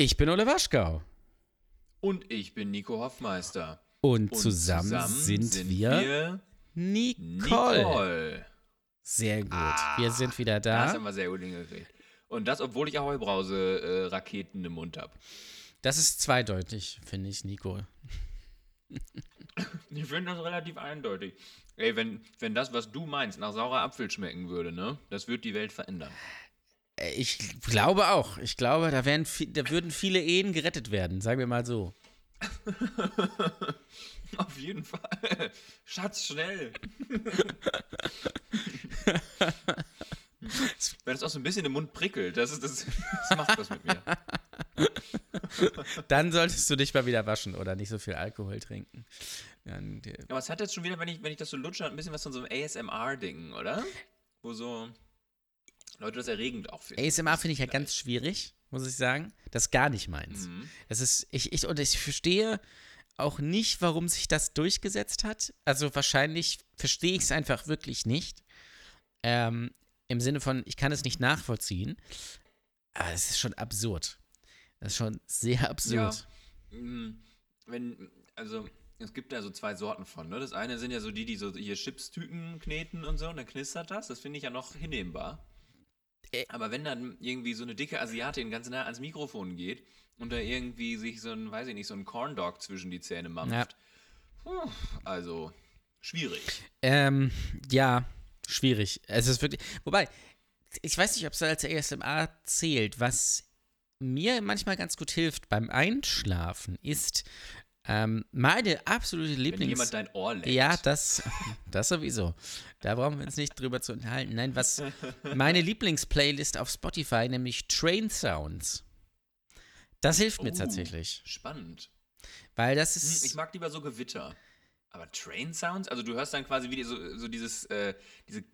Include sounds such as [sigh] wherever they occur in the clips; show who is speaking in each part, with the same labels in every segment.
Speaker 1: Ich bin Ole Waschgau.
Speaker 2: Und ich bin Nico Hoffmeister.
Speaker 1: Und, zusammen, sind, wir, Nicole.
Speaker 2: Nicole.
Speaker 1: Sehr gut.
Speaker 2: Ah,
Speaker 1: wir sind wieder
Speaker 2: Das
Speaker 1: da.
Speaker 2: haben wir sehr gut hingekriegt. Und das, obwohl ich auch Heubrause-Raketen im Mund habe.
Speaker 1: Das ist zweideutig, finde ich, Nico. [laughs]
Speaker 2: Ich finde das relativ eindeutig. Ey, wenn, wenn das, was du meinst, nach saurer Apfel schmecken würde, ne? Das würde die Welt verändern.
Speaker 1: Äh, Ich glaube auch. Ich glaube, da, wären, da würden viele Ehen gerettet werden, sagen wir mal so. [laughs]
Speaker 2: Auf jeden Fall. Schatz, schnell. [laughs] Wenn es auch so ein bisschen im Mund prickelt, das, ist, das, das macht was mit mir. [laughs]
Speaker 1: Dann solltest du dich mal wieder waschen oder nicht so viel Alkohol trinken. Dann, äh,
Speaker 2: Aber es hat jetzt schon wieder, wenn ich, wenn ich das so lutsche, ein bisschen was von so einem ASMR-Ding, oder? Wo so Leute das erregend auch finden.
Speaker 1: ASMR finde ich ja ganz schwierig, muss ich sagen. Das ist gar nicht meins.
Speaker 2: Mhm.
Speaker 1: Das ist, ich, ich, und ich verstehe auch nicht, warum sich das durchgesetzt hat. Also wahrscheinlich verstehe ich es einfach wirklich nicht. Ähm, Im Sinne von, ich kann es nicht nachvollziehen. Aber es ist schon absurd. Das ist schon sehr absurd.
Speaker 2: Mm, Wenn, also, es gibt da so zwei Sorten von, ne? Das eine sind ja so die, die so hier Chipstüten kneten und so, und dann knistert das. Das finde ich ja noch hinnehmbar.
Speaker 1: Äh.
Speaker 2: Aber wenn dann irgendwie so eine dicke Asiatin ganz nah ans Mikrofon geht und da irgendwie sich so ein, weiß ich nicht, so ein Corndog zwischen die Zähne mampft,
Speaker 1: Ja.
Speaker 2: also schwierig.
Speaker 1: Ähm, ja, schwierig. Es ist wirklich. Wobei, ich weiß nicht, ob es als ASMR zählt. Was mir manchmal ganz gut hilft beim Einschlafen ist ähm, meine absolute
Speaker 2: Wenn
Speaker 1: Lieblings.
Speaker 2: jemand dein Ohr leckt.
Speaker 1: Ja, das, [laughs] das sowieso. Da brauchen wir uns nicht drüber zu unterhalten. Nein, was meine Lieblingsplaylist auf Spotify, nämlich Train Sounds. Das hilft mir
Speaker 2: Oh.
Speaker 1: tatsächlich.
Speaker 2: Spannend.
Speaker 1: Weil das
Speaker 2: Hm,
Speaker 1: ist.
Speaker 2: Ich mag lieber so Gewitter. Aber Train Sounds? Also du hörst dann quasi wieder so, so dieses, äh, diese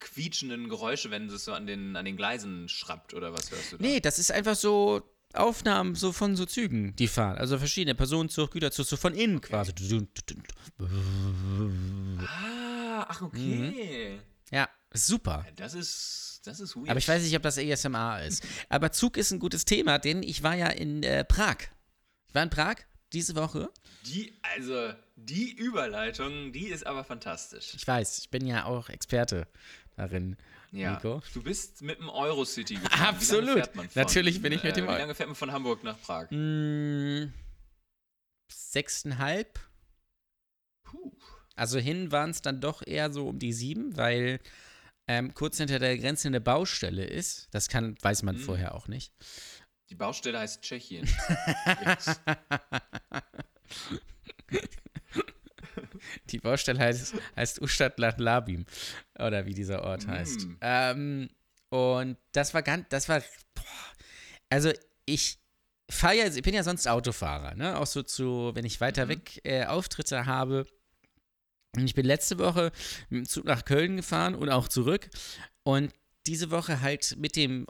Speaker 2: quietschenden Geräusche, wenn es so an den, an den Gleisen schrappt oder was hörst du da?
Speaker 1: Nee, das ist einfach so Aufnahmen so von so Zügen, die fahren. Also verschiedene Personenzug, Güterzug, so von innen quasi.
Speaker 2: Ah, ach okay.
Speaker 1: Ja, ist super.
Speaker 2: Ja, Das ist, das ist weird.
Speaker 1: Aber ich weiß nicht, ob das ASMR ist. Aber Zug ist ein gutes Thema, denn ich war ja in äh, Prag. Ich war in Prag diese Woche.
Speaker 2: Die, also, die Überleitung, die ist aber fantastisch.
Speaker 1: Ich weiß, ich bin ja auch Experte darin,
Speaker 2: Ja.
Speaker 1: Nico.
Speaker 2: Du bist mit dem Eurocity gefahren.
Speaker 1: Absolut. Natürlich bin ich mit dem
Speaker 2: äh, Wie lange fährt man von Hamburg nach Prag?
Speaker 1: Hm, sechseinhalb.
Speaker 2: Puh.
Speaker 1: Also hin waren es dann doch eher so um die sieben, weil ähm, kurz hinter der Grenze eine Baustelle ist. Das kann, weiß man
Speaker 2: Mhm.
Speaker 1: vorher auch nicht.
Speaker 2: Die Baustelle heißt Tschechien. [laughs] [laughs]
Speaker 1: Die Baustelle heißt, heißt Ustadlat Labim. Oder wie dieser Ort heißt.
Speaker 2: Mm.
Speaker 1: Ähm, und das war ganz, das war, boah, also ich fahre ja, ich bin ja sonst Autofahrer, ne? Auch so zu, wenn ich weiter
Speaker 2: Mhm.
Speaker 1: weg äh, Auftritte habe. Und ich bin letzte Woche mit dem Zug nach Köln gefahren und auch zurück. Und diese Woche halt mit dem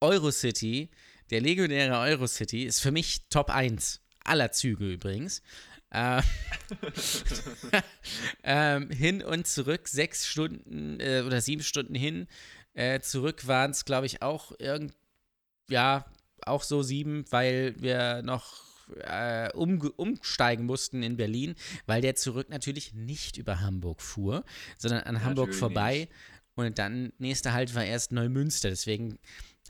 Speaker 1: Eurocity, der legendäre Eurocity, ist für mich Top 1 aller Züge übrigens. Äh, [laughs] ähm, hin und zurück, sechs Stunden äh, oder sieben Stunden hin. Äh, zurück waren es, glaube ich, auch irgend, ja, auch so sieben, weil wir noch äh, umge- umsteigen mussten in Berlin, weil der zurück natürlich nicht über Hamburg fuhr, sondern an Hamburg
Speaker 2: Natürlich
Speaker 1: vorbei.
Speaker 2: nicht.
Speaker 1: Und dann, nächste Halt war erst Neumünster. Deswegen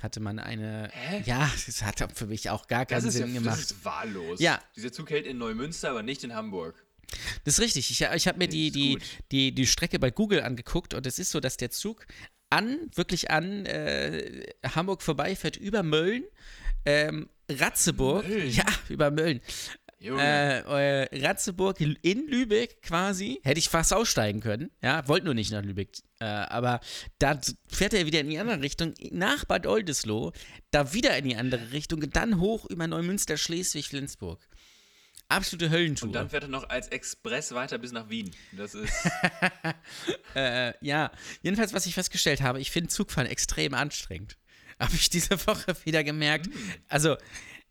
Speaker 1: hatte man eine.
Speaker 2: Hä?
Speaker 1: Ja, [laughs] das hat für mich auch gar
Speaker 2: Das
Speaker 1: keinen
Speaker 2: ist, ja,
Speaker 1: Sinn
Speaker 2: das
Speaker 1: gemacht.
Speaker 2: ist wahllos.
Speaker 1: Ja.
Speaker 2: Dieser Zug hält in Neumünster, aber nicht in Hamburg.
Speaker 1: Das ist richtig. Ich, ich habe mir die, die, die, die Strecke bei Google angeguckt und es ist so, dass der Zug an, wirklich an äh, Hamburg vorbeifährt, über Mölln, ähm, Ratzeburg,
Speaker 2: Mölln?
Speaker 1: ja, über Mölln. Äh, äh, Ratzeburg in Lübeck quasi, hätte ich fast aussteigen können, ja, wollte nur nicht nach Lübeck, äh, aber da fährt er wieder in die andere Richtung, nach Bad Oldesloe, da wieder in die andere Richtung, und dann hoch über Neumünster, Schleswig, Flensburg. Absolute Höllentour.
Speaker 2: Und dann fährt er noch als Express weiter bis nach Wien. Das ist. [laughs]
Speaker 1: Äh, ja, jedenfalls, was ich festgestellt habe, ich finde Zugfahren extrem anstrengend. [laughs] Habe ich diese Woche wieder gemerkt. Also, ja,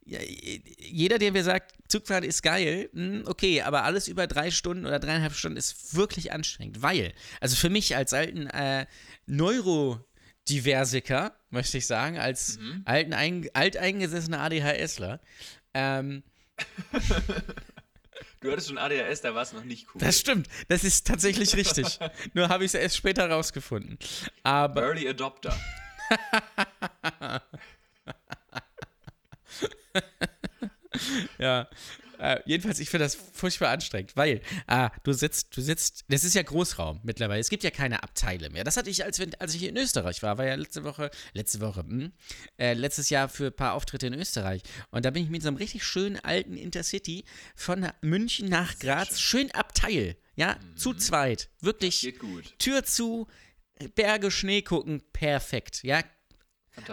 Speaker 1: jeder, der mir sagt, Zugfahren ist geil, hm, okay, aber alles über drei Stunden oder dreieinhalb Stunden ist wirklich anstrengend, weil, also für mich als alten äh, Neurodiversiker, möchte ich sagen, als mhm. alten, ein, alteingesessener ADHSler. Ähm, [laughs]
Speaker 2: Du hattest schon ADHS, da war es noch nicht cool.
Speaker 1: Das stimmt, das ist tatsächlich richtig. [laughs] Nur habe ich es erst später rausgefunden. Aber
Speaker 2: Early Adopter. [laughs]
Speaker 1: ja, äh, jedenfalls, ich finde das furchtbar anstrengend, weil ah, du sitzt, du sitzt, das ist ja Großraum mittlerweile. Es gibt ja keine Abteile mehr. Das hatte ich, als, wenn, als ich in Österreich war, war ja letzte Woche, letzte Woche, hm, äh, letztes Jahr für ein paar Auftritte in Österreich. Und da bin ich mit so einem richtig schönen alten Intercity von München nach Graz, schön Abteil, ja, mhm. zu zweit. Wirklich Tür zu, Berge, Schnee gucken, perfekt. Ja,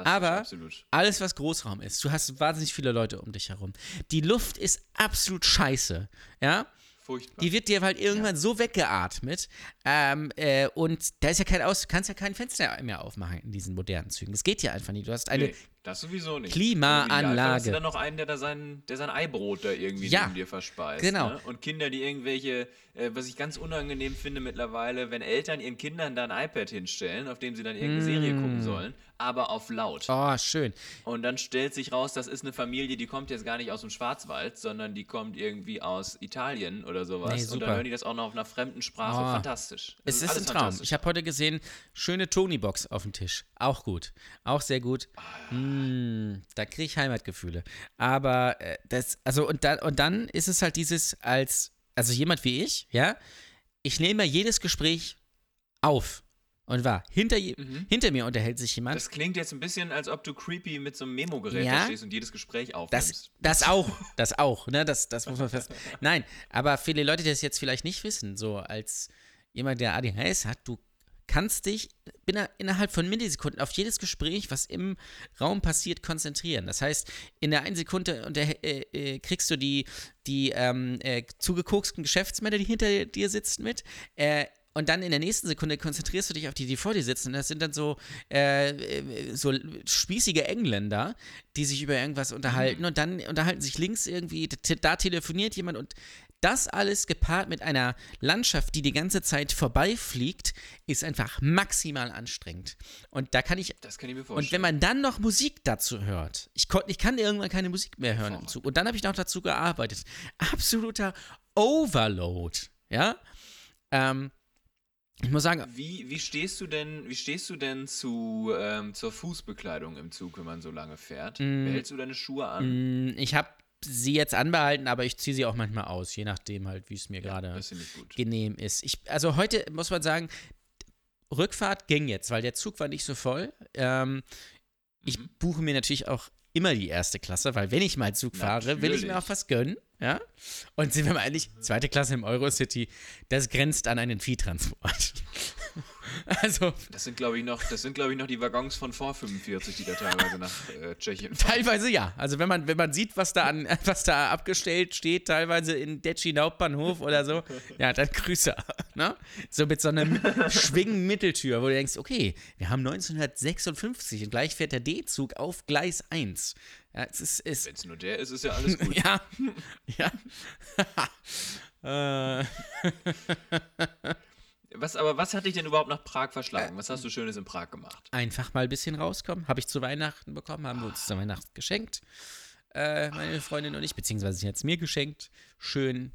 Speaker 1: aber absolut. alles, was Großraum ist, du hast wahnsinnig viele Leute um dich herum. Die Luft ist absolut scheiße. Ja? Furchtbar. Die wird dir halt irgendwann ja. so weggeatmet. Ähm, äh, und da ist ja kein Aus, du kannst ja kein Fenster mehr aufmachen in diesen modernen Zügen. Das geht ja einfach nicht. Du hast eine nee,
Speaker 2: das sowieso nicht.
Speaker 1: Klimaanlage.
Speaker 2: Hast dann noch einen, der da sein, der sein Eibrot da irgendwie
Speaker 1: ja,
Speaker 2: neben dir verspeist.
Speaker 1: Genau.
Speaker 2: Ne? Und Kinder, die irgendwelche, äh, was ich ganz unangenehm finde mittlerweile, wenn Eltern ihren Kindern da ein iPad hinstellen, auf dem sie dann irgendeine mm. Serie gucken sollen, aber auf laut.
Speaker 1: Oh, schön.
Speaker 2: Und dann stellt sich raus, das ist eine Familie, die kommt jetzt gar nicht aus dem Schwarzwald, sondern die kommt irgendwie aus Italien oder sowas. Nee, und dann hören die das auch noch auf einer fremden Sprache. Oh. Fantastisch.
Speaker 1: Das es ist, ist ein Traum. Ich habe heute gesehen, schöne Tony-Box auf dem Tisch. Auch gut. Auch sehr gut. Ah. Mm, da kriege ich Heimatgefühle. Aber äh, das, also und dann, und dann ist es halt dieses als, also jemand wie ich, ja, ich nehme jedes Gespräch auf und war. Hinter, mhm. hinter mir unterhält sich jemand.
Speaker 2: Das klingt jetzt ein bisschen, als ob du creepy mit so einem Memo-Gerät ja, stehst und jedes Gespräch aufnimmst.
Speaker 1: Das, das [laughs] auch, das auch, ne? Das, das muss man fest. Nein, aber viele Leute, die das jetzt vielleicht nicht wissen, so als jemand, der ADHS hat, du kannst dich innerhalb von Millisekunden auf jedes Gespräch, was im Raum passiert, konzentrieren. Das heißt, in der einen Sekunde und der, äh, äh, kriegst du die, die ähm, äh, zugekoksten Geschäftsmänner, die hinter dir sitzen, mit. Äh, und dann in der nächsten Sekunde konzentrierst du dich auf die, die vor dir sitzen. Das sind dann so, äh, äh, so spießige Engländer, die sich über irgendwas unterhalten. Mhm. Und dann unterhalten sich links irgendwie, da telefoniert jemand und das alles gepaart mit einer Landschaft, die die ganze Zeit vorbeifliegt, ist einfach maximal anstrengend. Und da kann ich.
Speaker 2: Das kann ich mir
Speaker 1: vorstellen. Und wenn man dann noch Musik dazu hört, ich, kon, ich kann irgendwann keine Musik mehr hören im Zug. Und dann habe ich noch dazu gearbeitet. Absoluter Overload. Ja. Ähm, ich muss sagen.
Speaker 2: Wie, wie stehst du denn, wie stehst du denn zu, ähm, zur Fußbekleidung im Zug, wenn man so lange fährt? Mm, Behältst du deine Schuhe an?
Speaker 1: Mm, ich habe sie jetzt anbehalten, aber ich ziehe sie auch manchmal aus, je nachdem halt, wie es mir ja, gerade genehm ist. Ich, also heute muss man sagen, Rückfahrt ging jetzt, weil der Zug war nicht so voll. Ähm, mhm. Ich buche mir natürlich auch immer die erste Klasse, weil wenn ich mal Zug fahre, natürlich. will ich mir auch was gönnen. Ja? Und sind wir mal ehrlich, zweite Klasse im Eurocity, das grenzt an einen Viehtransport. [laughs] Also.
Speaker 2: Das sind, glaube ich, noch, das sind, glaube ich, noch die Waggons von vor 45, die da teilweise nach äh, Tschechien
Speaker 1: fahren. Teilweise ja. Also wenn man, wenn man sieht, was da an, [laughs] was da abgestellt steht, teilweise in Detschin Hauptbahnhof oder so, [laughs] ja, dann Grüße. Ne? So mit so einer schwingenden Mitteltür, wo du denkst, okay, wir haben 1956 und gleich fährt der D-Zug auf Gleis 1. Ja, es ist, es
Speaker 2: Wenn es nur der ist, ist ja alles gut. [laughs]
Speaker 1: ja. ja. [laughs] äh.
Speaker 2: Was, aber was hat dich denn überhaupt nach Prag verschlagen? Was hast du Schönes in Prag gemacht?
Speaker 1: Einfach mal ein bisschen rauskommen. Habe ich zu Weihnachten bekommen, haben wir uns zu Weihnachten geschenkt. Äh, meine Freundin und ich, beziehungsweise sie hat es mir geschenkt. Schön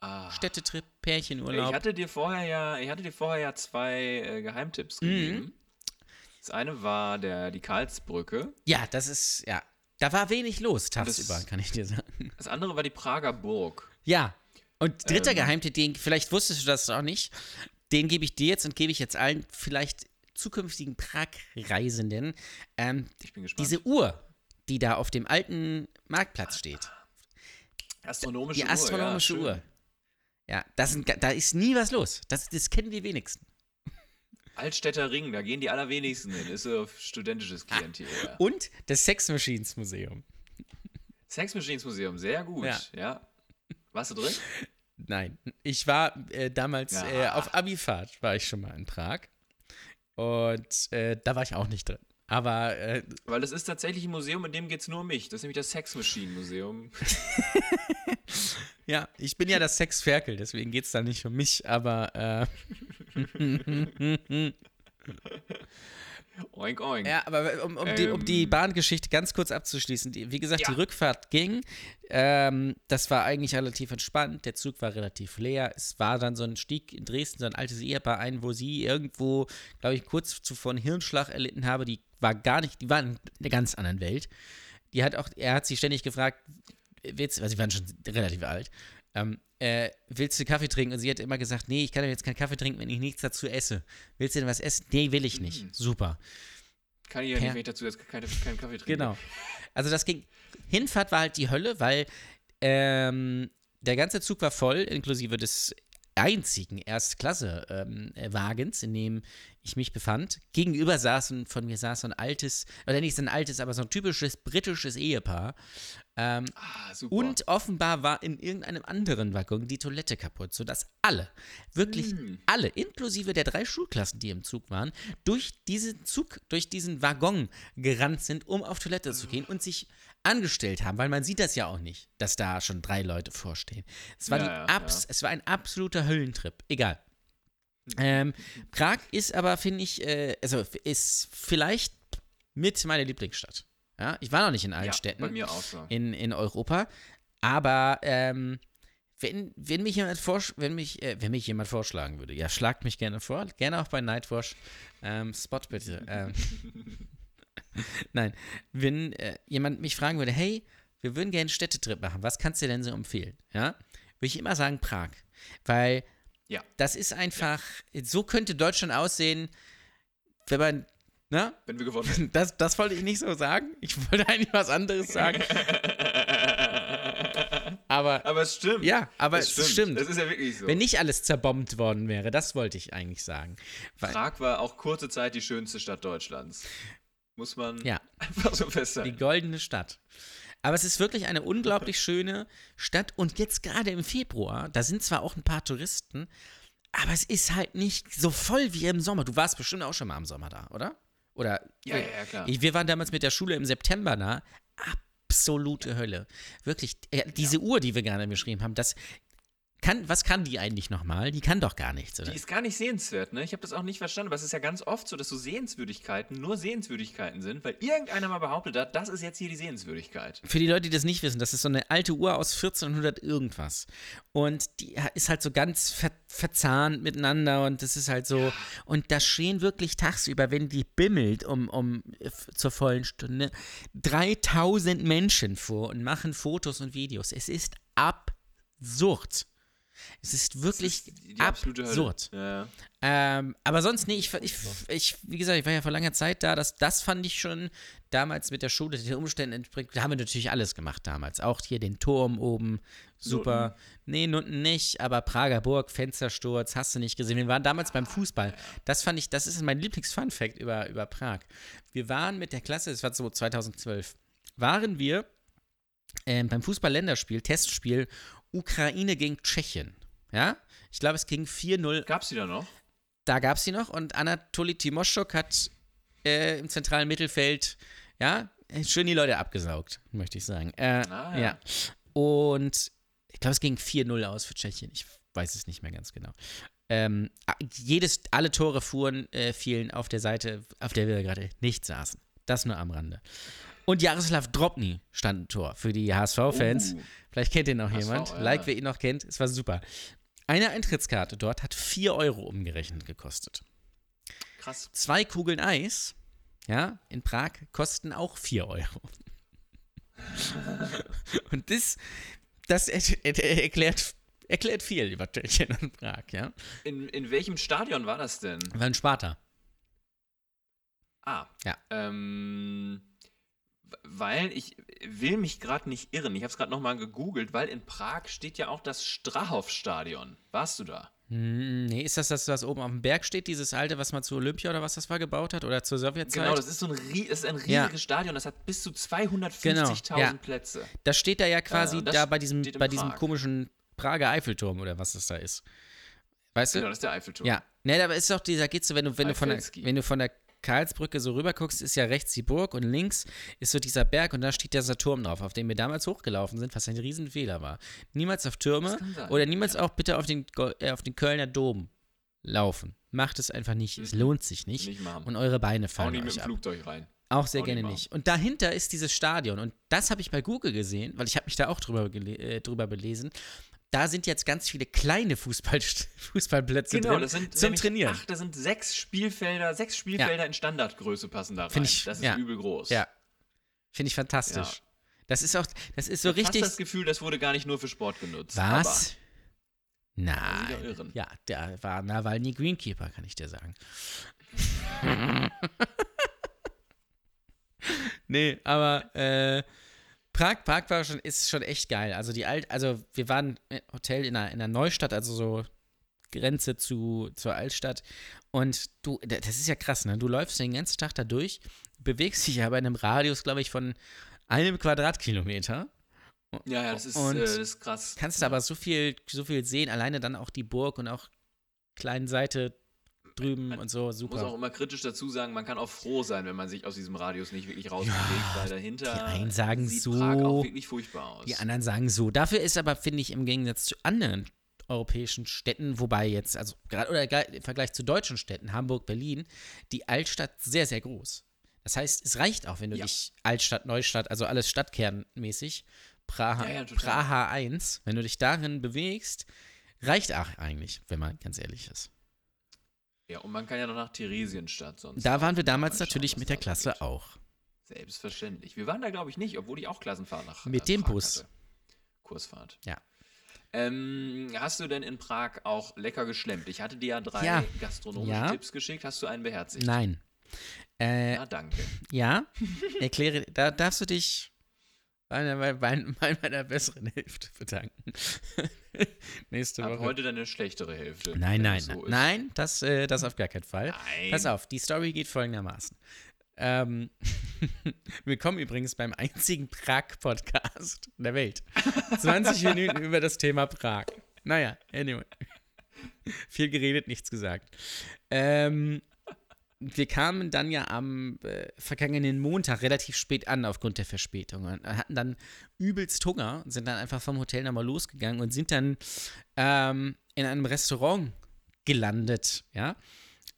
Speaker 1: ah. Städtetrip, Pärchenurlaub.
Speaker 2: Ich hatte dir vorher ja, ich hatte dir vorher ja zwei äh, Geheimtipps mhm. gegeben. Mhm. Das eine war der, die Karlsbrücke.
Speaker 1: Ja, das ist, ja. Da war wenig los tagsüber, das, kann ich dir sagen.
Speaker 2: Das andere war die Prager Burg.
Speaker 1: Ja. Und dritter ähm, Geheimtipp, den, vielleicht wusstest du das auch nicht, den gebe ich dir jetzt und gebe ich jetzt allen vielleicht zukünftigen Prag-Reisenden. Ähm, ich bin gespannt. Diese Uhr, die da auf dem alten Marktplatz steht.
Speaker 2: Astronomische.
Speaker 1: Die astronomische Uhr. Ja, Uhr. Ja, das sind, da ist nie was los. Das, das kennen die wenigsten.
Speaker 2: Altstädter Ring, da gehen die allerwenigsten hin. Ist so studentisches Klientel. Ah,
Speaker 1: ja. Und das Sex Machines Museum.
Speaker 2: Sex Machines Museum, sehr gut. Ja. ja. Warst du drin?
Speaker 1: Nein, ich war äh, damals ja. äh, auf Abifahrt, war ich schon mal in Prag. Und äh, da war ich auch nicht drin. Aber. Äh,
Speaker 2: Weil das ist tatsächlich ein Museum, in dem geht es nur um mich. Das ist nämlich das Sex Machine Museum. [laughs]
Speaker 1: ja, ich bin ja das Sexferkel, deswegen geht es da nicht um mich, aber. Äh, [laughs]
Speaker 2: Oink, oink.
Speaker 1: Ja, aber um, um, die, um die
Speaker 2: Ähm.
Speaker 1: Bahngeschichte ganz kurz abzuschließen. Die, wie gesagt, die
Speaker 2: Ja.
Speaker 1: Rückfahrt ging. Ähm, das war eigentlich relativ entspannt. Der Zug war relativ leer. Es war dann so ein Stieg in Dresden, so ein altes Ehepaar ein, wo sie irgendwo, glaube ich, kurz zuvor einen Hirnschlag erlitten habe. Die war gar nicht, die war in einer ganz anderen Welt. Die hat auch, er hat sie ständig gefragt, willst, weil sie waren schon relativ alt, ähm, äh, willst du Kaffee trinken? Und sie hat immer gesagt, nee, ich kann jetzt keinen Kaffee trinken, wenn ich nichts dazu esse. Willst du denn was essen? Nee, will ich nicht.
Speaker 2: Mhm.
Speaker 1: Super.
Speaker 2: Kann ich ja
Speaker 1: Per-
Speaker 2: nicht, wenn ich dazu jetzt keine, keinen Kaffee trinke.
Speaker 1: Genau. Also das ging. Hinfahrt war halt die Hölle, weil ähm, der ganze Zug war voll, inklusive des einzigen Erstklasse-Wagens, in dem ich mich befand. Gegenüber saß ein, von mir saß so ein altes, oder nicht so ein altes, aber so ein typisches britisches Ehepaar. Ähm,
Speaker 2: Ah,
Speaker 1: und offenbar war in irgendeinem anderen Waggon die Toilette kaputt, sodass alle, wirklich
Speaker 2: Hm.
Speaker 1: alle, inklusive der drei Schulklassen, die im Zug waren, durch diesen Zug, durch diesen Waggon gerannt sind, um auf Toilette zu gehen und sich angestellt haben, weil man sieht das ja auch nicht, dass da schon drei Leute vorstehen. Es war,
Speaker 2: Ja,
Speaker 1: die
Speaker 2: ja,
Speaker 1: es war ein absoluter Höllentrip. Egal. Ähm, Prag ist aber, finde ich, äh, also ist vielleicht mit meine Lieblingsstadt. Ja, ich war noch nicht in allen
Speaker 2: ja,
Speaker 1: Städten
Speaker 2: Bei mir auch so.
Speaker 1: in, in Europa. Aber ähm, wenn, wenn, mich jemand vorsch wenn, mich, äh, wenn mich jemand vorschlagen würde, ja, schlagt mich gerne vor. Gerne auch bei Nightwash. Ähm, Spot bitte. Ähm, [laughs] [laughs] Nein, wenn äh, jemand mich fragen würde, hey, wir würden gerne einen Städtetrip machen, was kannst du denn so empfehlen? Ja, würde ich immer sagen Prag. Weil
Speaker 2: Ja.
Speaker 1: das ist einfach, so könnte Deutschland aussehen, wenn man, ne?
Speaker 2: Wenn wir gewonnen hätten. [laughs]
Speaker 1: Das, das wollte ich nicht so sagen. Ich wollte eigentlich was anderes sagen. [laughs] Aber
Speaker 2: Aber es stimmt.
Speaker 1: ja, aber
Speaker 2: es
Speaker 1: es stimmt.
Speaker 2: Das ist ja wirklich so.
Speaker 1: Wenn nicht alles zerbombt worden wäre, das wollte ich eigentlich sagen. Weil,
Speaker 2: Prag war auch kurze Zeit die schönste Stadt Deutschlands. Muss man
Speaker 1: Ja. [laughs]
Speaker 2: einfach so
Speaker 1: die
Speaker 2: festhalten.
Speaker 1: goldene Stadt. Aber es ist wirklich eine unglaublich schöne Stadt. Und jetzt gerade im Februar, da sind zwar auch ein paar Touristen, aber es ist halt nicht so voll wie im Sommer. Du warst bestimmt auch schon mal im Sommer da, oder? Oder
Speaker 2: Ja, ja, ja, klar.
Speaker 1: Ich, wir waren damals mit der Schule im September da. Absolute Hölle. Wirklich, äh, diese Uhr, die wir gerade beschrieben haben, das kann, was kann die eigentlich nochmal? Die kann doch gar nichts, oder?
Speaker 2: Die ist gar nicht sehenswert, ne? Ich habe das auch nicht verstanden, aber es ist ja ganz oft so, dass so Sehenswürdigkeiten nur Sehenswürdigkeiten sind, weil irgendeiner mal behauptet hat, das ist jetzt hier die Sehenswürdigkeit.
Speaker 1: Für die Leute, die das nicht wissen, das ist so eine alte Uhr aus 1400 irgendwas. Und die ist halt so ganz ver verzahnt miteinander und das ist halt so. Und da stehen wirklich tagsüber, wenn die bimmelt um, um zur vollen Stunde, 3000 Menschen vor und machen Fotos und Videos. Es ist absurd. Es ist wirklich
Speaker 2: das ist
Speaker 1: absurd.
Speaker 2: Ja.
Speaker 1: Ähm, aber sonst, nee, ich, ich, ich, wie gesagt, ich war ja vor langer Zeit da. Das, das fand ich schon damals mit der Schule, den Umständen entsprechend. Da haben wir natürlich alles gemacht damals. Auch hier den Turm oben, super. Nee, Nutten nicht, aber Prager Burg, Fenstersturz, hast du nicht gesehen. Wir waren damals beim Fußball. Das fand ich, das ist mein Lieblings-Fun-Fact über, über Prag. Wir waren mit der Klasse, es war so 2012, waren wir ähm, beim Fußball-Länderspiel, Testspiel, Ukraine gegen Tschechien. Ja? Ich glaube, es ging 4-0
Speaker 2: Gab's die da noch?
Speaker 1: da gab es sie noch und Anatoli Timoschuk hat äh, im zentralen Mittelfeld, ja, schön die Leute abgesaugt, möchte ich sagen. Äh,
Speaker 2: Ah,
Speaker 1: ja.
Speaker 2: ja.
Speaker 1: Und ich glaube, es ging 4-0 aus für Tschechien. Ich weiß es nicht mehr ganz genau. Ähm, jedes, alle Tore fuhren, äh, fielen auf der Seite, auf der wir gerade nicht saßen. Das nur am Rande. Und Jaroslav Drobny stand ein Tor für die HSV-Fans.
Speaker 2: Uh.
Speaker 1: Vielleicht kennt ihn noch
Speaker 2: HSV,
Speaker 1: jemand.
Speaker 2: ja.
Speaker 1: Like, wer ihn noch kennt. Es war super. Eine Eintrittskarte dort hat 4 Euro umgerechnet gekostet.
Speaker 2: Krass.
Speaker 1: Zwei Kugeln Eis, ja, in Prag kosten auch 4 Euro. [laughs] Und das, das er, er, erklärt, erklärt viel über Tschechien und Prag, ja.
Speaker 2: In, in welchem Stadion war das denn?
Speaker 1: War in Sparta.
Speaker 2: Ah.
Speaker 1: Ja.
Speaker 2: Ähm, weil ich will mich gerade nicht irren. Ich habe es gerade nochmal gegoogelt, weil in Prag steht ja auch das Strahov-Stadion. Warst du da?
Speaker 1: Hm, Nee, ist das das, was oben auf dem Berg steht, dieses alte, was man zu Olympia oder was das war gebaut hat? Oder zur Sowjetzeit?
Speaker 2: Genau, das ist so ein, das ist ein riesiges
Speaker 1: Ja.
Speaker 2: Stadion. Das hat bis zu 250.000
Speaker 1: Genau, ja.
Speaker 2: Plätze.
Speaker 1: Das steht da ja quasi
Speaker 2: und das
Speaker 1: da bei diesem, bei diesem komischen Prager Eiffelturm oder was das da ist. Weißt
Speaker 2: Genau,
Speaker 1: du?
Speaker 2: das ist der Eiffelturm.
Speaker 1: Ja. Ne, aber ist doch dieser, geht's so, wenn du, wenn du von der, wenn du von der Karlsbrücke so rüber guckst, ist ja rechts die Burg und links ist so dieser Berg und da steht dieser Turm drauf, auf dem wir damals hochgelaufen sind, was ein Riesenfehler war. Niemals auf Türme oder niemals auch bitte auf den, äh, auf den Kölner Dom. laufen. Macht es einfach nicht. Es
Speaker 2: Mhm.
Speaker 1: lohnt sich nicht.
Speaker 2: Nicht.
Speaker 1: Und eure Beine
Speaker 2: Auch
Speaker 1: fallen
Speaker 2: nicht mit
Speaker 1: euch
Speaker 2: dem
Speaker 1: ab.
Speaker 2: Flugzeug rein.
Speaker 1: Auch sehr
Speaker 2: Auch
Speaker 1: gerne
Speaker 2: nicht
Speaker 1: nicht. Und dahinter ist dieses Stadion. Und das habe ich bei Google gesehen, weil ich habe mich da auch drüber, äh, drüber belesen. Da sind jetzt ganz viele kleine Fußball [laughs] Fußballplätze
Speaker 2: Genau,
Speaker 1: drin
Speaker 2: das sind
Speaker 1: zum Trainieren.
Speaker 2: Ach, da sind sechs Spielfelder, sechs Spielfelder in Standardgröße passen da rein.
Speaker 1: Find ich-
Speaker 2: das ist
Speaker 1: ja.
Speaker 2: übel groß.
Speaker 1: Ja. Finde ich fantastisch.
Speaker 2: Ja.
Speaker 1: Das ist auch, das ist so
Speaker 2: Ich habe
Speaker 1: richtig.
Speaker 2: das Gefühl, das wurde gar nicht nur für Sport genutzt.
Speaker 1: Was? Nein. Ja, der war Nawalny Greenkeeper, kann ich dir sagen. [laughs] nee, aber äh, Prag, Prag war schon, ist schon echt geil. Also die Alt, also wir waren im Hotel in einer, in einer Neustadt, also so Grenze zu, zur Altstadt. Und du, das ist ja krass, ne? Du läufst den ganzen Tag da durch, bewegst dich aber in einem Radius, glaube ich, von einem Quadratkilometer.
Speaker 2: Ja, ja, das ist,
Speaker 1: Und
Speaker 2: äh, das ist krass.
Speaker 1: Kannst du aber so viel, so viel sehen, alleine dann auch die Burg und auch kleinen Seite drüben und so,
Speaker 2: Ich muss auch
Speaker 1: super.
Speaker 2: immer kritisch dazu sagen, man kann auch froh sein, wenn man sich aus diesem Radius nicht wirklich rausbewegt, weil dahinter
Speaker 1: die einen sagen
Speaker 2: sieht
Speaker 1: so,
Speaker 2: Prag auch wirklich furchtbar aus.
Speaker 1: Die anderen sagen so. Dafür ist aber, finde ich, im Gegensatz zu anderen europäischen Städten, wobei jetzt, also gerade oder im Vergleich zu deutschen Städten, Hamburg, Berlin, die Altstadt sehr, sehr groß. Das heißt, es reicht auch, wenn du
Speaker 2: Ja.
Speaker 1: dich Altstadt, Neustadt, also alles stadtkernmäßig, Praha,
Speaker 2: Ja, ja.
Speaker 1: Praha 1, wenn du dich darin bewegst, reicht auch eigentlich, wenn man ganz ehrlich ist.
Speaker 2: Ja, und man kann ja noch nach Theresienstadt sonst.
Speaker 1: Da waren wir
Speaker 2: mal
Speaker 1: damals natürlich mit der Klasse
Speaker 2: gibt.
Speaker 1: auch.
Speaker 2: Selbstverständlich. Wir waren da, glaube ich, nicht, obwohl die auch Klassenfahrt nach
Speaker 1: Mit
Speaker 2: äh,
Speaker 1: dem
Speaker 2: Prag
Speaker 1: Bus.
Speaker 2: Hatte. Kursfahrt.
Speaker 1: Ja.
Speaker 2: Ähm, hast du denn in Prag auch lecker geschlemmt? Ich hatte dir ja drei
Speaker 1: Ja.
Speaker 2: gastronomische
Speaker 1: Ja.
Speaker 2: Tipps geschickt. Hast du einen beherzigt?
Speaker 1: Nein. Äh,
Speaker 2: Ja, danke.
Speaker 1: Ja, erkläre, da darfst du dich bei, bei meiner besseren Hälfte bedanken. [laughs] Nächste
Speaker 2: Ab
Speaker 1: Woche.
Speaker 2: heute deine schlechtere Hälfte.
Speaker 1: nein, nein,
Speaker 2: so
Speaker 1: nein, nein, das, äh, das auf gar keinen Fall.
Speaker 2: Nein.
Speaker 1: Pass auf, die Story geht folgendermaßen. Ähm, [laughs] willkommen übrigens beim einzigen Prag-Podcast der Welt. 20 Minuten [laughs] über das Thema Prag. Naja, anyway. Viel geredet, nichts gesagt. Ähm, wir kamen dann ja am äh, vergangenen Montag relativ spät an aufgrund der Verspätung und hatten dann übelst Hunger, sind dann einfach vom Hotel nochmal losgegangen und sind dann ähm, in einem Restaurant gelandet, ja.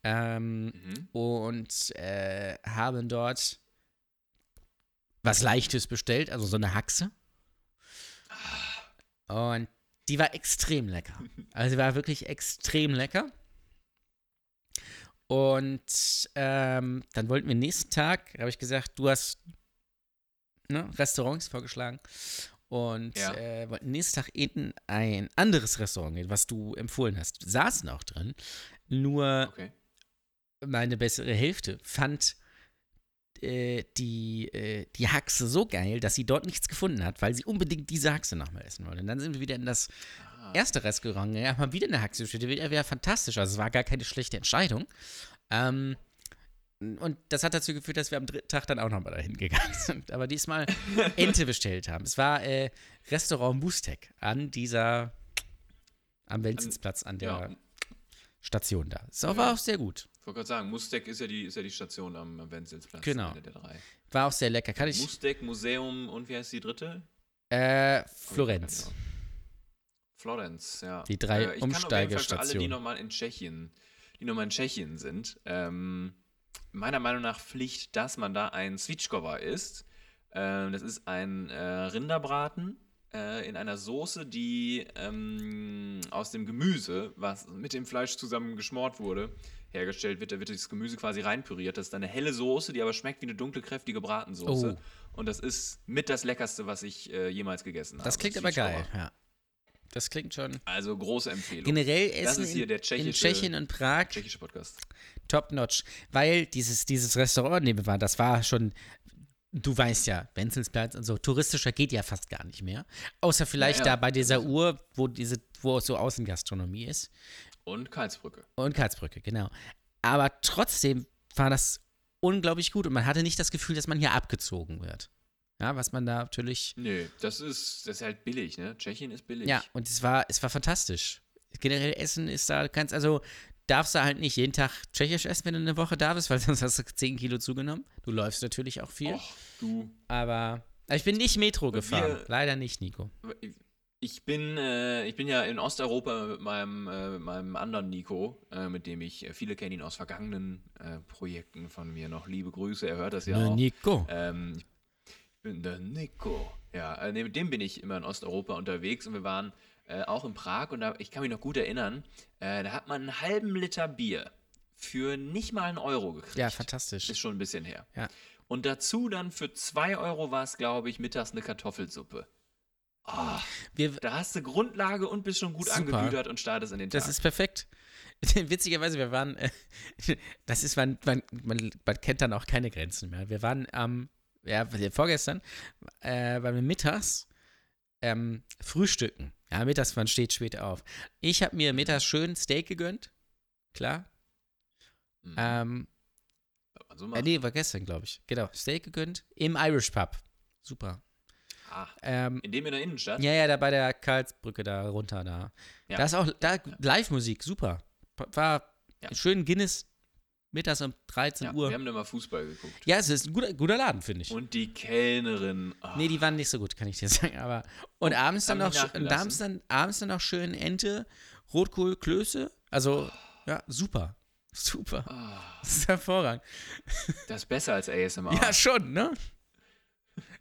Speaker 1: Ähm,
Speaker 2: Mhm.
Speaker 1: und äh, haben dort was Leichtes bestellt, also so eine Haxe. Und die war extrem lecker. Also sie war wirklich extrem lecker. Und ähm, dann wollten wir nächsten Tag, habe ich gesagt, du hast ne, Restaurants vorgeschlagen und
Speaker 2: Ja.
Speaker 1: äh, wollten nächsten Tag in ein anderes Restaurant gehen, was du empfohlen hast. Saßen auch drin, nur
Speaker 2: Okay.
Speaker 1: meine bessere Hälfte fand äh, die, äh, die Haxe so geil, dass sie dort nichts gefunden hat, weil sie unbedingt diese Haxe nochmal essen wollte. Und dann sind wir wieder in das. Erste Restaurant, ja, haben wieder eine wieder, wieder fantastisch. Also es war gar keine schlechte Entscheidung. Ähm, und das hat dazu geführt, dass wir am dritten Tag dann auch nochmal dahin gegangen [laughs] sind. Aber diesmal Ente bestellt haben. Es war äh, Restaurant Mustek an dieser, am Wenzelsplatz an der
Speaker 2: Ja,
Speaker 1: Station da. Es war auch sehr gut.
Speaker 2: ich wollte gerade sagen, Mustek ist ja die, ist ja die Station am, am Wenzelsplatz.
Speaker 1: Genau.
Speaker 2: Eine der drei.
Speaker 1: War auch sehr lecker. Kann ich.
Speaker 2: Mustek, Museum und wie heißt die dritte?
Speaker 1: Äh, Florenz.
Speaker 2: Genau. Florenz, ja.
Speaker 1: Die drei
Speaker 2: ich auf jeden Fall für alle, die
Speaker 1: Umsteigestationen.
Speaker 2: nochmal in Tschechien, die nochmal in Tschechien sind, ähm, meiner Meinung nach Pflicht, dass man da ein Switchkova isst. Ähm, das ist ein äh, Rinderbraten äh, in einer Soße, die ähm, aus dem Gemüse, was mit dem Fleisch zusammen geschmort wurde, hergestellt wird. Da wird das Gemüse quasi reinpüriert. Das ist eine helle Soße, die aber schmeckt wie eine dunkle, kräftige Bratensoße.
Speaker 1: Oh.
Speaker 2: Und das ist mit das Leckerste, was ich äh, jemals gegessen habe.
Speaker 1: Das klingt aber geil, ja. Das klingt schon.
Speaker 2: Also große Empfehlung.
Speaker 1: Generell Essen
Speaker 2: ist hier
Speaker 1: in,
Speaker 2: der
Speaker 1: in Tschechien und Prag
Speaker 2: Tschechische Podcast.
Speaker 1: top notch. Weil dieses, dieses Restaurant, in dem wir waren, das war schon, du weißt ja, Wenzelsplatz und so, touristischer geht ja fast gar nicht mehr. Außer vielleicht
Speaker 2: Ja, ja.
Speaker 1: da bei dieser Uhr, wo diese, wo so Außengastronomie ist.
Speaker 2: Und Karlsbrücke.
Speaker 1: Und Karlsbrücke, genau. Aber trotzdem war das unglaublich gut und man hatte nicht das Gefühl, dass man hier abgezogen wird. Ja, was man da natürlich.
Speaker 2: Nee, das ist, das ist halt billig, ne? Tschechien ist billig.
Speaker 1: Ja, und es war, es war fantastisch. Generell Essen ist da, kannst also, darfst du halt nicht jeden Tag tschechisch essen, wenn du eine Woche da bist, weil [laughs] sonst hast du 10 Kilo zugenommen. Du läufst natürlich auch viel.
Speaker 2: Och, du.
Speaker 1: Aber aber ich bin nicht Metro gefahren.
Speaker 2: Wir-
Speaker 1: Leider nicht, Nico.
Speaker 2: Ich bin, äh, ich bin ja in Osteuropa mit meinem, äh, mit meinem anderen Nico, äh, mit dem ich, äh, viele kennen ihn aus vergangenen äh, Projekten von mir noch. Liebe Grüße, er hört das ja
Speaker 1: Ne,
Speaker 2: auch.
Speaker 1: Nico.
Speaker 2: Ähm, ich bin der Nico. Ja, äh, mit dem bin ich immer in Osteuropa unterwegs und wir waren äh, auch in Prag und da, ich kann mich noch gut erinnern, äh, da hat man einen halben Liter Bier für nicht mal einen Euro gekriegt.
Speaker 1: ja, fantastisch.
Speaker 2: Ist schon ein bisschen her.
Speaker 1: Ja.
Speaker 2: Und dazu dann für zwei Euro war es, glaube ich, mittags eine Kartoffelsuppe. Ah,
Speaker 1: Wir,
Speaker 2: da hast du Grundlage und bist schon gut
Speaker 1: Super.
Speaker 2: angewidert und startest in den
Speaker 1: Das
Speaker 2: Tag.
Speaker 1: ist perfekt. [laughs] Witzigerweise, wir waren, äh, [laughs] das ist, man, man, man, man kennt dann auch keine Grenzen mehr. Wir waren am, ja, vorgestern, äh, waren wir mittags ähm, frühstücken. Ja, mittags, man steht spät auf. Ich habe mir mittags schön Steak gegönnt. Klar.
Speaker 2: Mhm.
Speaker 1: Ähm,
Speaker 2: so
Speaker 1: äh, nee, war gestern, glaube ich. Genau, Steak gegönnt. Im Irish Pub. Super.
Speaker 2: ah,
Speaker 1: Ähm,
Speaker 2: in dem in der Innenstadt?
Speaker 1: ja, ja, da bei der Karlsbrücke da runter da.
Speaker 2: Ja.
Speaker 1: Da ist auch da Live-Musik, super. War
Speaker 2: Ja.
Speaker 1: schön Guinness mittags um 13
Speaker 2: Ja,
Speaker 1: Uhr.
Speaker 2: wir haben da mal Fußball geguckt.
Speaker 1: Ja, es ist ein guter, guter Laden, finde ich.
Speaker 2: Und die Kellnerin. ah,
Speaker 1: Nee, die waren nicht so gut, kann ich dir [laughs] sagen. Aber und abends dann noch abends dann, abends dann noch schön Ente, Rotkohl, Klöße. Also, ja, super. Super.
Speaker 2: ah, [laughs]
Speaker 1: Das ist hervorragend. [laughs]
Speaker 2: das ist besser als ASMR.
Speaker 1: Ja, schon, ne?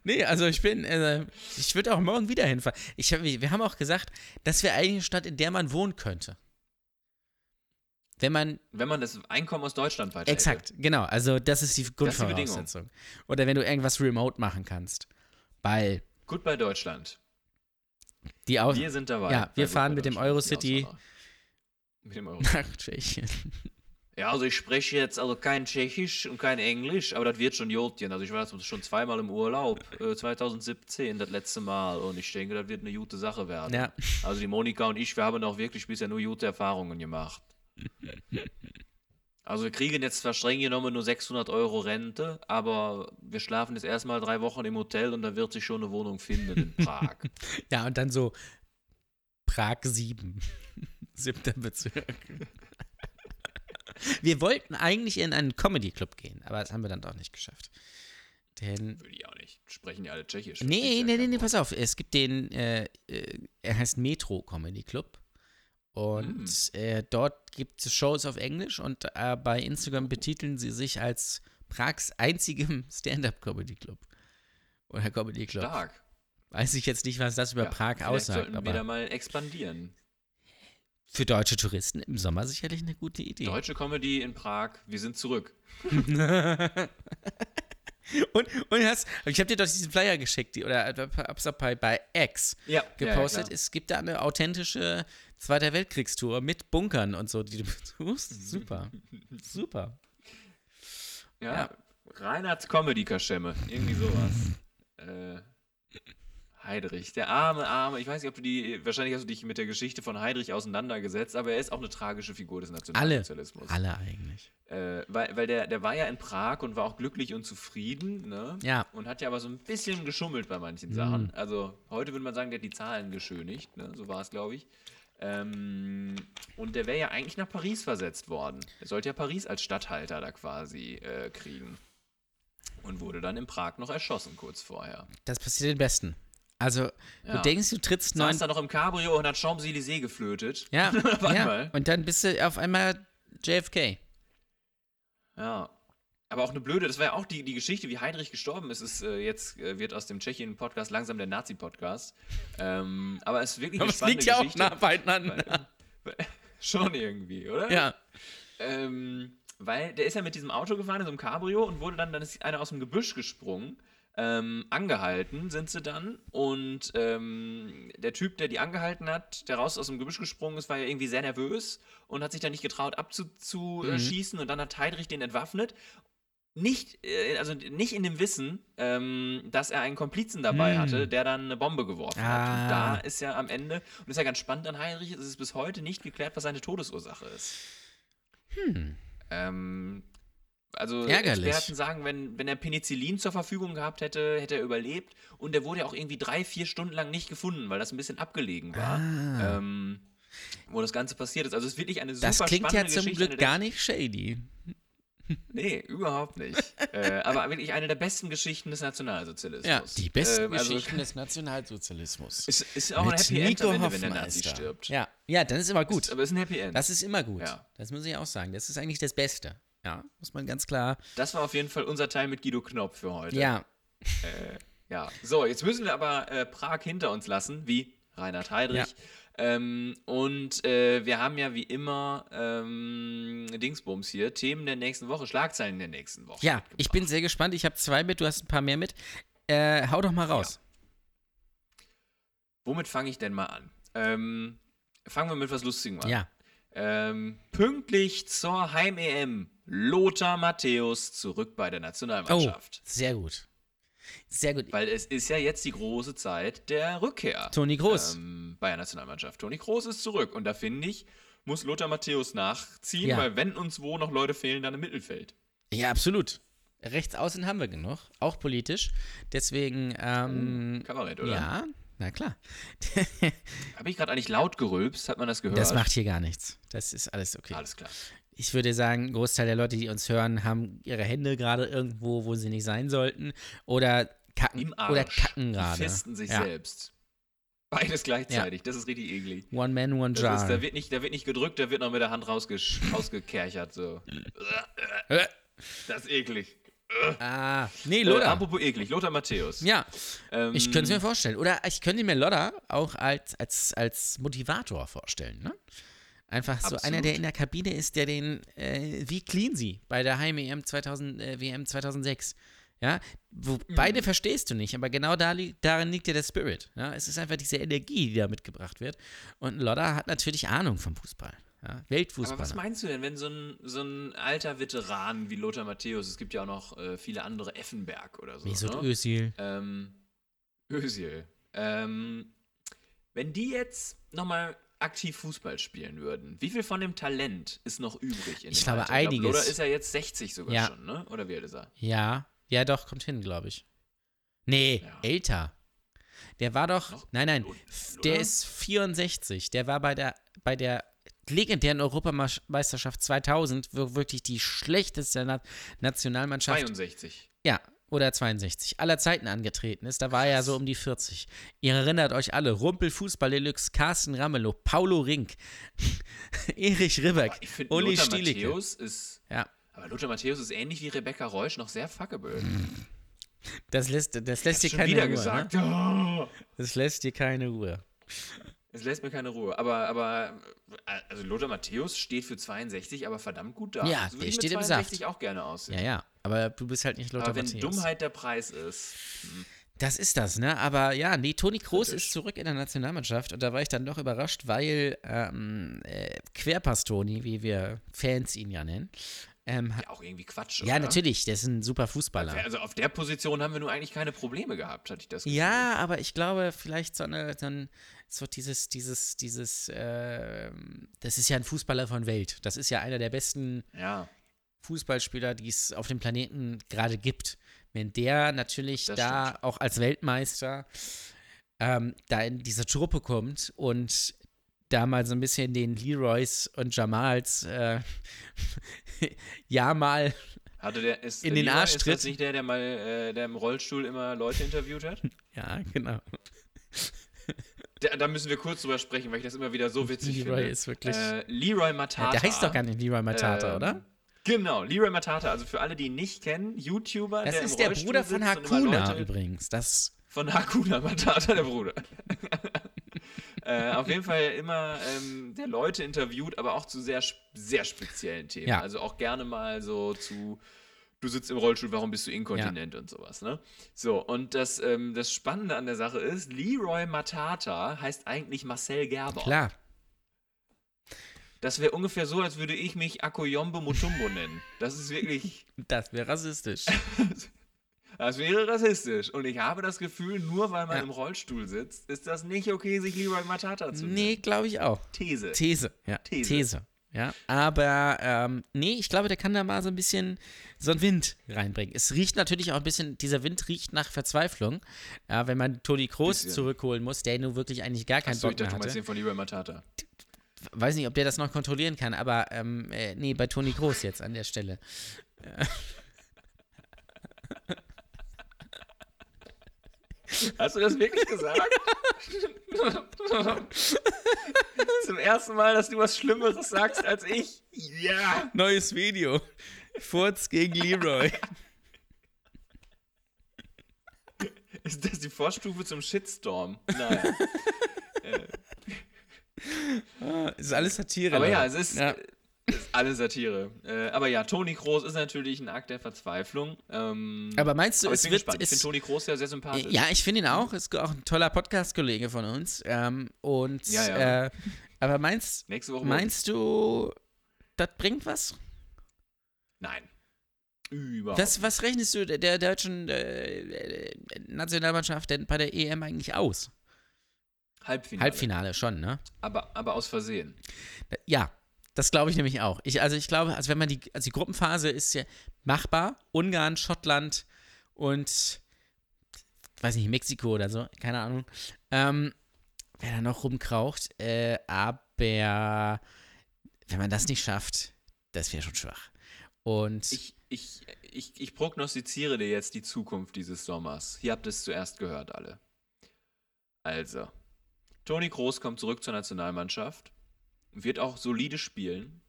Speaker 1: Nee, also ich bin, äh, ich würde auch morgen wieder hinfahren. Ich hab, wir haben auch gesagt, das wäre eigentlich eine Stadt, in der man wohnen könnte. Wenn man,
Speaker 2: Wenn man das Einkommen aus Deutschland weiter
Speaker 1: exakt, genau, also das ist die
Speaker 2: ist die Bedingung.
Speaker 1: Grundvoraussetzung. Oder wenn du irgendwas remote machen kannst. Weil
Speaker 2: Gut bei Deutschland.
Speaker 1: die Aus
Speaker 2: Wir sind dabei.
Speaker 1: Ja, wir fahren mit dem. Eurocity.
Speaker 2: Mit dem Euro.
Speaker 1: nach Tschechien. [laughs]
Speaker 2: Ja, also ich spreche jetzt also kein Tschechisch und kein Englisch, aber das wird schon Jotien. Also ich war jetzt schon zweimal im Urlaub, äh, 2017, das letzte Mal. Und ich denke, das wird eine gute Sache werden.
Speaker 1: Ja.
Speaker 2: Also die Monika und ich, wir haben auch wirklich bisher nur gute Erfahrungen gemacht. Also wir kriegen jetzt zwar streng genommen nur 600 Euro Rente, aber wir schlafen jetzt erstmal drei Wochen im Hotel und da wird sich schon eine Wohnung finden in Prag. [laughs]
Speaker 1: Ja, und dann so Prag 7. [laughs] Siebter Bezirk. Wir wollten eigentlich in einen Comedy-Club gehen, aber das haben wir dann doch nicht geschafft. Denn
Speaker 2: Würde ich auch nicht. Sprechen ja alle Tschechisch.
Speaker 1: Nee, nee, nee, nee, pass auf. Es gibt den, äh, äh, er heißt Metro Comedy Club. Und
Speaker 2: Mm.
Speaker 1: äh, dort gibt es Shows auf Englisch und äh, bei Instagram betiteln sie sich als Prags einzigem [laughs] Stand-Up-Comedy Club. Oder Comedy Club.
Speaker 2: Stark.
Speaker 1: Weiß ich jetzt nicht, was das über
Speaker 2: Ja,
Speaker 1: Prag aussagt,
Speaker 2: sollten wir da mal expandieren.
Speaker 1: für deutsche Touristen im Sommer sicherlich eine gute Idee.
Speaker 2: Deutsche Comedy in Prag, wir sind zurück. [laughs]
Speaker 1: und, und hast, ich habe dir doch diesen Flyer geschickt, die, oder äh, bei, bei X
Speaker 2: Ja,
Speaker 1: gepostet. es gibt da eine authentische Zweiter Weltkriegstour mit Bunkern und so, die du [laughs] besuchst. Super. Super.
Speaker 2: Ja,
Speaker 1: Ja.
Speaker 2: Reinhards Comedy-Kaschemme, irgendwie sowas. äh, Heidrich, der arme, arme, ich weiß nicht, ob du die, wahrscheinlich hast du dich mit der Geschichte von Heidrich auseinandergesetzt, aber er ist auch eine tragische Figur des
Speaker 1: Alle.
Speaker 2: Nationalsozialismus.
Speaker 1: Alle eigentlich.
Speaker 2: Äh, weil weil der, der war ja in Prag und war auch glücklich und zufrieden, ne?
Speaker 1: Ja.
Speaker 2: Und hat ja aber so ein bisschen geschummelt bei manchen
Speaker 1: Mhm.
Speaker 2: Sachen. Also heute würde man sagen, der hat die Zahlen geschönigt, ne? So war es, glaube ich. Ähm, und der wäre ja eigentlich nach Paris versetzt worden. Er sollte ja Paris als Statthalter da quasi äh, kriegen. Und wurde dann in Prag noch erschossen kurz vorher.
Speaker 1: Das passiert den Besten. Also,
Speaker 2: Ja.
Speaker 1: du denkst, du trittst neun.
Speaker 2: Saß da noch im Cabrio und hat Champs-Élysées geflötet.
Speaker 1: Ja, [laughs]
Speaker 2: Auf
Speaker 1: ja.
Speaker 2: einmal.
Speaker 1: Und dann bist du auf einmal JFK.
Speaker 2: Ja. Aber auch eine blöde, das war ja auch die, die Geschichte, wie Heinrich gestorben ist. ist äh, jetzt äh, wird aus dem Tschechien-Podcast langsam der Nazi-Podcast. Ähm, aber es ist wirklich
Speaker 1: Aber
Speaker 2: eine
Speaker 1: es
Speaker 2: spannende
Speaker 1: liegt ja auch
Speaker 2: Geschichte.
Speaker 1: nah beieinander. [laughs]
Speaker 2: Schon irgendwie, oder?
Speaker 1: Ja.
Speaker 2: Ähm, weil der ist ja mit diesem Auto gefahren, in so einem Cabrio und wurde dann, dann ist einer aus dem Gebüsch gesprungen. Ähm, angehalten sind sie dann und ähm, der Typ, der die angehalten hat, der raus aus dem Gebüsch gesprungen ist, war ja irgendwie sehr nervös und hat sich dann nicht getraut abzuschießen und dann hat Heidrich den entwaffnet. Nicht, äh, also nicht in dem Wissen, ähm, dass er einen Komplizen dabei
Speaker 1: Hm.
Speaker 2: hatte, der dann eine Bombe geworfen hat.
Speaker 1: Ah.
Speaker 2: Und da ist ja am Ende, und das ist ja ganz spannend an Heinrich, es ist bis heute nicht geklärt, was seine Todesursache ist.
Speaker 1: Hm.
Speaker 2: Ähm, also
Speaker 1: Ärgerlich.
Speaker 2: Experten sagen, wenn, wenn er Penicillin zur Verfügung gehabt hätte, hätte er überlebt. Und er wurde ja auch irgendwie drei, vier Stunden lang nicht gefunden, weil das ein bisschen abgelegen war.
Speaker 1: Ah.
Speaker 2: Ähm, wo das Ganze passiert ist. Also es ist wirklich eine super
Speaker 1: Das klingt ja zum. Glück gar nicht shady. [laughs]
Speaker 2: Nee, überhaupt nicht. äh, aber wirklich eine der besten Geschichten des Nationalsozialismus.
Speaker 1: Ja, die besten
Speaker 2: Ähm, also-
Speaker 1: Geschichten des Nationalsozialismus. [laughs]
Speaker 2: Ist, ist auch ein Happy End am Ende, wenn der Nazi stirbt.
Speaker 1: Ja, ja, dann ist immer gut.
Speaker 2: Ist, aber ist ein Happy End.
Speaker 1: Das ist immer gut.
Speaker 2: Ja.
Speaker 1: Das muss ich auch sagen. Das ist eigentlich das Beste. Ja, muss man ganz klar.
Speaker 2: Das war auf jeden Fall unser Teil mit Guido Knopf für heute.
Speaker 1: Ja,
Speaker 2: Ja, so, jetzt müssen wir aber äh, Prag hinter uns lassen, wie Reinhard Heydrich. Ähm, und äh, wir haben ja wie immer ähm, Dingsbums hier, Themen der nächsten Woche, Schlagzeilen der nächsten Woche.
Speaker 1: ja, ich bin sehr gespannt. Ich habe zwei mit, du hast ein paar mehr mit. Äh, hau doch mal raus.
Speaker 2: Womit fange ich denn mal an? Ähm, fangen wir mit was Lustigem an.
Speaker 1: Ja.
Speaker 2: Ähm, pünktlich zur Heim-EM, Lothar Matthäus zurück bei der
Speaker 1: Oh,
Speaker 2: Nationalmannschaft.
Speaker 1: sehr gut. Sehr gut.
Speaker 2: Weil es ist ja jetzt die große Zeit der Rückkehr.
Speaker 1: Toni Kroos.
Speaker 2: Ähm, bei der Nationalmannschaft. Toni Kroos ist zurück. Und da finde ich, muss Lothar Matthäus nachziehen,
Speaker 1: Ja.
Speaker 2: weil wenn uns wo noch Leute fehlen, dann im Mittelfeld.
Speaker 1: Ja, absolut. Rechts außen haben wir genug, auch politisch. Deswegen, ähm,
Speaker 2: Kabarett, oder?
Speaker 1: ja, na klar.
Speaker 2: Habe ich gerade eigentlich laut gerülpst? Hat man das gehört?
Speaker 1: Das macht hier gar nichts. Das ist alles okay.
Speaker 2: Alles klar.
Speaker 1: Ich würde sagen, ein Großteil der Leute, die uns hören, haben ihre Hände gerade irgendwo, wo sie nicht sein sollten. Oder kacken,
Speaker 2: Im Arsch.
Speaker 1: oder kacken
Speaker 2: Die
Speaker 1: gerade.
Speaker 2: festen sich
Speaker 1: Ja.
Speaker 2: selbst. Beides gleichzeitig. Das ist richtig eklig.
Speaker 1: One man, one jar.
Speaker 2: ist, da, wird nicht, da wird nicht gedrückt, da wird noch mit der Hand rausgesch [laughs] rausgekerchert. So.
Speaker 1: Äh,
Speaker 2: Das ist eklig.
Speaker 1: ah, nee,
Speaker 2: Äh,
Speaker 1: Lothar.
Speaker 2: apropos eklig, Lothar Matthäus.
Speaker 1: ja,
Speaker 2: Ähm,
Speaker 1: ich könnte es mir vorstellen. Oder ich könnte mir Lothar auch als, als, als Motivator vorstellen. Ne? Einfach so
Speaker 2: Absolut.
Speaker 1: einer, der in der Kabine ist, der den, äh, wie Cleansey bei der Heim-EM 2000, äh, WM 2006. Ja, wo
Speaker 2: Mhm.
Speaker 1: beide verstehst du nicht, aber genau da li darin liegt ja der Spirit. Ja, es ist einfach diese Energie, die da mitgebracht wird. Und Lodder hat natürlich Ahnung vom Fußball. Ja,
Speaker 2: Aber was meinst du denn, wenn so ein, so ein alter Veteran wie Lothar Matthäus, es gibt ja auch noch äh, viele andere, Effenberg oder so.
Speaker 1: Mesut
Speaker 2: ne?
Speaker 1: Özil.
Speaker 2: Ähm, Özil. Ähm, wenn die jetzt nochmal aktiv Fußball spielen würden, wie viel von dem Talent ist noch übrig? In
Speaker 1: Ich glaube,
Speaker 2: Alter?
Speaker 1: einiges.
Speaker 2: Oder ist er jetzt 60 sogar
Speaker 1: Ja.
Speaker 2: schon, ne? Oder wie alt ist er?
Speaker 1: Ja, ja, doch, kommt hin, glaube ich. Nee,
Speaker 2: Ja.
Speaker 1: älter. Der war doch,
Speaker 2: Noch?
Speaker 1: nein, nein, f- der ist 64. Der war bei der, bei der legendären Europameisterschaft 2000, wo wirklich die schlechteste Na Nationalmannschaft,
Speaker 2: 62.
Speaker 1: ja, oder 62, aller Zeiten angetreten ist. Da war er ja so um die 40. Ihr erinnert euch alle, Rumpel Fußball Deluxe, Carsten Ramelow, Paulo Rink, [laughs] Erich Ribbeck, Uli
Speaker 2: Lothar
Speaker 1: Stielicke.
Speaker 2: Matthäus ist.
Speaker 1: Ja,
Speaker 2: Aber Lothar Matthäus ist ähnlich wie Rebecca Reusch noch sehr fuckable.
Speaker 1: das lässt, das lässt dir keine Ruhe.
Speaker 2: gesagt.
Speaker 1: Ne?
Speaker 2: Oh.
Speaker 1: Das lässt dir keine Ruhe.
Speaker 2: Es lässt mir keine Ruhe. Aber, aber äh, also Lothar Matthäus steht für 62, aber verdammt gut da.
Speaker 1: Ja,
Speaker 2: so
Speaker 1: der
Speaker 2: würde ich
Speaker 1: steht im
Speaker 2: 62 auch gerne aussehen.
Speaker 1: Ja, ja, aber du bist halt nicht Lothar
Speaker 2: aber wenn
Speaker 1: Matthäus.
Speaker 2: Dummheit der Preis ist.
Speaker 1: Das ist das, ne? Aber ja, nee, Toni Kroos ist zurück in der Nationalmannschaft und da war ich dann doch überrascht, weil ähm, äh, Querpass-Toni, wie wir Fans ihn ja nennen, ähm,
Speaker 2: Ja, auch irgendwie Quatsch.
Speaker 1: ja,
Speaker 2: oder?
Speaker 1: natürlich, der ist ein super Fußballer.
Speaker 2: Also auf der Position haben wir nur eigentlich keine Probleme gehabt, hatte ich das Gefühl.
Speaker 1: Ja, aber ich glaube, vielleicht so eine, dann so dieses, dieses, dieses, ähm, das ist ja ein Fußballer von Welt. Das ist ja einer der besten
Speaker 2: Ja,
Speaker 1: Fußballspieler, die es auf dem Planeten gerade gibt. Wenn der natürlich
Speaker 2: Das
Speaker 1: da auch als Weltmeister ähm, da in diese Truppe kommt und da mal so ein bisschen den Leroys und Jamals äh, [laughs] ja mal
Speaker 2: hatte der ist
Speaker 1: In den
Speaker 2: Leroy,
Speaker 1: Arsch
Speaker 2: ist
Speaker 1: tritt.
Speaker 2: das nicht der, der mal äh, der im Rollstuhl immer Leute interviewt hat? [laughs]
Speaker 1: ja genau
Speaker 2: Da, da müssen wir kurz drüber sprechen, weil ich das immer wieder so witzig
Speaker 1: Leroy
Speaker 2: finde.
Speaker 1: ist wirklich
Speaker 2: äh, Leroy Matata.
Speaker 1: der heißt doch gar nicht Leroy Matata
Speaker 2: Ähm,
Speaker 1: oder
Speaker 2: Genau, Leroy Matata. Also für alle, die ihn nicht kennen, YouTuber,
Speaker 1: das
Speaker 2: der
Speaker 1: ist der
Speaker 2: Rollstuhl
Speaker 1: Bruder von Hakuna übrigens das
Speaker 2: Von Hakuna Matata, der Bruder. [laughs] äh, auf jeden Fall immer ähm, der Leute interviewt, aber auch zu sehr, sehr speziellen Themen.
Speaker 1: Ja.
Speaker 2: Also auch gerne mal so zu, du sitzt im Rollstuhl, warum bist du inkontinent und sowas. Ne? So, und das, ähm, das Spannende an der Sache ist, Leroy Matata heißt eigentlich Marcel Gerber.
Speaker 1: klar
Speaker 2: Das wäre ungefähr so, als würde ich mich Akoyombe Mutumbo nennen. Das ist wirklich,
Speaker 1: das wäre rassistisch [laughs]
Speaker 2: das wäre rassistisch. Und ich habe das Gefühl, nur weil man
Speaker 1: Ja.
Speaker 2: im Rollstuhl sitzt, ist das nicht okay, sich Leroy Matata zu nennen.
Speaker 1: nee glaube ich auch
Speaker 2: These.
Speaker 1: These, ja. These.
Speaker 2: These.
Speaker 1: Ja, aber ähm, nee, ich glaube, der kann da mal so ein bisschen so einen Wind reinbringen. Es riecht natürlich auch ein bisschen, dieser Wind riecht nach Verzweiflung. Ja, wenn man Toni Kroos zurückholen muss, der nun wirklich eigentlich gar keinen
Speaker 2: Achso, ich
Speaker 1: Bock mehr
Speaker 2: dachte,
Speaker 1: hatte.
Speaker 2: den von Leroy Matata.
Speaker 1: Weiß nicht, ob der das noch kontrollieren kann, aber ähm, äh, nee, bei Toni Kroos jetzt an der Stelle. [laughs]
Speaker 2: Hast du das wirklich gesagt? Zum ersten Mal, dass du was Schlimmeres sagst als ich. Ja.
Speaker 1: Neues Video. Furz gegen Leroy.
Speaker 2: Ist das die Vorstufe zum Shitstorm? Nein.
Speaker 1: Ah, ist alles Satire.
Speaker 2: Aber ja, es ist,
Speaker 1: Ja.
Speaker 2: Ist alle Satire. Äh, aber ja, Toni Kroos ist natürlich ein Akt der Verzweiflung. Ähm,
Speaker 1: Aber meinst du,
Speaker 2: aber
Speaker 1: es
Speaker 2: ich bin
Speaker 1: wird.
Speaker 2: gespannt. Ich finde Toni Kroos ja sehr sympathisch.
Speaker 1: ja, ich finde ihn auch. Ist auch ein toller Podcast-Kollege von uns. Ähm, und
Speaker 2: Ja, ja.
Speaker 1: Äh, aber meinst, meinst du, das bringt was?
Speaker 2: Nein. Überhaupt.
Speaker 1: Was, was rechnest du der, der deutschen äh, äh, Nationalmannschaft denn bei der EM eigentlich aus?
Speaker 2: Halbfinale.
Speaker 1: Halbfinale schon, ne?
Speaker 2: Aber, aber aus Versehen.
Speaker 1: Ja, das glaube ich nämlich auch. Ich, also ich glaube, also wenn man die, also die Gruppenphase ist ja machbar. Ungarn, Schottland und weiß nicht, Mexiko oder so, keine Ahnung. Ähm, wer da noch rumkraucht. Äh, aber wenn man das nicht schafft, das wäre schon schwach. Und
Speaker 2: Ich, ich, ich, ich prognostiziere dir jetzt die Zukunft dieses Sommers. Hier habt ihr es zuerst gehört, alle. Also, Toni Kroos kommt zurück zur Nationalmannschaft, wird auch solide spielen,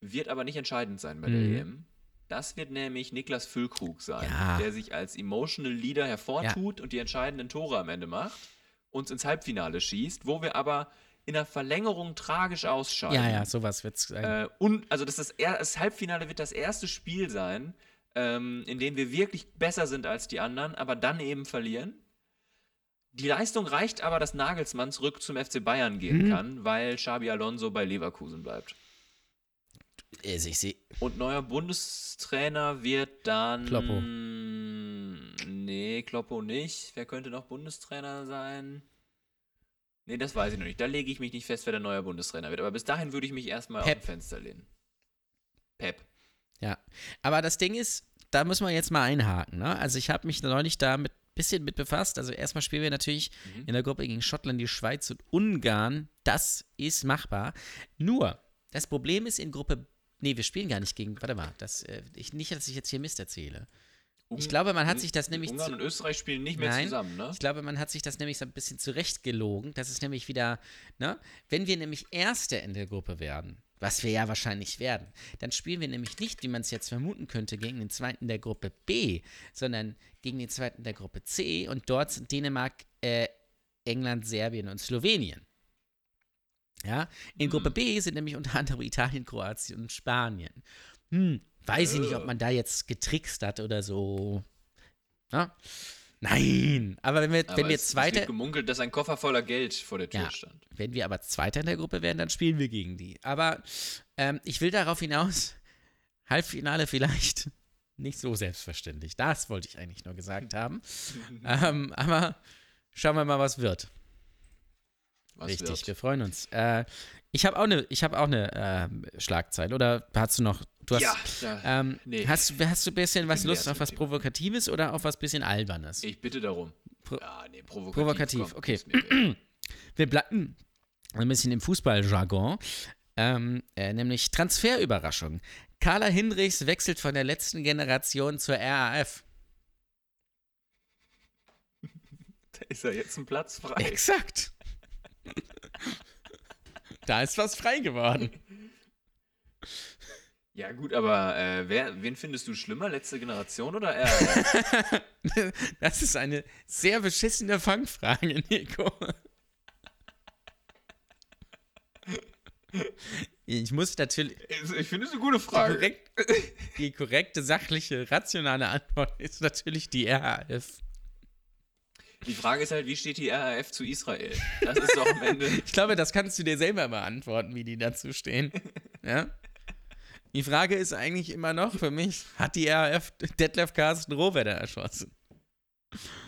Speaker 2: wird aber nicht entscheidend sein bei der
Speaker 1: Mhm.
Speaker 2: EM. Das wird nämlich Niklas Füllkrug sein,
Speaker 1: Ja.
Speaker 2: der sich als Emotional Leader hervortut und die entscheidenden Tore am Ende macht, uns ins Halbfinale schießt, wo wir aber in der Verlängerung tragisch ausscheiden.
Speaker 1: ja, ja, sowas wird es sein.
Speaker 2: Äh, und also das, das, das Halbfinale wird das erste Spiel sein, ähm, in dem wir wirklich besser sind als die anderen, aber dann eben verlieren. Die Leistung reicht aber, dass Nagelsmann zurück zum FC Bayern gehen
Speaker 1: Mhm.
Speaker 2: kann, weil Xabi Alonso bei Leverkusen bleibt.
Speaker 1: Ich sehe.
Speaker 2: Und neuer Bundestrainer wird dann.
Speaker 1: Kloppo.
Speaker 2: Nee, Kloppo nicht. Wer könnte noch Bundestrainer sein? Nee, das weiß ich noch nicht. Da lege ich mich nicht fest, wer der neue Bundestrainer wird. Aber bis dahin würde ich mich erstmal
Speaker 1: Pep.
Speaker 2: dem Fenster lehnen. Pep.
Speaker 1: Ja, aber das Ding ist, da muss man jetzt mal einhaken. Ne? Also ich habe mich neulich da mit bisschen mit befasst. Also erstmal spielen wir natürlich
Speaker 2: Mhm.
Speaker 1: in der Gruppe gegen Schottland, die Schweiz und Ungarn. Das ist machbar. Nur, das Problem ist in Gruppe. Nee, wir spielen gar nicht gegen. Warte mal, das, äh, ich, nicht, dass ich jetzt hier Mist erzähle. Ich glaube, man hat sich das nämlich
Speaker 2: Ungarn und Österreich spielen nicht mehr
Speaker 1: Nein,
Speaker 2: zusammen, ne?
Speaker 1: Ich glaube, man hat sich das nämlich so ein bisschen zurechtgelogen. Das ist nämlich wieder, ne? Wenn wir nämlich Erste in der Gruppe werden, was wir ja wahrscheinlich werden, dann spielen wir nämlich nicht, wie man es jetzt vermuten könnte, gegen den Zweiten der Gruppe B, sondern gegen den Zweiten der Gruppe C und dort sind Dänemark, äh, England, Serbien und Slowenien. Ja, in
Speaker 2: Hm.
Speaker 1: Gruppe B sind nämlich unter anderem Italien, Kroatien und Spanien. Hm, weiß ich nicht, ob man da jetzt getrickst hat oder so. Ja? Nein, aber wenn wir,
Speaker 2: Aber
Speaker 1: wenn wir
Speaker 2: es, Es
Speaker 1: Zweiter,
Speaker 2: wird gemunkelt, dass ein Koffer voller Geld vor der Tür
Speaker 1: Ja.
Speaker 2: stand.
Speaker 1: wenn wir aber Zweiter in der Gruppe werden, dann spielen wir gegen die. Aber ähm, ich will darauf hinaus, Halbfinale vielleicht [laughs] nicht so selbstverständlich. Das wollte ich eigentlich nur gesagt haben. [laughs] ähm, aber schauen wir mal, was wird.
Speaker 2: Was
Speaker 1: Richtig,
Speaker 2: wird?
Speaker 1: wir freuen uns. Äh, ich habe auch eine, ich habe auch eine ähm, Schlagzeile. Oder hast du noch? Du hast,
Speaker 2: ja, ja.
Speaker 1: ähm,
Speaker 2: nee.
Speaker 1: hast, du- hast du ein bisschen was Lust auf was. Provokatives oder auf was bisschen Albernes?
Speaker 2: ich bitte darum.
Speaker 1: Pro-
Speaker 2: ja, nee, provokativ.
Speaker 1: Provokativ,
Speaker 2: komm,
Speaker 1: okay. [clears throat] Wir bleiben ein bisschen im Fußballjargon, ähm, äh, nämlich Transferüberraschung. Carla Hinrichs wechselt von der letzten Generation zur RAF. [laughs]
Speaker 2: da ist ja jetzt ein Platz frei.
Speaker 1: Exakt. [laughs] da ist was frei geworden. [laughs]
Speaker 2: Ja, gut, aber äh, wer, wen findest du schlimmer? Letzte Generation oder er? [laughs]
Speaker 1: Das ist eine sehr beschissene Fangfrage, Nico. Ich muss natürlich.
Speaker 2: ich finde es eine gute
Speaker 1: Die,
Speaker 2: Frage.
Speaker 1: korrekt, die korrekte, sachliche, rationale Antwort ist natürlich die RAF.
Speaker 2: Die Frage ist halt, wie steht die RAF zu Israel? Das ist doch am Ende. [laughs]
Speaker 1: Ich glaube, das kannst du dir selber beantworten, wie die dazu stehen. Ja? Die Frage ist eigentlich immer noch für mich, hat die RAF Detlef Carsten Rohwedder erschossen?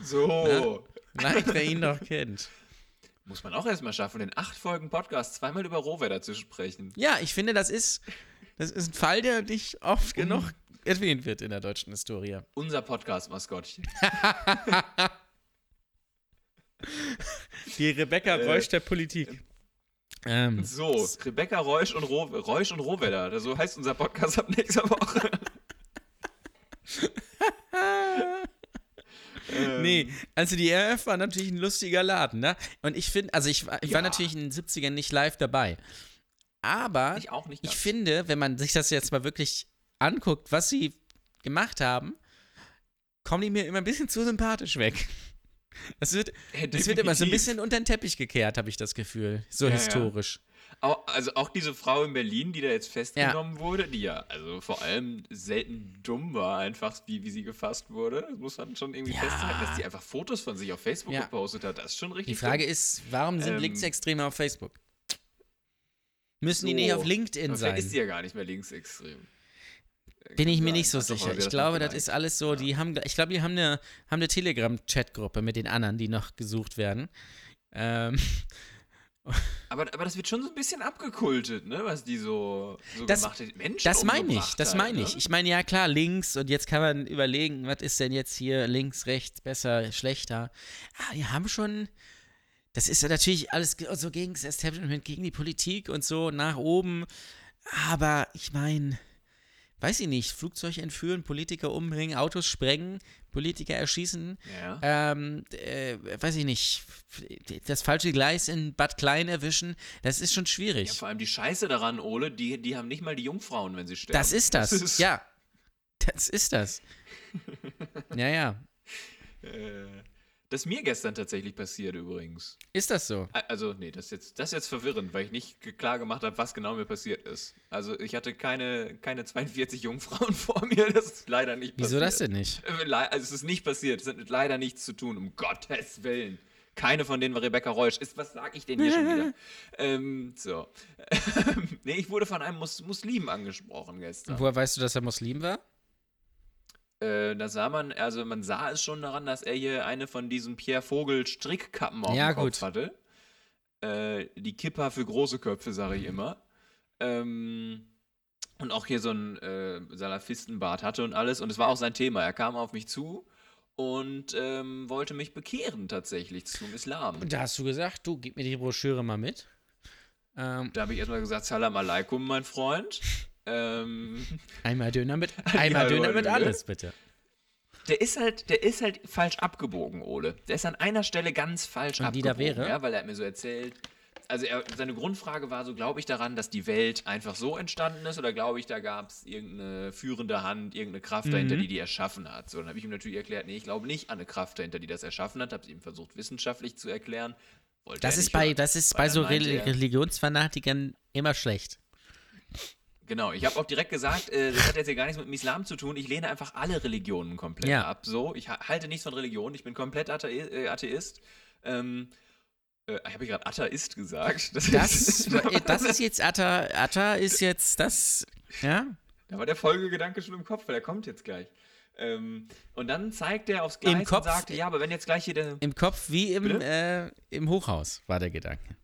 Speaker 2: So.
Speaker 1: Vielleicht, wer ihn noch kennt.
Speaker 2: Muss man auch erstmal schaffen, in acht Folgen Podcast zweimal über Rohwetter zu sprechen.
Speaker 1: Ja, ich finde, das ist, das ist ein Fall, der nicht oft genug erwähnt wird in der deutschen Historie.
Speaker 2: Unser Podcast-Maskottchen. [laughs]
Speaker 1: Die Rebecca
Speaker 2: Äh,
Speaker 1: Reusch der Politik. Ähm,
Speaker 2: so, Rebecca Reusch und, Roh, Reusch und Rohwedder. Also so heißt unser Podcast ab nächster Woche. [laughs]
Speaker 1: Nee, also die RF war natürlich ein lustiger Laden, ne? Und ich finde, also ich, ich
Speaker 2: ja.
Speaker 1: war natürlich in den 70ern nicht live dabei. Aber
Speaker 2: ich,
Speaker 1: ich finde, wenn man sich das jetzt mal wirklich anguckt, was sie gemacht haben, kommen die mir immer ein bisschen zu sympathisch weg. Das wird,
Speaker 2: Ja,
Speaker 1: wird immer so ein bisschen unter den Teppich gekehrt, habe ich das Gefühl. So
Speaker 2: Ja, ja.
Speaker 1: historisch.
Speaker 2: Auch, also auch diese Frau in Berlin, die da jetzt festgenommen wurde, die ja also vor allem selten dumm war, einfach wie, wie sie gefasst wurde. Das muss man schon irgendwie
Speaker 1: Ja.
Speaker 2: festhalten, dass die einfach Fotos von sich auf Facebook
Speaker 1: Ja.
Speaker 2: gepostet hat. Das ist schon
Speaker 1: Die
Speaker 2: richtig.
Speaker 1: Frage
Speaker 2: dumm.
Speaker 1: ist, warum sind
Speaker 2: Ähm,
Speaker 1: Linksextreme auf Facebook? Müssen die nicht
Speaker 2: So.
Speaker 1: auf LinkedIn
Speaker 2: Aber vielleicht
Speaker 1: sein?
Speaker 2: ist sie ja gar nicht mehr linksextrem.
Speaker 1: Bin ich mir nicht so sicher.
Speaker 2: mal
Speaker 1: Ich glaube, das ist alles so, die haben, ich glaube, die haben eine, haben eine Telegram-Chat-Gruppe mit den anderen, die noch gesucht werden. Ähm, [laughs]
Speaker 2: Aber, aber das wird schon so ein bisschen abgekultet, ne? Was die so, so
Speaker 1: Das-
Speaker 2: gemacht hat. Menschen
Speaker 1: das meine ich, das meine
Speaker 2: ne?
Speaker 1: ich. Ich meine, ja klar, links und jetzt kann man überlegen, was ist denn jetzt hier links, rechts, besser, schlechter. Ah, die haben schon, das ist ja natürlich alles so gegen das Establishment, gegen die Politik und so nach oben. Aber ich meine, weiß ich nicht, Flugzeug entführen, Politiker umbringen, Autos sprengen, Politiker erschießen.
Speaker 2: Ja.
Speaker 1: ähm, äh, weiß ich nicht, das falsche Gleis in Bad Klein erwischen, das ist schon
Speaker 2: ja,
Speaker 1: schwierig.
Speaker 2: vor allem die Scheiße daran, Ole, die, die haben nicht mal die Jungfrauen, wenn sie sterben.
Speaker 1: das ist das.
Speaker 2: ist-
Speaker 1: ja. Das ist das. ja, ja. [laughs]
Speaker 2: Äh, das ist mir gestern tatsächlich passiert übrigens.
Speaker 1: Ist das so?
Speaker 2: Also, nee, das ist jetzt, das ist jetzt verwirrend, weil ich nicht klar gemacht habe, was genau mir passiert ist. Also, ich hatte keine, keine 42 Jungfrauen [laughs] vor mir, das ist leider nicht
Speaker 1: Wieso
Speaker 2: passiert.
Speaker 1: das denn nicht?
Speaker 2: Äh, Also, es ist nicht passiert, es hat leider nichts zu tun, um Gottes Willen. Keine von denen war Rebecca Reusch. Ist, was sag ich denn hier schon wieder? [laughs] Ähm, so. [laughs] nee, ich wurde von einem Mus Muslim angesprochen gestern.
Speaker 1: Woher weißt du, dass er Muslim war?
Speaker 2: Äh, da sah man, also man sah es schon daran, dass er hier eine von diesen Pierre Vogel Strickkappen auf
Speaker 1: Ja,
Speaker 2: dem Kopf
Speaker 1: gut.
Speaker 2: hatte. Äh, die Kippa für große Köpfe, sage ich immer. Ähm, und auch hier so einen äh, Salafistenbart hatte und alles. Und es war auch sein Thema. Er kam auf mich zu und ähm, wollte mich bekehren tatsächlich zum Islam.
Speaker 1: Und da hast du gesagt, du, gib mir die Broschüre mal mit. Ähm,
Speaker 2: Da habe ich erstmal gesagt, Salam alaikum, mein Freund. [laughs] Ähm, [laughs]
Speaker 1: einmal Döner mit, [laughs] einmal Döner mit
Speaker 2: hallo.
Speaker 1: alles, bitte.
Speaker 2: Der ist halt, der ist halt falsch abgebogen, Ole. Der ist an einer Stelle ganz falsch
Speaker 1: Und die da
Speaker 2: abgebogen.
Speaker 1: wäre?
Speaker 2: Ja, weil er hat mir so erzählt. Also er, seine Grundfrage war so, glaube ich daran, dass die Welt einfach so entstanden ist oder glaube ich, da gab es irgendeine führende Hand, irgendeine Kraft
Speaker 1: Mhm.
Speaker 2: dahinter, die die erschaffen hat. So, dann habe ich ihm natürlich erklärt, nee, ich glaube nicht an eine Kraft dahinter, die das erschaffen hat. Habe es ihm versucht, wissenschaftlich zu erklären. Wollte
Speaker 1: Das
Speaker 2: er
Speaker 1: ist bei,
Speaker 2: hören.
Speaker 1: das ist bei so Rel
Speaker 2: er-
Speaker 1: Religionsfanatikern immer schlecht.
Speaker 2: Genau, ich habe auch direkt gesagt, äh, das hat jetzt hier gar nichts mit dem Islam zu tun. Ich lehne einfach alle Religionen komplett
Speaker 1: Ja.
Speaker 2: ab. So, ich ha- halte nichts von Religion. Ich bin komplett Athe äh, Atheist. Ähm, äh, habe ich gerade Atheist gesagt? Das,
Speaker 1: Das,
Speaker 2: ist, [laughs]
Speaker 1: äh, das ist jetzt Atta, Atta ist jetzt das, ja?
Speaker 2: da war der Folgegedanke schon im Kopf, weil der kommt jetzt gleich. Ähm, und dann zeigt er aufs Gleis
Speaker 1: Kopf-
Speaker 2: und sagte, ja, aber wenn jetzt gleich hier der
Speaker 1: Im Kopf wie im, äh, im Hochhaus, war der Gedanke.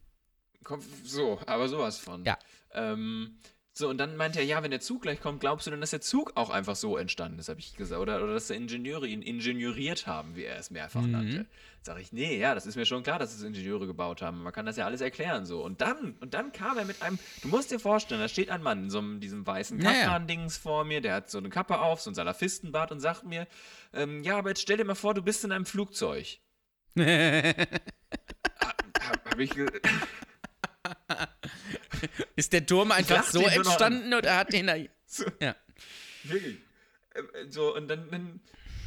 Speaker 2: Kopf, so, aber sowas von.
Speaker 1: Ja.
Speaker 2: Ähm, so, und dann meinte er, ja, wenn der Zug gleich kommt, glaubst du denn, dass der Zug auch einfach so entstanden ist, habe ich gesagt. Oder, oder dass die Ingenieure ihn ingenieuriert haben, wie er es mehrfach
Speaker 1: Mhm.
Speaker 2: nannte. Sag ich, nee, ja, das ist mir schon klar, dass es Ingenieure gebaut haben. Man kann das ja alles erklären so. Und dann, und dann kam er mit einem, du musst dir vorstellen, da steht ein Mann in so einem, diesem weißen. Kaftan-Dings vor mir, der hat so eine Kappe auf, so ein Salafistenbart und sagt mir, ähm, ja, aber jetzt stell dir mal vor, du bist in einem Flugzeug. [laughs] Hab, hab ich ge [laughs]
Speaker 1: ist der Turm einfach so entstanden oder hat den da. [laughs]
Speaker 2: So.
Speaker 1: Ja.
Speaker 2: Wirklich. Äh, äh, So, und dann, dann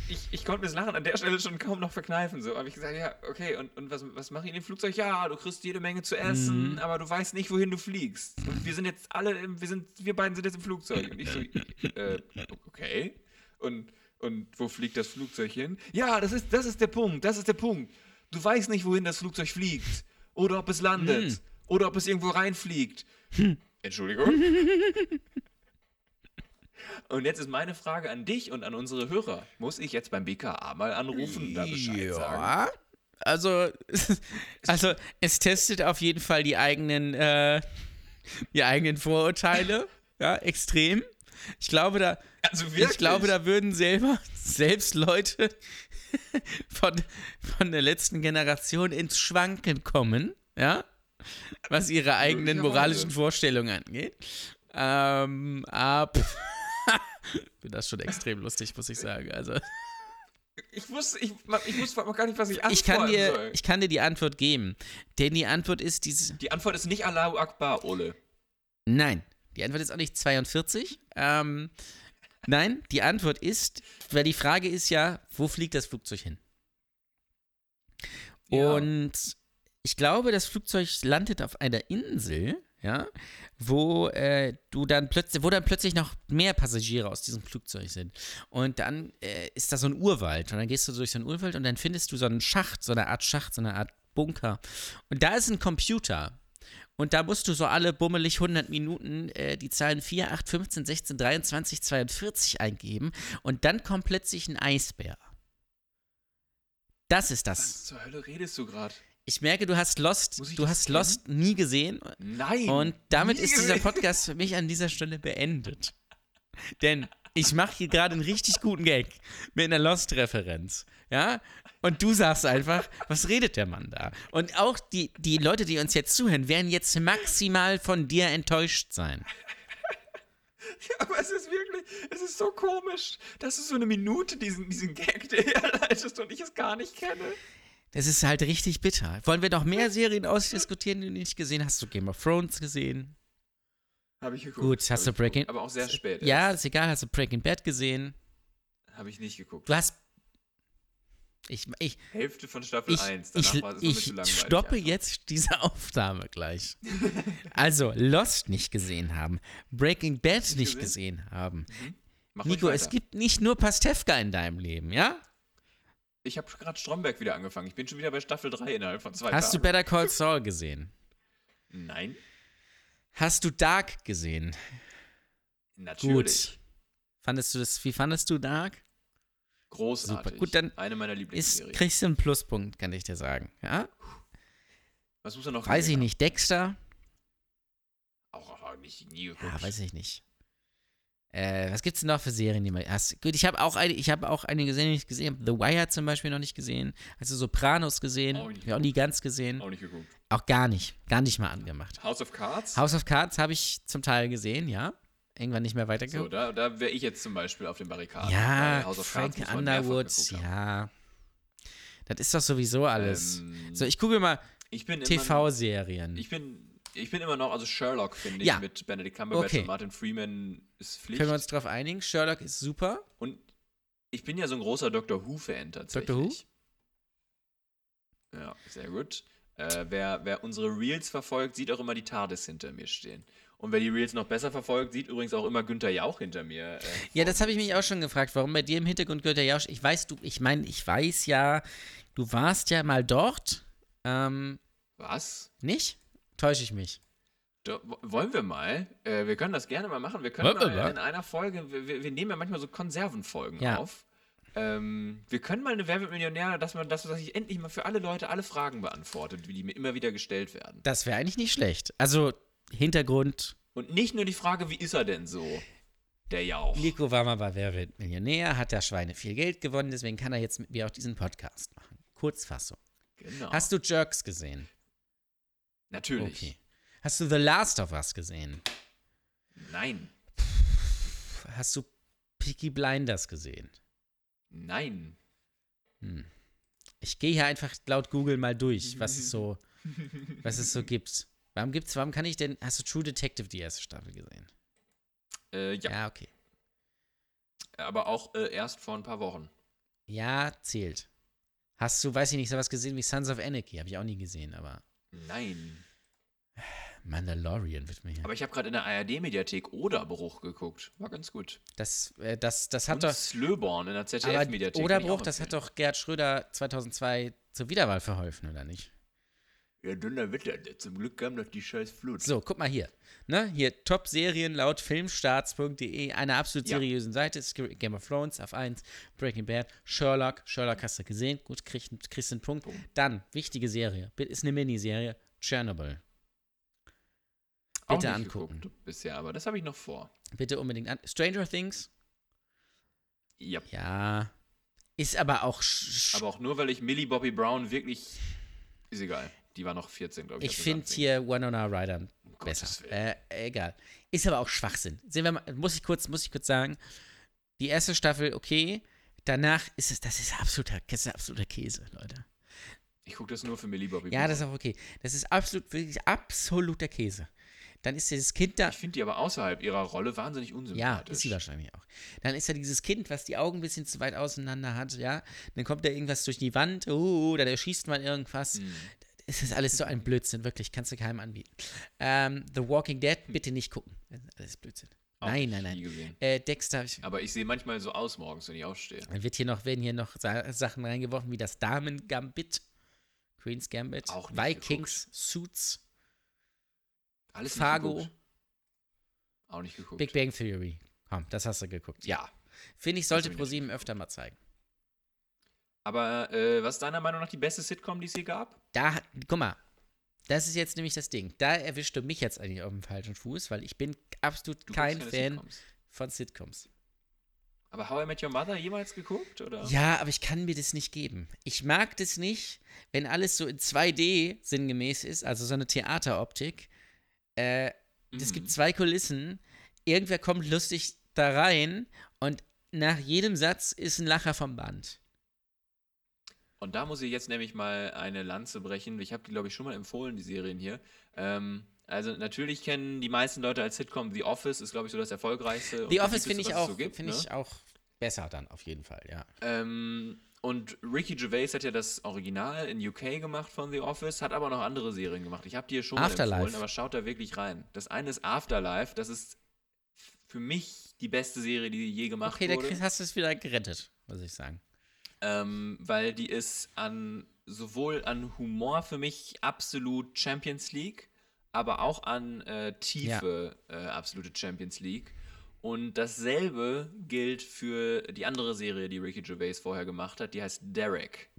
Speaker 2: ich, ich konnte mir das Lachen an der Stelle schon kaum noch verkneifen. So habe ich gesagt, ja, okay, und, und was, was mache ich in dem Flugzeug? Ja, du kriegst jede Menge zu essen, aber du weißt nicht, wohin du fliegst. Und wir sind jetzt alle, im, wir sind, wir beiden sind jetzt im Flugzeug. Und ich so, äh, okay. Und, und wo fliegt das Flugzeug hin? Ja, das ist, das ist der Punkt, das ist der Punkt. Du weißt nicht, wohin das Flugzeug fliegt. Oder ob es landet. Oder ob es irgendwo reinfliegt. Entschuldigung? [laughs] Und jetzt ist meine Frage an dich und an unsere Hörer. Muss ich jetzt beim BKA mal anrufen und da Bescheid sagen?
Speaker 1: Ja. Also, [laughs] also, es testet auf jeden Fall die eigenen, äh, die eigenen Vorurteile. Ja, extrem. Ich glaube, da,
Speaker 2: Also
Speaker 1: ich glaube, da würden selber, selbst Leute von, von der letzten Generation ins Schwanken kommen, ja, was ihre eigenen moralischen Vorstellungen angeht. Ähm, ab. [laughs] Ich finde das schon extrem lustig, muss ich sagen. Also,
Speaker 2: Ich wusste, ich, ich wusste gar nicht, was ich antworten
Speaker 1: Ich kann, dir,
Speaker 2: soll.
Speaker 1: ich kann dir die Antwort geben. Denn die Antwort ist dieses.
Speaker 2: Die Antwort ist nicht Allahu Akbar, Ole.
Speaker 1: Nein. Die Antwort ist auch nicht 42. Ähm, nein, die Antwort ist, weil die Frage ist ja, wo fliegt das Flugzeug hin?
Speaker 2: Ja.
Speaker 1: Und ich glaube, das Flugzeug landet auf einer Insel, ja, wo äh, du dann plötzlich, wo dann plötzlich noch mehr Passagiere aus diesem Flugzeug sind. Und dann äh, ist da so ein Urwald. Und dann gehst du durch so einen Urwald und dann findest du so einen Schacht, so eine Art Schacht, so eine Art Bunker. Und da ist ein Computer. Und da musst du so alle bummelig 100 Minuten äh, die Zahlen 4, 8, 15, 16, 23, 42 eingeben. Und dann kommt plötzlich ein Eisbär. Das ist das.
Speaker 2: Was zur Hölle redest du gerade?
Speaker 1: Ich merke, du hast Lost, du hast
Speaker 2: kennen?
Speaker 1: Lost nie gesehen.
Speaker 2: Nein.
Speaker 1: Und damit ist dieser. Podcast für mich an dieser Stelle beendet. Denn ich mache hier gerade einen richtig guten Gag mit einer Lost-Referenz. Ja? Und du sagst einfach, was redet der Mann da? Und auch die, die Leute, die uns jetzt zuhören, werden jetzt maximal von dir enttäuscht sein.
Speaker 2: Aber es ist wirklich, es ist so komisch, dass du so eine Minute diesen, diesen Gag dir herleitest und ich es gar nicht kenne.
Speaker 1: Das ist halt richtig bitter. Wollen wir noch mehr Serien ausdiskutieren, die du nicht gesehen hast? Hast du Game of Thrones gesehen?
Speaker 2: Habe ich geguckt.
Speaker 1: Gut, hast
Speaker 2: ich
Speaker 1: du Breaking.
Speaker 2: Aber auch sehr spät.
Speaker 1: Ja, ist egal. Hast du Breaking Bad gesehen?
Speaker 2: Habe ich nicht geguckt.
Speaker 1: Du hast. Ich, ich,
Speaker 2: Hälfte von Staffel
Speaker 1: ich,
Speaker 2: 1.
Speaker 1: ich,
Speaker 2: Danach war es
Speaker 1: ich
Speaker 2: zu
Speaker 1: stoppe
Speaker 2: einfach.
Speaker 1: jetzt diese [laughs] Aufnahme gleich. [laughs] Also, Lost nicht gesehen haben, Breaking Bad nicht,
Speaker 2: gesehen?
Speaker 1: gesehen haben.
Speaker 2: Ruhig
Speaker 1: Nico, es gibt nicht nur Pastewka in deinem Leben, ja?
Speaker 2: Ich habe gerade Stromberg wieder angefangen. Ich bin schon wieder bei Staffel 3 innerhalb von zwei
Speaker 1: Hast du
Speaker 2: Tagen.
Speaker 1: Better Call Saul gesehen?
Speaker 2: Nein,
Speaker 1: Hast du Dark gesehen?
Speaker 2: natürlich.
Speaker 1: Fandest du das, wie fandest du Dark?
Speaker 2: Großartig.
Speaker 1: Super. Gut, dann
Speaker 2: Eine meiner
Speaker 1: Ist,
Speaker 2: Lieblingsserien.
Speaker 1: kriegst du einen Pluspunkt, kann ich dir sagen. Ja?
Speaker 2: Was muss er noch
Speaker 1: Weiß ich
Speaker 2: gesehen
Speaker 1: nicht. Dexter?
Speaker 2: haben? Auch, auch nicht, nie geguckt.
Speaker 1: Ja, weiß ich nicht. Äh, was gibt's denn noch für Serien, die man hast? Gut, ich habe auch eine, ich habe auch eine gesehen, die ich nicht gesehen habe. The Wire zum Beispiel noch nicht gesehen. Hast du Sopranos gesehen?
Speaker 2: Auch nicht
Speaker 1: auch nie ganz gesehen.
Speaker 2: Auch nicht geguckt.
Speaker 1: Auch gar nicht. Gar nicht mal angemacht.
Speaker 2: House of Cards?
Speaker 1: House of Cards habe ich zum Teil gesehen, ja. Irgendwann nicht mehr
Speaker 2: so,
Speaker 1: weitergeguckt.
Speaker 2: da, da wäre ich jetzt zum Beispiel auf den Barrikaden.
Speaker 1: ja,
Speaker 2: House of
Speaker 1: Frank
Speaker 2: Cards
Speaker 1: Underwood, ja. Das ist doch sowieso alles.
Speaker 2: Ähm,
Speaker 1: so, ich gucke mal TV-Serien.
Speaker 2: ich bin, ich bin immer noch, also Sherlock finde ich
Speaker 1: Ja.
Speaker 2: mit Benedict Cumberbatch
Speaker 1: Okay.
Speaker 2: und Martin Freeman ist Pflicht.
Speaker 1: Können wir uns drauf einigen? Sherlock ist super.
Speaker 2: Und ich bin ja so ein großer Doctor Who-Fan tatsächlich.
Speaker 1: Who?
Speaker 2: Ja, sehr gut. Äh, wer, wer unsere Reels verfolgt, sieht auch immer die TARDIS hinter mir stehen. Und wer die Reels noch besser verfolgt, sieht übrigens auch immer Günther Jauch hinter mir. Äh,
Speaker 1: Ja, das habe ich mich auch schon gefragt, warum bei dir im Hintergrund Günther Jausch. Ich weiß, du, ich meine, ich weiß ja, du warst ja mal dort. Ähm,
Speaker 2: Was?
Speaker 1: nicht? Täusche ich mich?
Speaker 2: Da, wo- wollen wir mal? Äh, wir können das gerne mal machen. Wir können mal in einer Folge, wir, wir, nehmen ja manchmal so Konservenfolgen
Speaker 1: Ja.
Speaker 2: auf. Ähm, wir können mal eine Wer wird Millionär, dass man das, dass ich endlich mal für alle Leute alle Fragen beantwortet, die mir immer wieder gestellt werden.
Speaker 1: Das wäre eigentlich nicht schlecht. Also, Hintergrund:
Speaker 2: Und nicht nur die Frage, wie ist er denn so? Der Jauch.
Speaker 1: Nico war mal bei Wer wird Millionär, hat der Schweine viel Geld gewonnen, deswegen kann er jetzt mit mir auch diesen Podcast machen. Kurzfassung.
Speaker 2: Genau.
Speaker 1: Hast du Jerks gesehen?
Speaker 2: Natürlich.
Speaker 1: Okay. Hast du The Last of Us gesehen?
Speaker 2: Nein.
Speaker 1: Hast du Peaky Blinders gesehen?
Speaker 2: Nein.
Speaker 1: Hm. Ich gehe hier einfach laut Google mal durch, was es [laughs] so, was es so gibt. Warum gibt's, warum kann ich denn, hast du True Detective die erste Staffel gesehen?
Speaker 2: Äh, ja.
Speaker 1: Ja, okay.
Speaker 2: Aber auch äh, erst vor ein paar Wochen.
Speaker 1: Ja, zählt. Hast du, weiß ich nicht, sowas gesehen wie Sons of Anarchy? Habe ich auch nie gesehen, aber
Speaker 2: Nein.
Speaker 1: Mandalorian wird mir hier.
Speaker 2: Aber ich habe gerade in der ARD-Mediathek Oderbruch geguckt. War ganz gut.
Speaker 1: Das, äh, das, das hat
Speaker 2: Und
Speaker 1: doch,
Speaker 2: Slöborn in der ZDF-Mediathek.
Speaker 1: Oderbruch, das hat doch Gerd Schröder 2002 zur Wiederwahl verholfen, oder nicht?
Speaker 2: Ja, dünner Wetter. Zum Glück kam doch die scheiß Flut.
Speaker 1: So, guck mal hier. Ne? Hier Top-Serien laut filmstarts.de, einer absolut
Speaker 2: Ja.
Speaker 1: seriösen Seite. Game of Thrones auf 1, Breaking Bad, Sherlock. Sherlock hast du gesehen. Gut, kriegst, kriegst einen Punkt. Dann, wichtige Serie. Ist eine Miniserie. Chernobyl.
Speaker 2: Auch
Speaker 1: Bitte
Speaker 2: nicht
Speaker 1: angucken.
Speaker 2: bisher, aber das habe ich noch vor.
Speaker 1: Bitte unbedingt an. Stranger Things.
Speaker 2: Ja.
Speaker 1: Ja. Ist aber auch.
Speaker 2: Aber auch nur, weil ich Millie Bobby Brown wirklich. Ist egal. Die war noch 14, glaube ich.
Speaker 1: ich finde hier Winona Ryder besser.
Speaker 2: Gottes Willen.
Speaker 1: Äh, egal. Ist aber auch Schwachsinn. Sehen wir mal, muss ich kurz, muss ich kurz sagen. Die erste Staffel, okay. danach ist es, das ist absoluter, das ist absoluter Käse, Leute.
Speaker 2: Ich gucke das nur für Millie Bobby
Speaker 1: Ja, das ist auch okay. Das ist absolut, wirklich absoluter Käse. Dann ist dieses Kind da.
Speaker 2: Ich finde die aber außerhalb ihrer Rolle wahnsinnig
Speaker 1: Ja,
Speaker 2: unsympathisch.
Speaker 1: ist sie wahrscheinlich auch. Dann ist da dieses Kind, was die Augen ein bisschen zu weit auseinander hat, ja. Dann kommt da irgendwas durch die Wand, oh, dann erschießt man irgendwas.
Speaker 2: Hm.
Speaker 1: Es ist alles so ein Blödsinn, wirklich, kannst du keinem anbieten. Ähm, The Walking Dead, bitte nicht gucken. Alles Blödsinn.
Speaker 2: Auch
Speaker 1: nein, nein, nein. Äh, Dexter, ich,
Speaker 2: Aber ich sehe manchmal so aus morgens, wenn ich aufstehe.
Speaker 1: dann wird hier noch, werden hier noch Sa Sachen reingeworfen, wie das Damen-Gambit, Queen's Gambit,
Speaker 2: Auch
Speaker 1: Vikings, Suits,
Speaker 2: Alles
Speaker 1: Fargo.
Speaker 2: geguckt. Auch nicht geguckt.
Speaker 1: Big Bang Theory. Komm, das hast du geguckt. Ja. Finde ich, sollte ProSieben öfter mal zeigen.
Speaker 2: Aber äh, was ist deiner Meinung nach die beste Sitcom, die es je gab?
Speaker 1: Da, hat- guck mal, das ist jetzt nämlich das Ding. Da erwischt du mich jetzt eigentlich auf dem falschen Fuß, weil ich bin absolut
Speaker 2: Du
Speaker 1: kein Fan
Speaker 2: Sitcoms.
Speaker 1: von Sitcoms.
Speaker 2: Aber How I Met Your Mother jemals geguckt? Oder?
Speaker 1: Ja, aber ich kann mir das nicht geben. Ich mag das nicht, wenn alles so in 2D sinngemäß ist, also so eine Theateroptik. Äh, es
Speaker 2: Mhm.
Speaker 1: gibt zwei Kulissen, irgendwer kommt lustig da rein und nach jedem Satz ist ein Lacher vom Band.
Speaker 2: Und da muss ich jetzt nämlich mal eine Lanze brechen. Ich habe die, glaube ich, schon mal empfohlen, die Serien hier. Ähm, also natürlich kennen die meisten Leute als Sitcom The Office, ist, glaube ich, so das erfolgreichste.
Speaker 1: The Office finde ich auch,
Speaker 2: so gibt,
Speaker 1: finde
Speaker 2: ne?
Speaker 1: ich auch besser dann auf jeden Fall, ja.
Speaker 2: Ähm, und Ricky Gervais hat ja das Original in UK gemacht von The Office, hat aber noch andere Serien gemacht. Ich habe die hier schon
Speaker 1: Afterlife.
Speaker 2: empfohlen, aber schaut da wirklich rein. Das eine ist Afterlife, das ist für mich die beste Serie, die je gemacht
Speaker 1: Okay, da
Speaker 2: wurde.
Speaker 1: krieg- hast du es wieder gerettet, muss ich sagen.
Speaker 2: Ähm, weil die ist an sowohl an Humor für mich absolut Champions League, aber auch an äh, Tiefe äh, absolute Champions League. Und dasselbe gilt für die andere Serie, die Ricky Gervais vorher gemacht hat, die heißt Derek.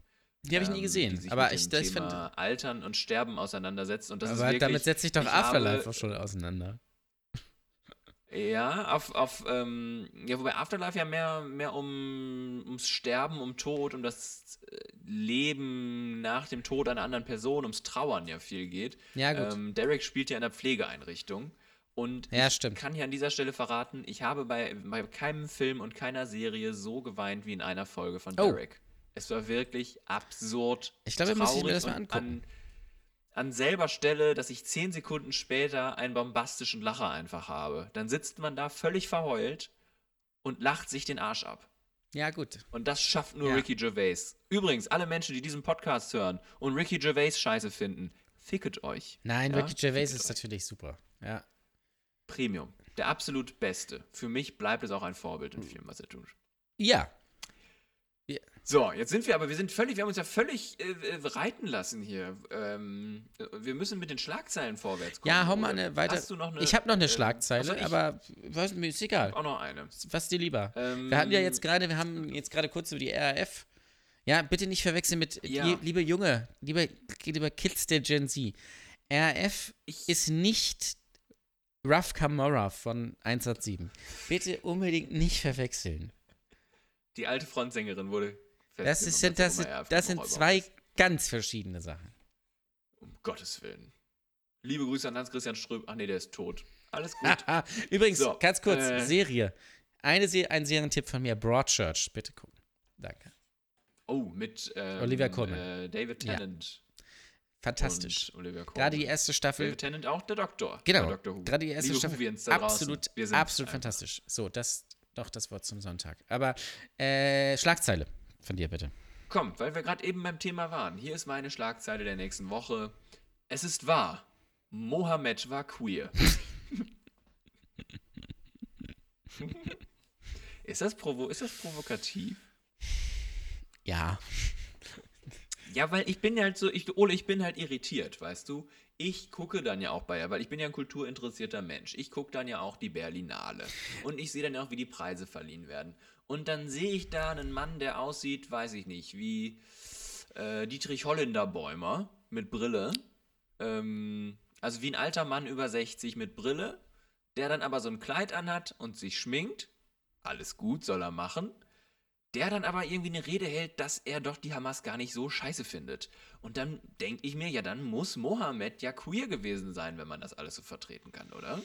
Speaker 1: Die habe ich nie
Speaker 2: ähm,
Speaker 1: gesehen,
Speaker 2: die sich
Speaker 1: aber
Speaker 2: mit
Speaker 1: ich das
Speaker 2: Thema
Speaker 1: finde.
Speaker 2: Altern und Sterben auseinandersetzt. Und das ist
Speaker 1: Aber
Speaker 2: wirklich,
Speaker 1: damit setzt sich doch Afterlife auch schon auseinander.
Speaker 2: Ja, auf, auf ähm, ja, wobei Afterlife ja mehr, mehr um, ums Sterben, um Tod, um das äh, Leben nach dem Tod einer anderen Person, ums Trauern ja viel geht.
Speaker 1: Ja, gut.
Speaker 2: Ähm, Derek spielt ja in einer Pflegeeinrichtung. Und
Speaker 1: Ja,
Speaker 2: ich
Speaker 1: stimmt.
Speaker 2: kann hier an dieser Stelle verraten, ich habe bei, bei keinem Film und keiner Serie so geweint wie in einer Folge von
Speaker 1: Oh.
Speaker 2: Derek. Es war wirklich absurd.
Speaker 1: Ich glaube, wir müssen das mal angucken.
Speaker 2: An, an selber Stelle, dass ich zehn Sekunden später einen bombastischen Lacher einfach habe. Dann sitzt man da völlig verheult und lacht sich den Arsch ab.
Speaker 1: Ja, gut.
Speaker 2: Und das schafft nur
Speaker 1: Ja.
Speaker 2: Ricky Gervais. Übrigens, alle Menschen, die diesen Podcast hören und Ricky Gervais scheiße finden, ficket euch.
Speaker 1: Nein,
Speaker 2: Ja,
Speaker 1: Ricky Gervais
Speaker 2: ficket
Speaker 1: ist
Speaker 2: euch.
Speaker 1: natürlich super. Ja.
Speaker 2: Premium. Der absolut Beste. Für mich bleibt es auch ein Vorbild in vielem, was er tut.
Speaker 1: Ja.
Speaker 2: So, jetzt sind wir aber, wir sind völlig, wir haben uns ja völlig äh, äh, reiten lassen hier. Ähm, äh, wir müssen mit den Schlagzeilen vorwärts kommen.
Speaker 1: Ja, hau mal eine weiter.
Speaker 2: Hast du noch eine,
Speaker 1: ich habe noch eine
Speaker 2: ähm,
Speaker 1: Schlagzeile,
Speaker 2: ich
Speaker 1: aber was, mir ist egal.
Speaker 2: Auch noch eine.
Speaker 1: Was dir lieber?
Speaker 2: Ähm,
Speaker 1: Wir hatten ja jetzt gerade, wir haben jetzt gerade kurz über die RAF. Ja, bitte nicht verwechseln mit,
Speaker 2: Ja.
Speaker 1: die, liebe Junge, liebe, liebe Kids der Gen Z. RAF
Speaker 2: Ich-
Speaker 1: ist nicht Ruff Camorra von 187. Bitte unbedingt nicht verwechseln.
Speaker 2: Die alte Frontsängerin wurde
Speaker 1: Das, ist, das, sind,
Speaker 2: vom
Speaker 1: das sind zwei ganz verschiedene Sachen.
Speaker 2: Um Gottes Willen. Liebe Grüße an Hans-Christian Ströb. Ach nee, der ist tot. Alles gut. [laughs]
Speaker 1: Übrigens,
Speaker 2: So,
Speaker 1: ganz kurz,
Speaker 2: äh,
Speaker 1: Serie. Eine Se ein Serientipp von mir, Broadchurch. Bitte gucken. Danke.
Speaker 2: Oh, mit ähm,
Speaker 1: Olivia Colman.
Speaker 2: Äh, David
Speaker 1: Ja.
Speaker 2: Tennant.
Speaker 1: Fantastisch.
Speaker 2: Olivia Colman.
Speaker 1: Gerade die erste Staffel.
Speaker 2: David Tennant auch der Doktor.
Speaker 1: Genau.
Speaker 2: Doctor Who.
Speaker 1: Gerade die erste
Speaker 2: Liebe
Speaker 1: Staffel.
Speaker 2: Whovians da
Speaker 1: absolut,
Speaker 2: wir sind
Speaker 1: absolut
Speaker 2: einfach-
Speaker 1: fantastisch. So, das doch das Wort zum Sonntag. Aber äh, Schlagzeile von dir bitte.
Speaker 2: Komm, weil wir gerade eben beim Thema waren. Hier ist meine Schlagzeile der nächsten Woche. Es ist wahr. Mohammed war queer. [laughs] ist, das provo ist das provokativ?
Speaker 1: Ja.
Speaker 2: Ja, weil ich bin halt so, ich, Ole, ich bin halt irritiert, weißt du? Ich gucke dann ja auch bei, weil ich bin ja ein kulturinteressierter Mensch. Ich gucke dann ja auch die Berlinale. Und ich sehe dann ja auch, wie die Preise verliehen werden. Und dann sehe ich da einen Mann, der aussieht, weiß ich nicht, wie äh, Dietrich Holländer-Bäumer mit Brille. Ähm, also wie ein alter Mann über 60 mit Brille, der dann aber so ein Kleid anhat und sich schminkt. Alles gut, soll er machen der dann aber irgendwie eine Rede hält, dass er doch die Hamas gar nicht so scheiße findet. Und dann denke ich mir, ja, dann muss Mohammed ja queer gewesen sein, wenn man das alles so vertreten kann, oder?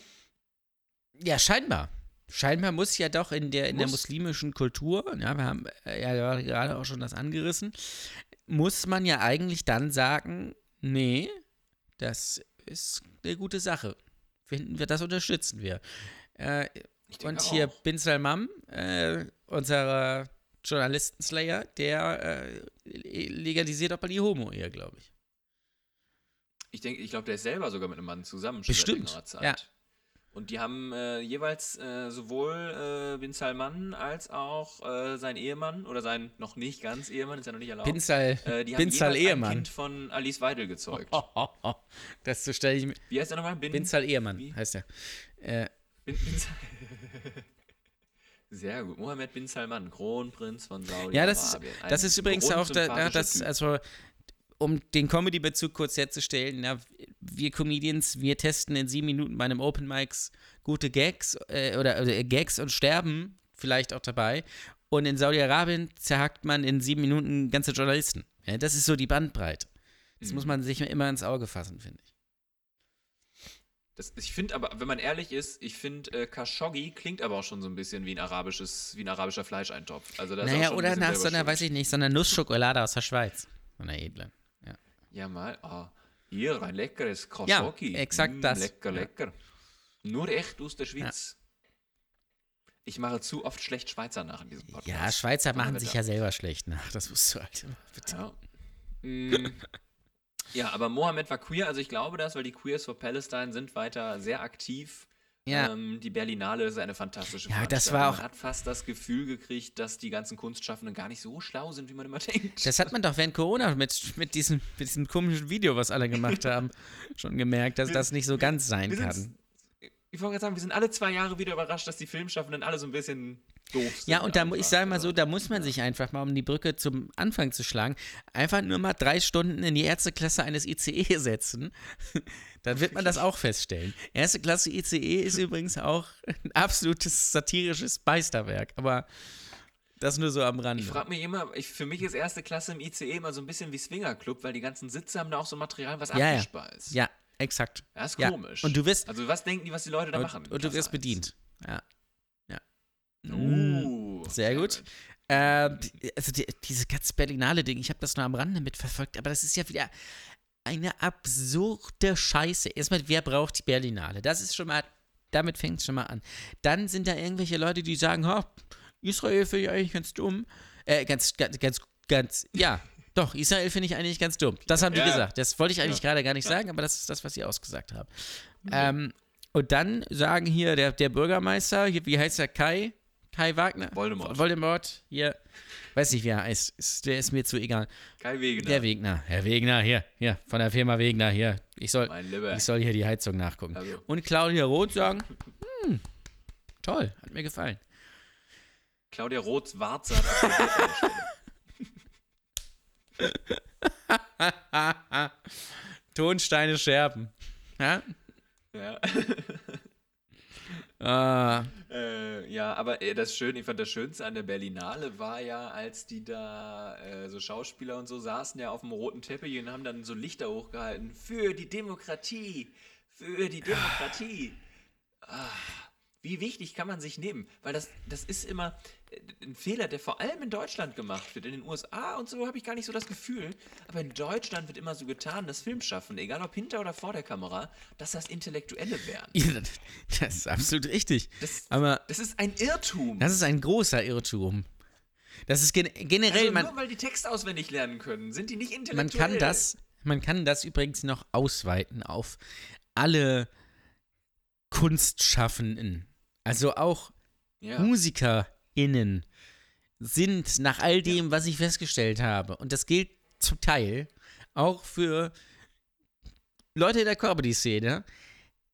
Speaker 1: Ja, scheinbar. Scheinbar muss ja doch in der, in der muslimischen Kultur, ja, wir haben äh, ja gerade auch schon das angerissen, muss man ja eigentlich dann sagen, nee, das ist eine gute Sache. Finden wir, das unterstützen wir. Äh, und hier
Speaker 2: auch.
Speaker 1: Bin Salman, äh, unser Journalistenslayer, der äh, legalisiert auch mal die Homo-Ehe, glaube ich.
Speaker 2: Ich denke, ich glaube, der ist selber sogar mit einem Mann zusammen
Speaker 1: Bestimmt, ja.
Speaker 2: Und die haben äh, jeweils äh, sowohl äh, Bin Salman als auch äh, sein Ehemann oder sein noch nicht ganz Ehemann, ist ja noch nicht erlaubt.
Speaker 1: Bin Sal,
Speaker 2: äh, die haben
Speaker 1: Bin Sal
Speaker 2: jeweils ein
Speaker 1: Ehemann.
Speaker 2: Kind von Alice Weidel gezeugt. [laughs]
Speaker 1: Das so stelle ich mir.
Speaker 2: Wie heißt er nochmal? Bin,
Speaker 1: Bin Sal Ehemann
Speaker 2: Wie?
Speaker 1: heißt er.
Speaker 2: Bin, bin Sal [laughs] Sehr gut. Mohammed bin Salman, Kronprinz von Saudi-Arabien.
Speaker 1: Ja, das ist, das ist übrigens auch, da, das, also, um den Comedy-Bezug kurz herzustellen, na, wir Comedians, wir testen in sieben Minuten bei einem Open Mics gute Gags äh, oder, oder Gags und sterben vielleicht auch dabei. Und in Saudi-Arabien zerhackt man in sieben Minuten ganze Journalisten. Ja, das ist so die Bandbreite. Das
Speaker 2: Mhm.
Speaker 1: muss man sich immer ins Auge fassen, finde ich.
Speaker 2: Das, ich finde aber, wenn man ehrlich ist, ich finde, äh, Khashoggi klingt aber auch schon so ein bisschen wie ein arabisches, wie ein arabischer Fleischeintopf. Also da ist auch
Speaker 1: Naja, oder nach so einer, weiß ich nicht, so einer Nussschokolade aus der Schweiz. So einer edlen.
Speaker 2: Ja, mal. Ah, hier, ein leckeres
Speaker 1: Ja,
Speaker 2: Khashoggi.
Speaker 1: exakt
Speaker 2: Mm,
Speaker 1: das.
Speaker 2: Lecker,
Speaker 1: Ja.
Speaker 2: lecker. Nur echt aus der Schweiz. Ich mache zu oft schlecht Schweizer nach in diesem Podcast.
Speaker 1: Ja, Schweizer machen
Speaker 2: Donnerwetter.
Speaker 1: sich ja selber schlecht nach. Das musst du halt immer bitte.
Speaker 2: Ja. Mm. ja, aber Mohammed war queer, also ich glaube das, weil die Queers for Palestine sind weiter sehr aktiv.
Speaker 1: Ja.
Speaker 2: Ähm, die Berlinale ist eine fantastische
Speaker 1: Ja, das war auch-
Speaker 2: Man hat fast das Gefühl gekriegt, dass die ganzen Kunstschaffenden gar nicht so schlau sind, wie man immer [laughs] denkt.
Speaker 1: Das hat man doch während Corona mit, mit, diesem, mit diesem komischen Video, was alle gemacht [laughs] haben, schon gemerkt, dass das nicht so ganz sein
Speaker 2: wir
Speaker 1: kann.
Speaker 2: ich wollte gerade sagen, wir sind alle zwei Jahre wieder überrascht, dass die Filmschaffenden alle so ein bisschen doof sind.
Speaker 1: Ja, und da, mu- ich
Speaker 2: einfach.
Speaker 1: sage mal so, da muss man sich einfach mal, um die Brücke zum Anfang zu schlagen, einfach nur mal drei Stunden in die erste Klasse eines ICE [laughs] setzen. Dann wird man das auch feststellen. Erste Klasse ICE ist übrigens auch ein absolutes satirisches Meisterwerk, aber das nur so am Rande.
Speaker 2: Ich frage mich immer, ich, für mich ist erste Klasse im ICE immer so ein bisschen wie Swingerclub, weil die ganzen Sitze haben da auch so Material, was
Speaker 1: Ja, ja.
Speaker 2: abwischbar ist.
Speaker 1: Ja, exakt.
Speaker 2: Das ist
Speaker 1: Ja.
Speaker 2: komisch.
Speaker 1: Und du wirst,
Speaker 2: Also was denken die, was die Leute da machen?
Speaker 1: und, und du wirst bedient. Ja. Ja.
Speaker 2: Uh,
Speaker 1: Sehr gut. Ähm, die- also die, diese ganz Berlinale Ding, ich habe das nur am Rande mitverfolgt, aber das ist ja wieder eine absurde Scheiße. Erstmal, wer braucht die Berlinale? Das ist schon mal, damit fängt es schon mal an. Dann sind da irgendwelche Leute, die sagen, ha, Israel finde ich eigentlich ganz dumm. Äh, ganz, ganz, ganz, ganz, ja, doch, Israel finde ich eigentlich ganz dumm. Das haben die
Speaker 2: Ja.
Speaker 1: gesagt. Das wollte ich eigentlich gerade gar nicht sagen, aber das ist das, was sie ausgesagt haben. Ähm, und dann sagen hier der, der Bürgermeister, hier, wie heißt er, Kai? Kai Wagner?
Speaker 2: Voldemort.
Speaker 1: Voldemort, hier. Weiß nicht, wie er heißt. Ist, der ist mir zu egal.
Speaker 2: Kai Wegener.
Speaker 1: Der Wegner. Herr Wegner, hier, hier, von der Firma Wegner, hier. Ich soll, ich soll hier die Heizung nachgucken.
Speaker 2: Also.
Speaker 1: Und Claudia Roth sagen, hm, toll, hat mir gefallen.
Speaker 2: Claudia Roths Warze hat. [laughs]
Speaker 1: Tonsteine scherben. Ja?
Speaker 2: Ja.
Speaker 1: Ah,
Speaker 2: Äh, ja, aber äh, das Schöne, ich fand das Schönste an der Berlinale war ja, als die da, äh, so Schauspieler und so saßen ja auf dem roten Teppich und haben dann so Lichter hochgehalten. Für die Demokratie! Für die Demokratie! Ah, wie wichtig kann man sich nehmen? Weil das, das ist immer äh, ein Fehler, der vor allem in Deutschland gemacht wird. In den USA und so habe ich gar nicht so das Gefühl. Aber in Deutschland wird immer so getan, dass Filmschaffende, egal ob hinter oder vor der Kamera, dass das Intellektuelle wären.
Speaker 1: ja, das ist absolut richtig.
Speaker 2: Das,
Speaker 1: Aber
Speaker 2: das ist ein Irrtum.
Speaker 1: das ist ein großer Irrtum. Das ist gen generell,
Speaker 2: Also
Speaker 1: man,
Speaker 2: nur weil die Texte auswendig lernen können, sind die nicht
Speaker 1: man
Speaker 2: intellektuell.
Speaker 1: kann das, man kann das übrigens noch ausweiten auf alle Kunstschaffenden. Also auch
Speaker 2: Ja.
Speaker 1: MusikerInnen sind nach all dem, was ich festgestellt habe, und das gilt zum Teil auch für Leute in der Comedy-Szene,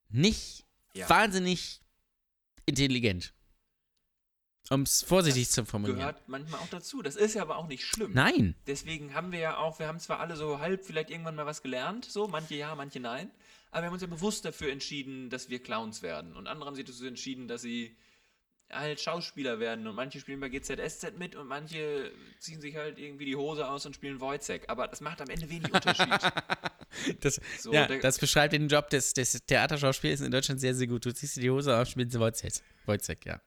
Speaker 1: nicht
Speaker 2: Ja.
Speaker 1: wahnsinnig intelligent. Um es vorsichtig zu formulieren.
Speaker 2: Gehört manchmal auch dazu. Das ist ja aber auch nicht schlimm.
Speaker 1: Nein.
Speaker 2: Deswegen haben wir ja auch, wir haben zwar alle so halb vielleicht irgendwann mal was gelernt, so, manche ja, manche nein, aber wir haben uns ja bewusst dafür entschieden, dass wir Clowns werden. Und andere haben sich dazu entschieden, dass sie halt Schauspieler werden und manche spielen bei GZSZ mit und manche ziehen sich halt irgendwie die Hose aus und spielen Wojcek. Aber das macht am Ende wenig Unterschied. [laughs]
Speaker 1: Das,
Speaker 2: So,
Speaker 1: ja,
Speaker 2: der-
Speaker 1: das beschreibt den Job des, des Theaterschauspielers in Deutschland sehr, sehr gut. Du ziehst dir die Hose auf, spielst Wojciech. Wojciech, ja.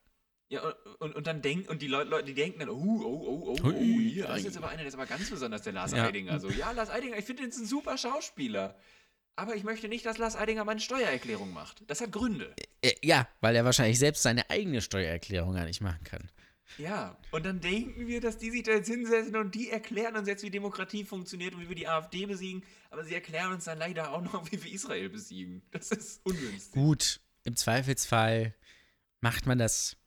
Speaker 2: Ja, und, und, und dann denken, und die Leute, Leute, die denken dann, oh, oh, oh, oh, oh, hier, das ist jetzt aber einer, der ist aber ganz besonders, der Lars
Speaker 1: Ja.
Speaker 2: Eidinger. So, ja, Lars Eidinger, ich finde ihn ist ein super Schauspieler. Aber ich möchte nicht, dass Lars Eidinger meine Steuererklärung macht. Das hat Gründe.
Speaker 1: Äh, ja, weil er wahrscheinlich selbst seine eigene Steuererklärung gar nicht machen kann.
Speaker 2: Ja, und dann denken wir, dass die sich da jetzt hinsetzen und die erklären uns jetzt, wie Demokratie funktioniert und wie wir die AfD besiegen, aber sie erklären uns dann leider auch noch, [laughs] wie wir Israel besiegen. Das ist ungünstig.
Speaker 1: Gut, im Zweifelsfall macht man das,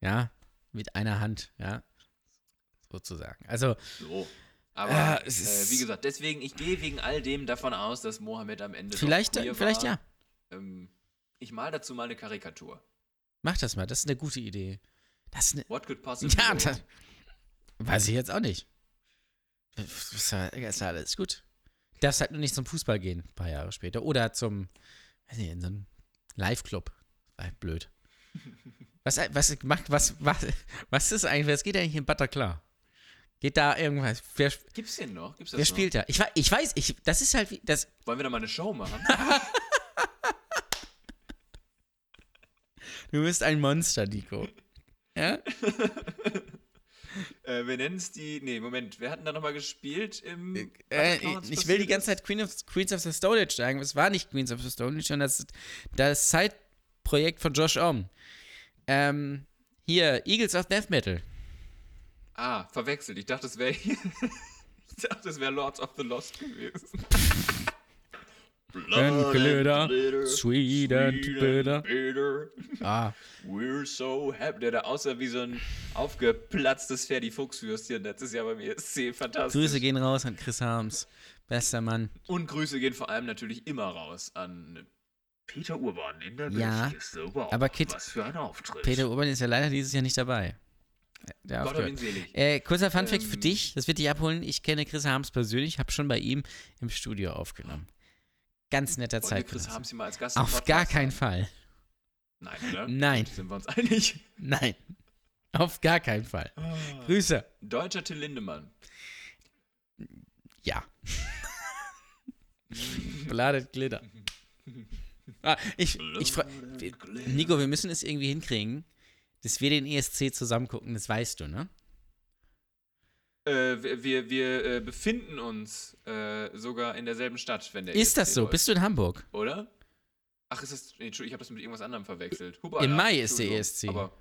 Speaker 1: ja, mit einer Hand, ja, sozusagen. Also,
Speaker 2: So. Aber
Speaker 1: Ah,
Speaker 2: äh, wie gesagt, deswegen, ich gehe wegen all dem davon aus, dass Mohammed am Ende.
Speaker 1: vielleicht, vielleicht
Speaker 2: war.
Speaker 1: ja.
Speaker 2: Ähm, ich mal dazu mal eine Karikatur.
Speaker 1: Mach das mal, das ist eine gute Idee. Das ist eine,
Speaker 2: What could possibly
Speaker 1: ja, das, weiß ich jetzt auch nicht. Ist ja- ja alles gut. Darfst halt nur nicht zum Fußball gehen, ein paar Jahre später. Oder zum, weiß nicht, in so einen Live-Club. Halt blöd. [laughs] Was, was was, was, was ist eigentlich, was geht eigentlich in Bataclan? Geht da irgendwas? Wer,
Speaker 2: Gibt's den noch? Gibt's das
Speaker 1: wer
Speaker 2: noch?
Speaker 1: spielt da? Ich, ich weiß, ich, das ist halt wie, das,
Speaker 2: Wollen wir da mal eine Show machen? [laughs]
Speaker 1: du bist ein Monster, Nico. Ja? [laughs]
Speaker 2: äh, wir nennen es die. Nee, Moment, wir hatten da nochmal gespielt im.
Speaker 1: Äh,
Speaker 2: was
Speaker 1: ich will die ganze? Zeit Queen of, Queens of the Stone Age sagen. Es war nicht Queens of the Stone Age, sondern das, das Side-Projekt von Josh Ohm. Ähm, hier, Eagles of Death Metal.
Speaker 2: Ah, verwechselt. Ich dachte, es wäre. [laughs] ich dachte, es wäre Lords of the Lost gewesen.
Speaker 1: And glitter, sweet and bitter.
Speaker 2: bitter.
Speaker 1: Ah,
Speaker 2: We're so happy. Der da aussah wie so ein aufgeplatztes Ferdi-Fuchs-Würstchen letztes Jahr beim ESC. Fantastisch.
Speaker 1: Grüße gehen raus an Chris Harms. Bester Mann.
Speaker 2: Und Grüße gehen vor allem natürlich immer raus an Peter Urban in der
Speaker 1: Ja,
Speaker 2: Milchkiste. Wow,
Speaker 1: aber Kit-
Speaker 2: was für ein Auftritt.
Speaker 1: Peter Urban ist ja leider dieses Jahr nicht dabei. Der
Speaker 2: Gott hab ihn selig.
Speaker 1: Äh, kurzer Funfact für
Speaker 2: Ähm,
Speaker 1: dich, das wird dich abholen. Ich kenne Chris Harms persönlich, habe schon bei ihm im Studio aufgenommen. Ganz netter
Speaker 2: Chris
Speaker 1: Zeit.
Speaker 2: haben Sie mal als Gast
Speaker 1: Auf gar
Speaker 2: haben?
Speaker 1: keinen Fall.
Speaker 2: Nein, oder?
Speaker 1: Nein,
Speaker 2: Sind wir uns einig?
Speaker 1: nein. Auf gar keinen Fall. Grüße.
Speaker 2: Deutscher Till Lindemann.
Speaker 1: Ja. [laughs] Blooded Glitter. Ah, ich, ich Nico, wir müssen es irgendwie hinkriegen, dass wir den ESC zusammen gucken, das weißt du, ne?
Speaker 2: Äh, wir wir, wir äh, befinden uns äh, sogar in derselben Stadt, wenn der
Speaker 1: Ist das
Speaker 2: ESC
Speaker 1: so?
Speaker 2: läuft,
Speaker 1: Bist du in Hamburg?
Speaker 2: Oder? Ach, ist das. Nee, Entschuldigung, ich habe das mit irgendwas anderem verwechselt. Huber,
Speaker 1: Im Mai ist der ESC.
Speaker 2: Aber.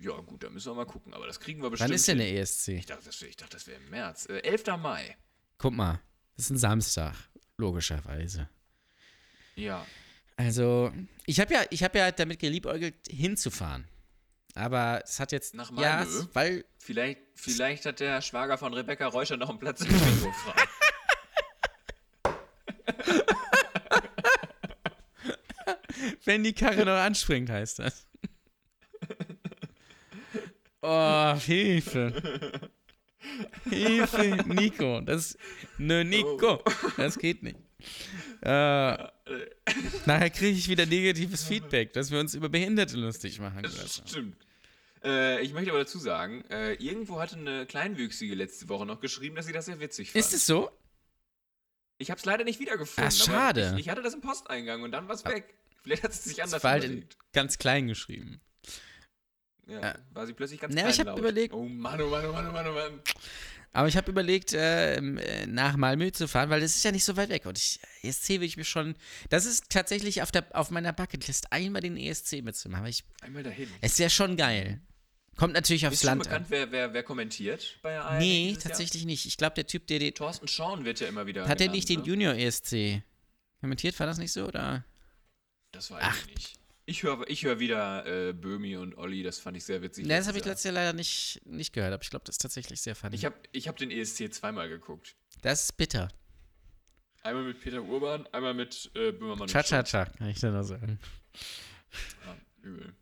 Speaker 2: Ja, gut, da müssen wir mal gucken. Aber das kriegen wir bestimmt.
Speaker 1: Wann ist denn der ESC?
Speaker 2: Ich dachte, das, ich dachte, das wäre im März. Äh, 11. Mai.
Speaker 1: Guck mal, das ist ein Samstag, logischerweise.
Speaker 2: Ja.
Speaker 1: Also, ich habe ja, ich habe ja damit geliebäugelt, hinzufahren. Aber es hat jetzt.
Speaker 2: Nach
Speaker 1: Ja,
Speaker 2: Malmö?
Speaker 1: es- weil.
Speaker 2: Vielleicht, vielleicht hat der Schwager von Rebecca Reuscher noch einen Platz im [laughs] Trio frei. [laughs]
Speaker 1: Wenn die Karre noch anspringt, heißt das. Oh, Hilfe. Hilfe, Nico. Das ne Nico. Das geht nicht. Äh, nachher kriege ich wieder negatives Feedback, dass wir uns über Behinderte lustig machen.
Speaker 2: Das stimmt. Äh, ich möchte aber dazu sagen, äh, irgendwo hatte eine Kleinwüchsige letzte Woche noch geschrieben, dass sie das sehr witzig fand.
Speaker 1: Ist es so?
Speaker 2: Ich habe es leider nicht wiedergefunden.
Speaker 1: Ah, schade.
Speaker 2: Ich, ich hatte das im Posteingang und dann war es weg. Vielleicht hat sie sich anders
Speaker 1: war halt ganz klein geschrieben.
Speaker 2: Ja, war sie plötzlich ganz
Speaker 1: Na,
Speaker 2: klein
Speaker 1: ich hab
Speaker 2: laut.
Speaker 1: überlegt-
Speaker 2: Oh Mann, oh Mann, oh Mann, oh Mann, oh Mann.
Speaker 1: Aber ich habe überlegt, äh, ähm, äh, nach Malmö zu fahren, weil das ist ja nicht so weit weg. Und ich, ESC will ich mir schon. Das ist tatsächlich auf, der, auf meiner Bucketlist, einmal den ESC mitzumachen. Ich,
Speaker 2: Einmal dahin.
Speaker 1: es wäre schon geil. Kommt natürlich aufs
Speaker 2: Ist
Speaker 1: Land
Speaker 2: bekannt,
Speaker 1: an.
Speaker 2: wer, wer, wer kommentiert bei ARD
Speaker 1: Nee,
Speaker 2: dieses Jahr?
Speaker 1: tatsächlich nicht. Ich glaube, der Typ, der den.
Speaker 2: Thorsten Schorn wird ja immer wieder
Speaker 1: Hat er
Speaker 2: genannt,
Speaker 1: nicht den
Speaker 2: ne?
Speaker 1: Junior ESC kommentiert? War das nicht so? Oder?
Speaker 2: Das weiß
Speaker 1: Ach.
Speaker 2: ich nicht. Ich höre ich hör wieder äh, Böhmi und Olli, das fand ich sehr witzig.
Speaker 1: Ne, das habe ich
Speaker 2: letztes
Speaker 1: Jahr leider nicht, nicht gehört, aber ich glaube, das ist tatsächlich sehr funny.
Speaker 2: Ich habe ich hab den ESC zweimal geguckt.
Speaker 1: das ist bitter.
Speaker 2: Einmal mit Peter Urban, einmal mit äh, Böhmermann
Speaker 1: Cha-cha-cha, kann ich da noch sagen.
Speaker 2: Ja, übel.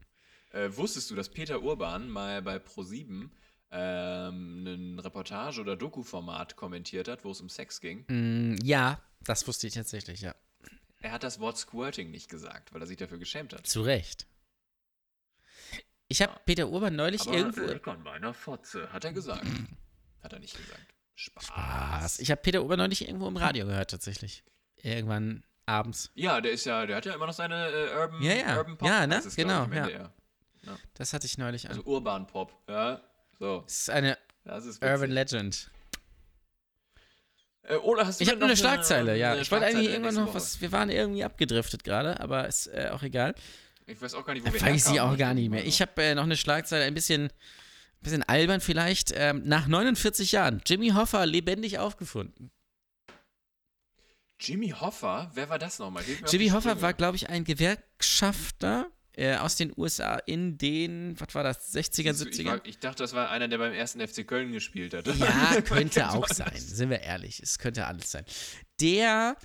Speaker 2: Äh, wusstest du, dass Peter Urban mal bei Pro7 ähm, ein Reportage- oder Doku-Format kommentiert hat, wo es um Sex ging?
Speaker 1: Mm, ja, das wusste ich tatsächlich, ja.
Speaker 2: Er hat das Wort Squirting nicht gesagt, weil er sich dafür geschämt hat.
Speaker 1: Zu Recht. Ich habe Peter Urban neulich
Speaker 2: Aber
Speaker 1: irgendwo.
Speaker 2: lecker an meiner Fotze, hat er gesagt. [clears throat] hat er nicht gesagt. Spaß.
Speaker 1: Spaß. Ich habe Peter Urban neulich irgendwo im Radio gehört, tatsächlich. Irgendwann abends.
Speaker 2: Ja, der ist ja, der hat ja immer noch seine äh, Urban,
Speaker 1: Ja, ja.
Speaker 2: Urban Pop.
Speaker 1: Ja, ne?
Speaker 2: ich,
Speaker 1: Genau,
Speaker 2: am Ende, ja.
Speaker 1: Das hatte ich neulich an.
Speaker 2: Also Urban Pop, ja. So,
Speaker 1: Das ist eine
Speaker 2: das ist
Speaker 1: Urban. Legend.
Speaker 2: Äh, Ola, hast du
Speaker 1: Ich habe nur eine Schlagzeile, ja.
Speaker 2: eine
Speaker 1: Ich wollte eigentlich irgendwann noch was. Wir waren irgendwie abgedriftet gerade, aber ist äh, auch egal.
Speaker 2: Ich weiß auch gar nicht, wo wir
Speaker 1: Weiß ich auch gar nicht mehr. Ich habe äh, noch eine Schlagzeile, ein bisschen, ein bisschen albern vielleicht. Ähm, nach 49 Jahren, Jimmy Hoffa lebendig aufgefunden.
Speaker 2: Jimmy Hoffa, wer war das nochmal?
Speaker 1: Jimmy Hoffa war, glaube ich, ein Gewerkschafter äh, aus den USA in den, was war das, 60er,
Speaker 2: Ich,
Speaker 1: 70er?
Speaker 2: war, ich dachte, das war einer, der beim ersten FC Köln gespielt hat.
Speaker 1: Ja, [laughs] könnte auch sein. Sind wir ehrlich. Es könnte alles sein. Der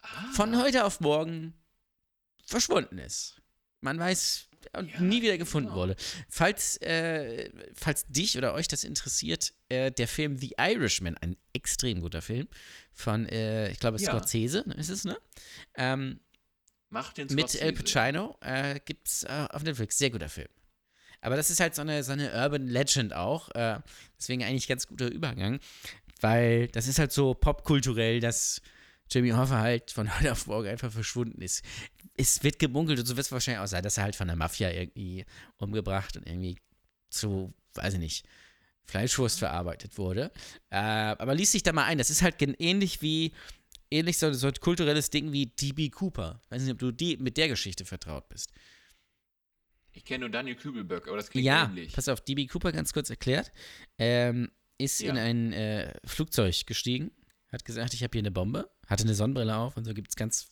Speaker 2: Ah,
Speaker 1: von heute auf morgen verschwunden ist. Man weiß und
Speaker 2: Ja,
Speaker 1: nie wieder gefunden
Speaker 2: genau.
Speaker 1: wurde. Falls, äh, falls dich oder euch das interessiert, äh, der Film The Irishman, ein extrem guter Film von, äh, ich glaube,
Speaker 2: Ja.
Speaker 1: Scorsese ne, ist es, ne? Ähm,
Speaker 2: Macht den
Speaker 1: mit El
Speaker 2: Scorsese.
Speaker 1: Pacino äh, gibt's äh, auf Netflix. Sehr guter Film. Aber das ist halt so eine, so eine Urban Legend auch. Äh, deswegen eigentlich ganz guter Übergang. Weil das ist halt so popkulturell, dass Jimmy Hoffa halt von [laughs] heute auf morgen einfach verschwunden ist. Es wird gemunkelt und so wird es wahrscheinlich auch sein, dass er halt von der Mafia irgendwie umgebracht und irgendwie zu, weiß ich nicht, Fleischwurst verarbeitet wurde. Äh, aber lies dich da mal ein. Das ist halt ähnlich wie, ähnlich so, so ein kulturelles Ding wie DB Cooper. Weiß nicht, ob du die, mit der Geschichte vertraut bist.
Speaker 2: Ich kenne nur Daniel Kübelböck, aber das klingt
Speaker 1: Ja,
Speaker 2: ähnlich.
Speaker 1: pass auf, DB Cooper ganz kurz erklärt. Ähm, ist
Speaker 2: Ja.
Speaker 1: in ein äh, Flugzeug gestiegen, hat gesagt, ich habe hier eine Bombe, hatte eine Sonnenbrille auf und so gibt es ganz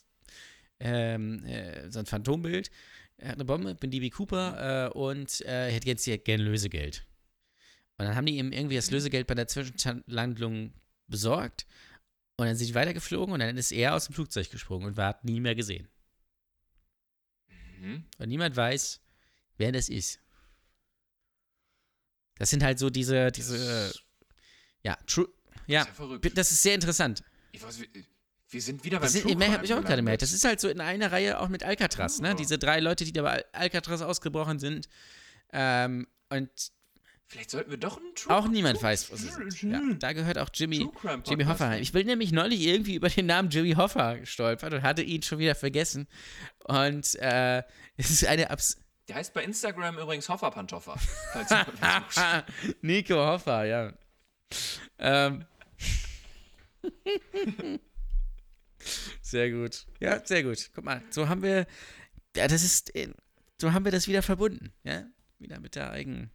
Speaker 1: ähm, äh, so ein Phantombild. Er hat eine Bombe, bin DB Cooper äh, und äh, hätte jetzt hier gern Lösegeld. Und dann haben die ihm irgendwie das Lösegeld bei der Zwischenlandung besorgt und dann sind die weitergeflogen und dann ist er aus dem Flugzeug gesprungen und war nie mehr gesehen.
Speaker 2: Mhm.
Speaker 1: Und niemand weiß, wer das ist. Das sind halt so diese, diese,
Speaker 2: Das
Speaker 1: ja, true, ja,
Speaker 2: ist ja verrückt.
Speaker 1: das ist sehr interessant.
Speaker 2: Ich weiß, wir, wir sind wieder beim
Speaker 1: Das sind, mehr habe ich auch gerade gemerkt. Das ist halt so in einer Reihe auch mit Alcatraz, ne?
Speaker 2: Oh.
Speaker 1: Diese drei Leute, die da bei Al- Alcatraz ausgebrochen sind. Ähm, und
Speaker 2: Vielleicht sollten wir doch einen True
Speaker 1: auch niemand weiß, wo sie sind. Ja, da gehört auch Jimmy,
Speaker 2: True
Speaker 1: Jimmy Hoffa rein. Ich bin nämlich neulich irgendwie über den Namen Jimmy Hoffa gestolpert und hatte ihn schon wieder vergessen. Und äh, [laughs] es ist eine abs
Speaker 2: Der heißt bei Instagram übrigens Hoffa suchst. [laughs]
Speaker 1: Nico Hoffa, ja. Ähm. sehr gut. Ja, sehr gut. Guck mal, so haben wir, ja, das ist, äh, so haben wir das wieder verbunden, ja? Wieder mit der eigenen.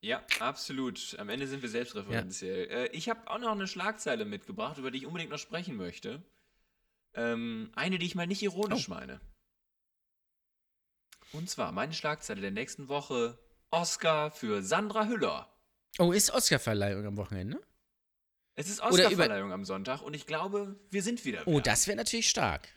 Speaker 2: Ja, absolut. Am Ende sind wir selbstreferenziell. Äh, ich habe auch noch eine Schlagzeile mitgebracht, über die ich unbedingt noch sprechen möchte. Ähm, eine, die ich mal nicht ironisch
Speaker 1: Oh.
Speaker 2: meine. Und zwar meine Schlagzeile der nächsten Woche: Oscar für Sandra Hüller.
Speaker 1: Oh, ist Oscarverleihung am Wochenende?
Speaker 2: Es ist Oscarverleihung am Sonntag und ich glaube, wir sind wieder.
Speaker 1: Oh,
Speaker 2: wer.
Speaker 1: das wäre natürlich stark.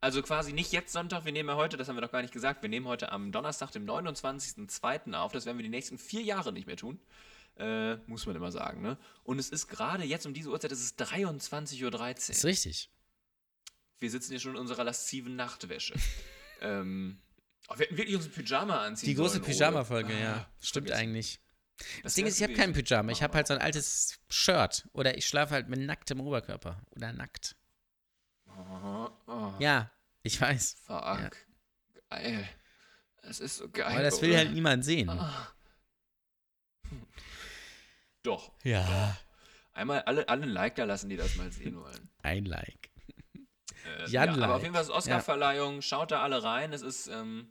Speaker 2: Also quasi nicht jetzt Sonntag, wir nehmen ja heute, das haben wir noch gar nicht gesagt, wir nehmen heute am Donnerstag, dem 29.02. auf. Das werden wir die nächsten vier Jahre nicht mehr tun. Äh, muss man immer sagen, ne? Und es ist gerade jetzt um diese Uhrzeit, es ist 23.13 Uhr.
Speaker 1: Ist richtig.
Speaker 2: Wir sitzen hier schon in unserer lasziven Nachtwäsche. [laughs] ähm, oh, wir hätten wirklich unsere Pyjama anziehen
Speaker 1: Die große. Pyjama-Folge,
Speaker 2: Ah,
Speaker 1: ja. Stimmt eigentlich. Das
Speaker 2: Das
Speaker 1: Ding ist, ich habe
Speaker 2: gewesen.
Speaker 1: kein Pyjama. Ich habe halt so ein altes Shirt. Oder ich schlafe halt mit nacktem Oberkörper. Oder nackt.
Speaker 2: Oh, oh,
Speaker 1: Ja, ich weiß.
Speaker 2: Fuck. Geil. Es ist so geil.
Speaker 1: Aber das will
Speaker 2: Ole.
Speaker 1: halt niemand sehen.
Speaker 2: Ah. Doch.
Speaker 1: Ja.
Speaker 2: Einmal alle, alle ein Like da lassen, die das mal sehen wollen. [laughs]
Speaker 1: Ein Like.
Speaker 2: Äh, ja, aber
Speaker 1: Like.
Speaker 2: auf jeden Fall ist Oscarverleihung. Schaut da alle rein. Es ist ähm,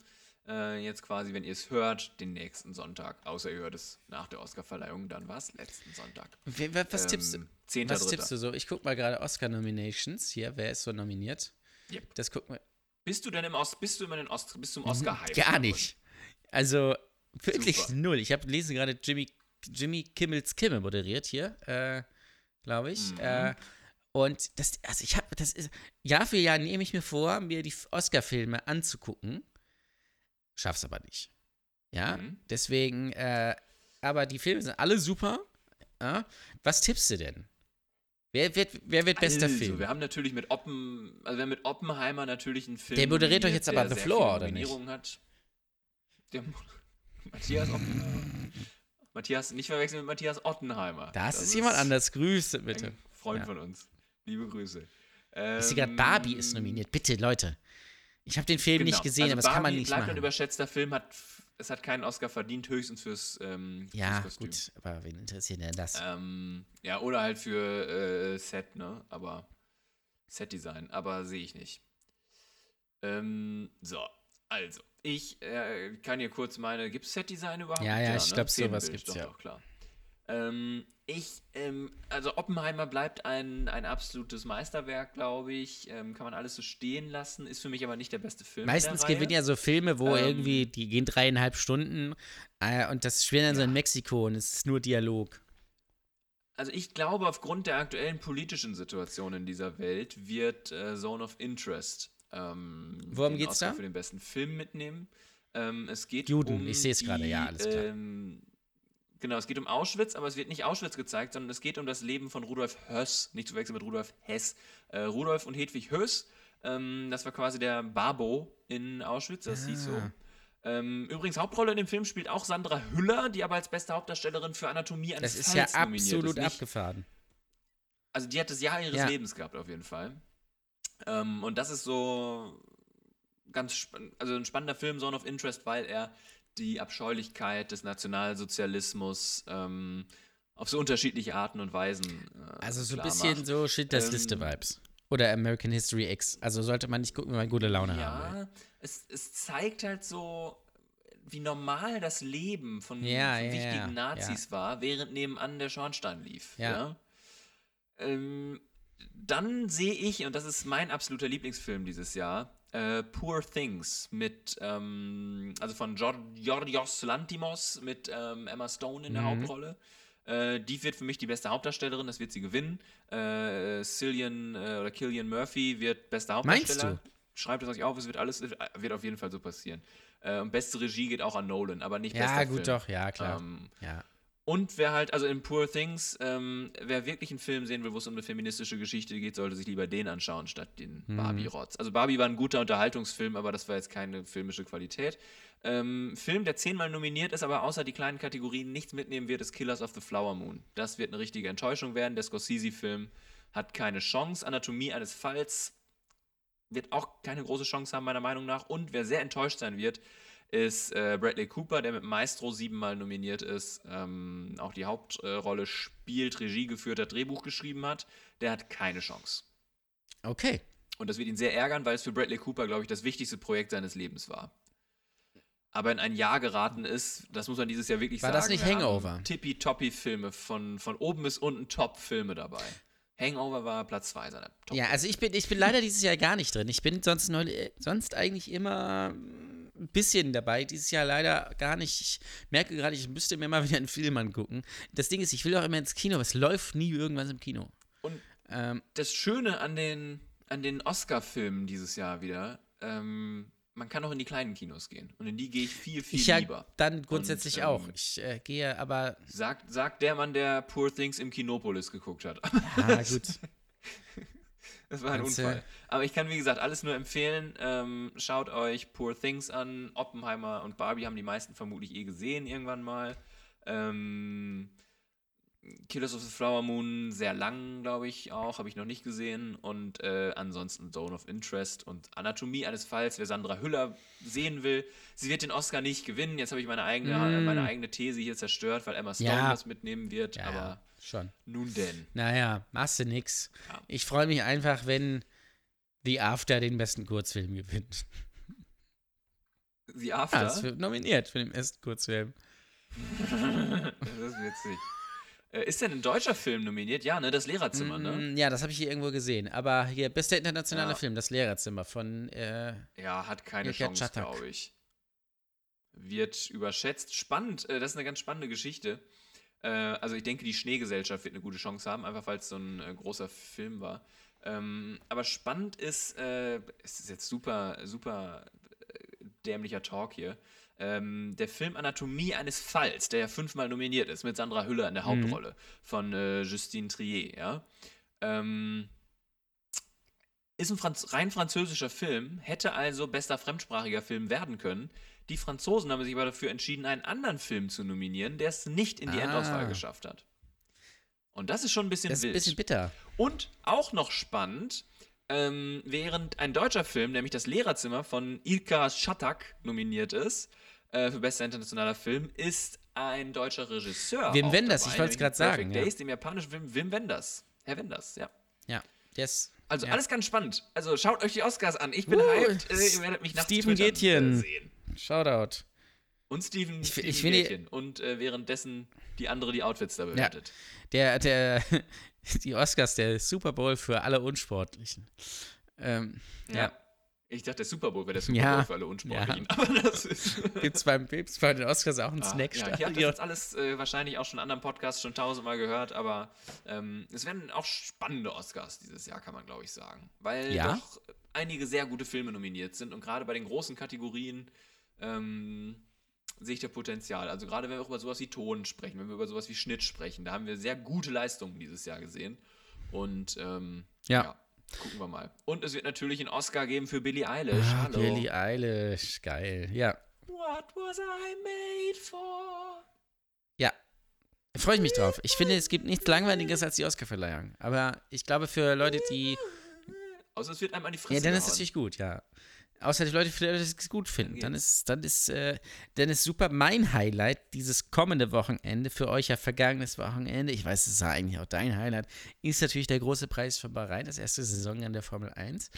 Speaker 2: äh, jetzt quasi, wenn ihr es hört, den nächsten Sonntag. Außer ihr hört es nach der Oscarverleihung, dann war es letzten Sonntag.
Speaker 1: Wer, was tippst du?
Speaker 2: Ähm, 10.
Speaker 1: Was tippst du so? Ich guck mal gerade Oscar-Nominations hier. Wer ist so nominiert?
Speaker 2: Yep.
Speaker 1: Das gucken wir.
Speaker 2: Bist du denn im Os bist du immer in Ost bis zum Oscar-Hype?
Speaker 1: Mhm. Gar nicht. Also wirklich
Speaker 2: Super.
Speaker 1: null. Ich habe lese gerade Jimmy, Jimmy Kimmels Kimmel moderiert hier, äh, glaube ich.
Speaker 2: Mhm.
Speaker 1: Äh, und das, also ich habe, das ist, Jahr für Jahr nehme ich mir vor, mir die Oscar-Filme anzugucken. Schaff's aber nicht. Ja,
Speaker 2: Mhm.
Speaker 1: deswegen, äh, aber die Filme sind alle super. Ja? Was tippst du denn? Wer wird, wer wird bester
Speaker 2: also,
Speaker 1: Film?
Speaker 2: Wir haben natürlich mit Oppen, also wir haben mit Oppenheimer natürlich einen Film.
Speaker 1: Der moderiert doch jetzt aber The Floor, oder nicht?
Speaker 2: Hat. Der [laughs] Matthias Oppenheimer. Matthias, nicht verwechseln mit Matthias Ottenheimer.
Speaker 1: Das, ist jemand anders. Grüße bitte.
Speaker 2: Freund
Speaker 1: Ja.
Speaker 2: von uns. Liebe Grüße.
Speaker 1: Ich sehe gerade,
Speaker 2: Ähm,
Speaker 1: Barbie ist nominiert. Bitte, Leute. Ich habe den Film nicht
Speaker 2: genau.
Speaker 1: gesehen,
Speaker 2: also
Speaker 1: aber das kann man
Speaker 2: Barbie
Speaker 1: nicht
Speaker 2: bleibt ein
Speaker 1: machen.
Speaker 2: überschätzter Film, hat, es hat keinen Oscar verdient, höchstens fürs, ähm,
Speaker 1: Ja,
Speaker 2: fürs
Speaker 1: gut, aber wen interessiert denn das?
Speaker 2: Ähm, ja, oder halt für äh, Set, ne? Aber Set-Design, aber sehe ich nicht. Ähm, so, also, ich äh, kann hier kurz meine, gibt es Set-Design überhaupt?
Speaker 1: Ja, ja, ich
Speaker 2: ne?
Speaker 1: glaub, sowas gibt's,
Speaker 2: doch,
Speaker 1: ja.
Speaker 2: Doch, klar. Ähm, ich, ähm, also Oppenheimer bleibt ein, ein absolutes Meisterwerk, glaube ich. Ähm, kann man alles so stehen lassen, ist für mich aber nicht der beste Film.
Speaker 1: Meistens gewinnen ja so Filme, wo
Speaker 2: Ähm,
Speaker 1: irgendwie, die gehen dreieinhalb Stunden äh, und das spielen dann so in Mexiko und es ist nur Dialog.
Speaker 2: Also ich glaube, aufgrund der aktuellen politischen Situation in dieser Welt wird äh, Zone of Interest ähm,
Speaker 1: Worum
Speaker 2: den
Speaker 1: geht's
Speaker 2: Oscar
Speaker 1: da?
Speaker 2: für den besten Film mitnehmen. Ähm, es geht
Speaker 1: Juden,
Speaker 2: um
Speaker 1: ich seh's gerade,
Speaker 2: die,
Speaker 1: ja, alles klar.
Speaker 2: Ähm, genau, es geht um Auschwitz, aber es wird nicht Auschwitz gezeigt, sondern es geht um das Leben von Rudolf Höss, nicht zu wechseln mit Rudolf Hess. Äh, Rudolf und Hedwig Höss, ähm, das war quasi der Babo in Auschwitz, das hieß so.
Speaker 1: Ah.
Speaker 2: Ähm, übrigens, Hauptrolle in dem Film spielt auch Sandra Hüller, die aber als beste Hauptdarstellerin für Anatomie eines
Speaker 1: Das ist ja
Speaker 2: Falls nominiert
Speaker 1: absolut
Speaker 2: ist. Nicht,
Speaker 1: abgefahren.
Speaker 2: also die hat das Jahr ihres
Speaker 1: Ja.
Speaker 2: Lebens gehabt, auf jeden Fall. Ähm, und das ist so ganz also ein spannender Film, Zone of Interest, weil er die Abscheulichkeit des Nationalsozialismus ähm, auf so unterschiedliche Arten und Weisen äh,
Speaker 1: Also so ein bisschen
Speaker 2: macht.
Speaker 1: so Schindlers
Speaker 2: Ähm,
Speaker 1: Liste-Vibes. Oder American History X. Also sollte man nicht gucken, wenn man gute Laune haben will.
Speaker 2: Ja, es, es zeigt halt so, wie normal das Leben von,
Speaker 1: Ja,
Speaker 2: von
Speaker 1: ja,
Speaker 2: wichtigen Nazis war, während nebenan der Schornstein lief.
Speaker 1: Ja.
Speaker 2: Ja. Ähm, dann sehe ich, und das ist mein absoluter Lieblingsfilm dieses Jahr, äh, Poor Things mit, ähm, also von Jor- Yorgos Lantimos mit ähm, Emma Stone in der
Speaker 1: Mhm.
Speaker 2: Hauptrolle. Äh, die wird für mich die beste Hauptdarstellerin, das wird sie gewinnen. Äh, Cillian äh, oder Killian Murphy wird bester
Speaker 1: Meinst
Speaker 2: Hauptdarsteller.
Speaker 1: du?
Speaker 2: Schreibt es euch auf, es wird alles, wird auf jeden Fall so passieren. Äh, und beste Regie geht auch an Nolan, aber nicht
Speaker 1: Ja,
Speaker 2: bester
Speaker 1: gut,
Speaker 2: Film.
Speaker 1: doch, ja, klar.
Speaker 2: Ähm,
Speaker 1: ja.
Speaker 2: Und wer halt, also in Poor Things, ähm, wer wirklich einen Film sehen will, wo es um eine feministische Geschichte geht, sollte sich lieber den anschauen, statt den
Speaker 1: Mhm.
Speaker 2: Barbie-Rotz. Also Barbie war ein guter Unterhaltungsfilm, aber das war jetzt keine filmische Qualität. Ähm, Film, der zehnmal nominiert ist, aber außer die kleinen Kategorien nichts mitnehmen wird, ist Killers of the Flower Moon. Das wird eine richtige Enttäuschung werden. Der Scorsese-Film hat keine Chance. Anatomie eines Falls wird auch keine große Chance haben, meiner Meinung nach. Und wer sehr enttäuscht sein wird, ist äh, Bradley Cooper, der mit Maestro siebenmal nominiert ist, ähm, auch die Hauptrolle spielt, Regie geführt hat, Drehbuch geschrieben hat. Der hat keine Chance.
Speaker 1: Okay.
Speaker 2: Und das wird ihn sehr ärgern, weil es für Bradley Cooper, glaube ich, das wichtigste Projekt seines Lebens war. Aber in ein Jahr geraten ist, das muss man dieses Jahr wirklich
Speaker 1: War
Speaker 2: sagen.
Speaker 1: das nicht Hangover?
Speaker 2: Tippitoppi-Filme, von, von oben bis unten Top-Filme dabei. Hangover war Platz 2 seiner Top.
Speaker 1: Ja, also ich bin, ich bin leider dieses Jahr gar nicht drin. Ich bin sonst, neulich, sonst eigentlich immer ein bisschen dabei. Dieses Jahr leider gar nicht. Ich merke gerade, ich müsste mir mal [laughs] wieder einen Film angucken. Das Ding ist, ich will auch immer ins Kino, aber es läuft nie irgendwas im Kino.
Speaker 2: Und
Speaker 1: Ähm,
Speaker 2: das Schöne an den, an den Oscar-Filmen dieses Jahr wieder, ähm, man kann auch in die kleinen Kinos gehen. Und in die gehe ich viel, viel
Speaker 1: ich
Speaker 2: lieber.
Speaker 1: dann grundsätzlich
Speaker 2: ähm,
Speaker 1: auch. Ich äh, gehe aber.
Speaker 2: Sagt, sagt der Mann, der Poor Things im Kinopolis geguckt hat.
Speaker 1: Ja, [laughs] gut.
Speaker 2: Das war ein
Speaker 1: du?
Speaker 2: Unfall. Aber ich kann, wie gesagt, alles nur empfehlen. Ähm, schaut euch Poor Things an. Oppenheimer und Barbie haben die meisten vermutlich eh gesehen irgendwann mal. Ähm, Killers of the Flower Moon sehr lang, glaube ich, auch. Habe ich noch nicht gesehen. Und äh, ansonsten Zone of Interest und Anatomie eines Falls. Wer Sandra Hüller sehen will, sie wird den Oscar nicht gewinnen. Jetzt habe ich meine eigene,
Speaker 1: Mm.
Speaker 2: meine eigene These hier zerstört, weil Emma Stone
Speaker 1: Ja.
Speaker 2: das mitnehmen wird.
Speaker 1: Ja,
Speaker 2: aber
Speaker 1: schon.
Speaker 2: nun denn.
Speaker 1: Naja, machst du nix.
Speaker 2: Ja.
Speaker 1: Ich freue mich einfach, wenn The After den besten Kurzfilm gewinnt.
Speaker 2: The After.
Speaker 1: Ja, es wird nominiert für den besten Kurzfilm. [laughs]
Speaker 2: das ist witzig. Äh, ist denn ein deutscher Film nominiert? Ja, ne? Das Lehrerzimmer, ne?
Speaker 1: Mm, Ja, das habe ich hier irgendwo gesehen. Aber hier, bester internationaler
Speaker 2: Ja.
Speaker 1: Film, das Lehrerzimmer von, äh,
Speaker 2: Ja, hat keine
Speaker 1: Ilker
Speaker 2: Chance, glaube ich. Wird überschätzt. Spannend, äh, das ist eine ganz spannende Geschichte. Äh, also ich denke, die Schneegesellschaft wird eine gute Chance haben, einfach weil es so ein äh, großer Film war. Ähm, aber spannend ist, äh, es ist jetzt super, super äh, dämlicher Talk hier. Ähm, der Film Anatomie eines Falls, der ja fünfmal nominiert ist, mit Sandra Hüller in der
Speaker 1: Mhm.
Speaker 2: Hauptrolle von äh, Justine Trier, ja. Ähm, ist ein Franz rein französischer Film, hätte also bester fremdsprachiger Film werden können. Die Franzosen haben sich aber dafür entschieden, einen anderen Film zu nominieren, der es nicht in die
Speaker 1: Ah.
Speaker 2: Endauswahl geschafft hat. Und das ist schon ein bisschen
Speaker 1: Das ist ein
Speaker 2: wild.
Speaker 1: bisschen bitter.
Speaker 2: Und auch noch spannend, ähm, während ein deutscher Film, nämlich Das Lehrerzimmer von Ilka Schatak nominiert ist, äh, für bester internationaler Film, ist ein deutscher Regisseur.
Speaker 1: Wim Wenders,
Speaker 2: dabei,
Speaker 1: ich
Speaker 2: nämlich
Speaker 1: grad
Speaker 2: in
Speaker 1: sagen,
Speaker 2: Perfect
Speaker 1: ja.
Speaker 2: Days, dem japanischen Film Wim Wenders. Herr Wenders, ja.
Speaker 1: Ja, ist.
Speaker 2: Also
Speaker 1: ja.
Speaker 2: alles ganz spannend. Also schaut euch die Oscars an. Ich bin
Speaker 1: Uh,
Speaker 2: hyped. Äh, ihr werdet mich nachts
Speaker 1: Steven
Speaker 2: twittern,
Speaker 1: Gätchen.
Speaker 2: sehen.
Speaker 1: Shoutout.
Speaker 2: Und Steven,
Speaker 1: Ich
Speaker 2: Steven
Speaker 1: ich
Speaker 2: Gätchen. Und äh, währenddessen die andere die Outfits da bewertet.
Speaker 1: Der, der, [laughs] die Oscars, der Super Bowl für alle Unsportlichen. Ähm, ja.
Speaker 2: Ich dachte, der Super Bowl wäre der Super
Speaker 1: Ja.
Speaker 2: Bowl für alle Unsportlichen. [laughs] Aber das ist. [laughs]
Speaker 1: Gibt's beim, gibt's bei den Oscars auch einen
Speaker 2: Ah,
Speaker 1: Snack
Speaker 2: ja, ich habe das jetzt alles äh, wahrscheinlich auch schon in anderen Podcasts schon tausendmal gehört, aber ähm, es werden auch spannende Oscars dieses Jahr, kann man glaube ich sagen. Weil
Speaker 1: Ja?
Speaker 2: doch einige sehr gute Filme nominiert sind und gerade bei den großen Kategorien ähm, sehe ich da Potenzial. Also gerade wenn wir auch über sowas wie Ton sprechen, wenn wir über sowas wie Schnitt sprechen, da haben wir sehr gute Leistungen dieses Jahr gesehen. Und ähm,
Speaker 1: Ja.
Speaker 2: ja. gucken wir mal. Und es wird natürlich einen Oscar geben für Billie Eilish.
Speaker 1: Ah,
Speaker 2: Hallo.
Speaker 1: Billie Eilish, geil. Ja,
Speaker 2: What was I made for?
Speaker 1: ja. Freue ich mich drauf. Ich finde, es gibt nichts Langweiliges als die Oscarverleihung. Aber ich glaube, für Leute, die.
Speaker 2: Außer es wird einem an die
Speaker 1: Ja,
Speaker 2: Fresse
Speaker 1: dann ist es natürlich gut, ja. Außer die Leute, die es gut finden. Dann ist, dann ist, äh, dann ist super mein Highlight dieses kommende Wochenende, für euch ja vergangenes Wochenende, ich weiß, es ja eigentlich auch dein Highlight, ist natürlich der große Preis von Bahrain, das erste Saison an der Formel 1.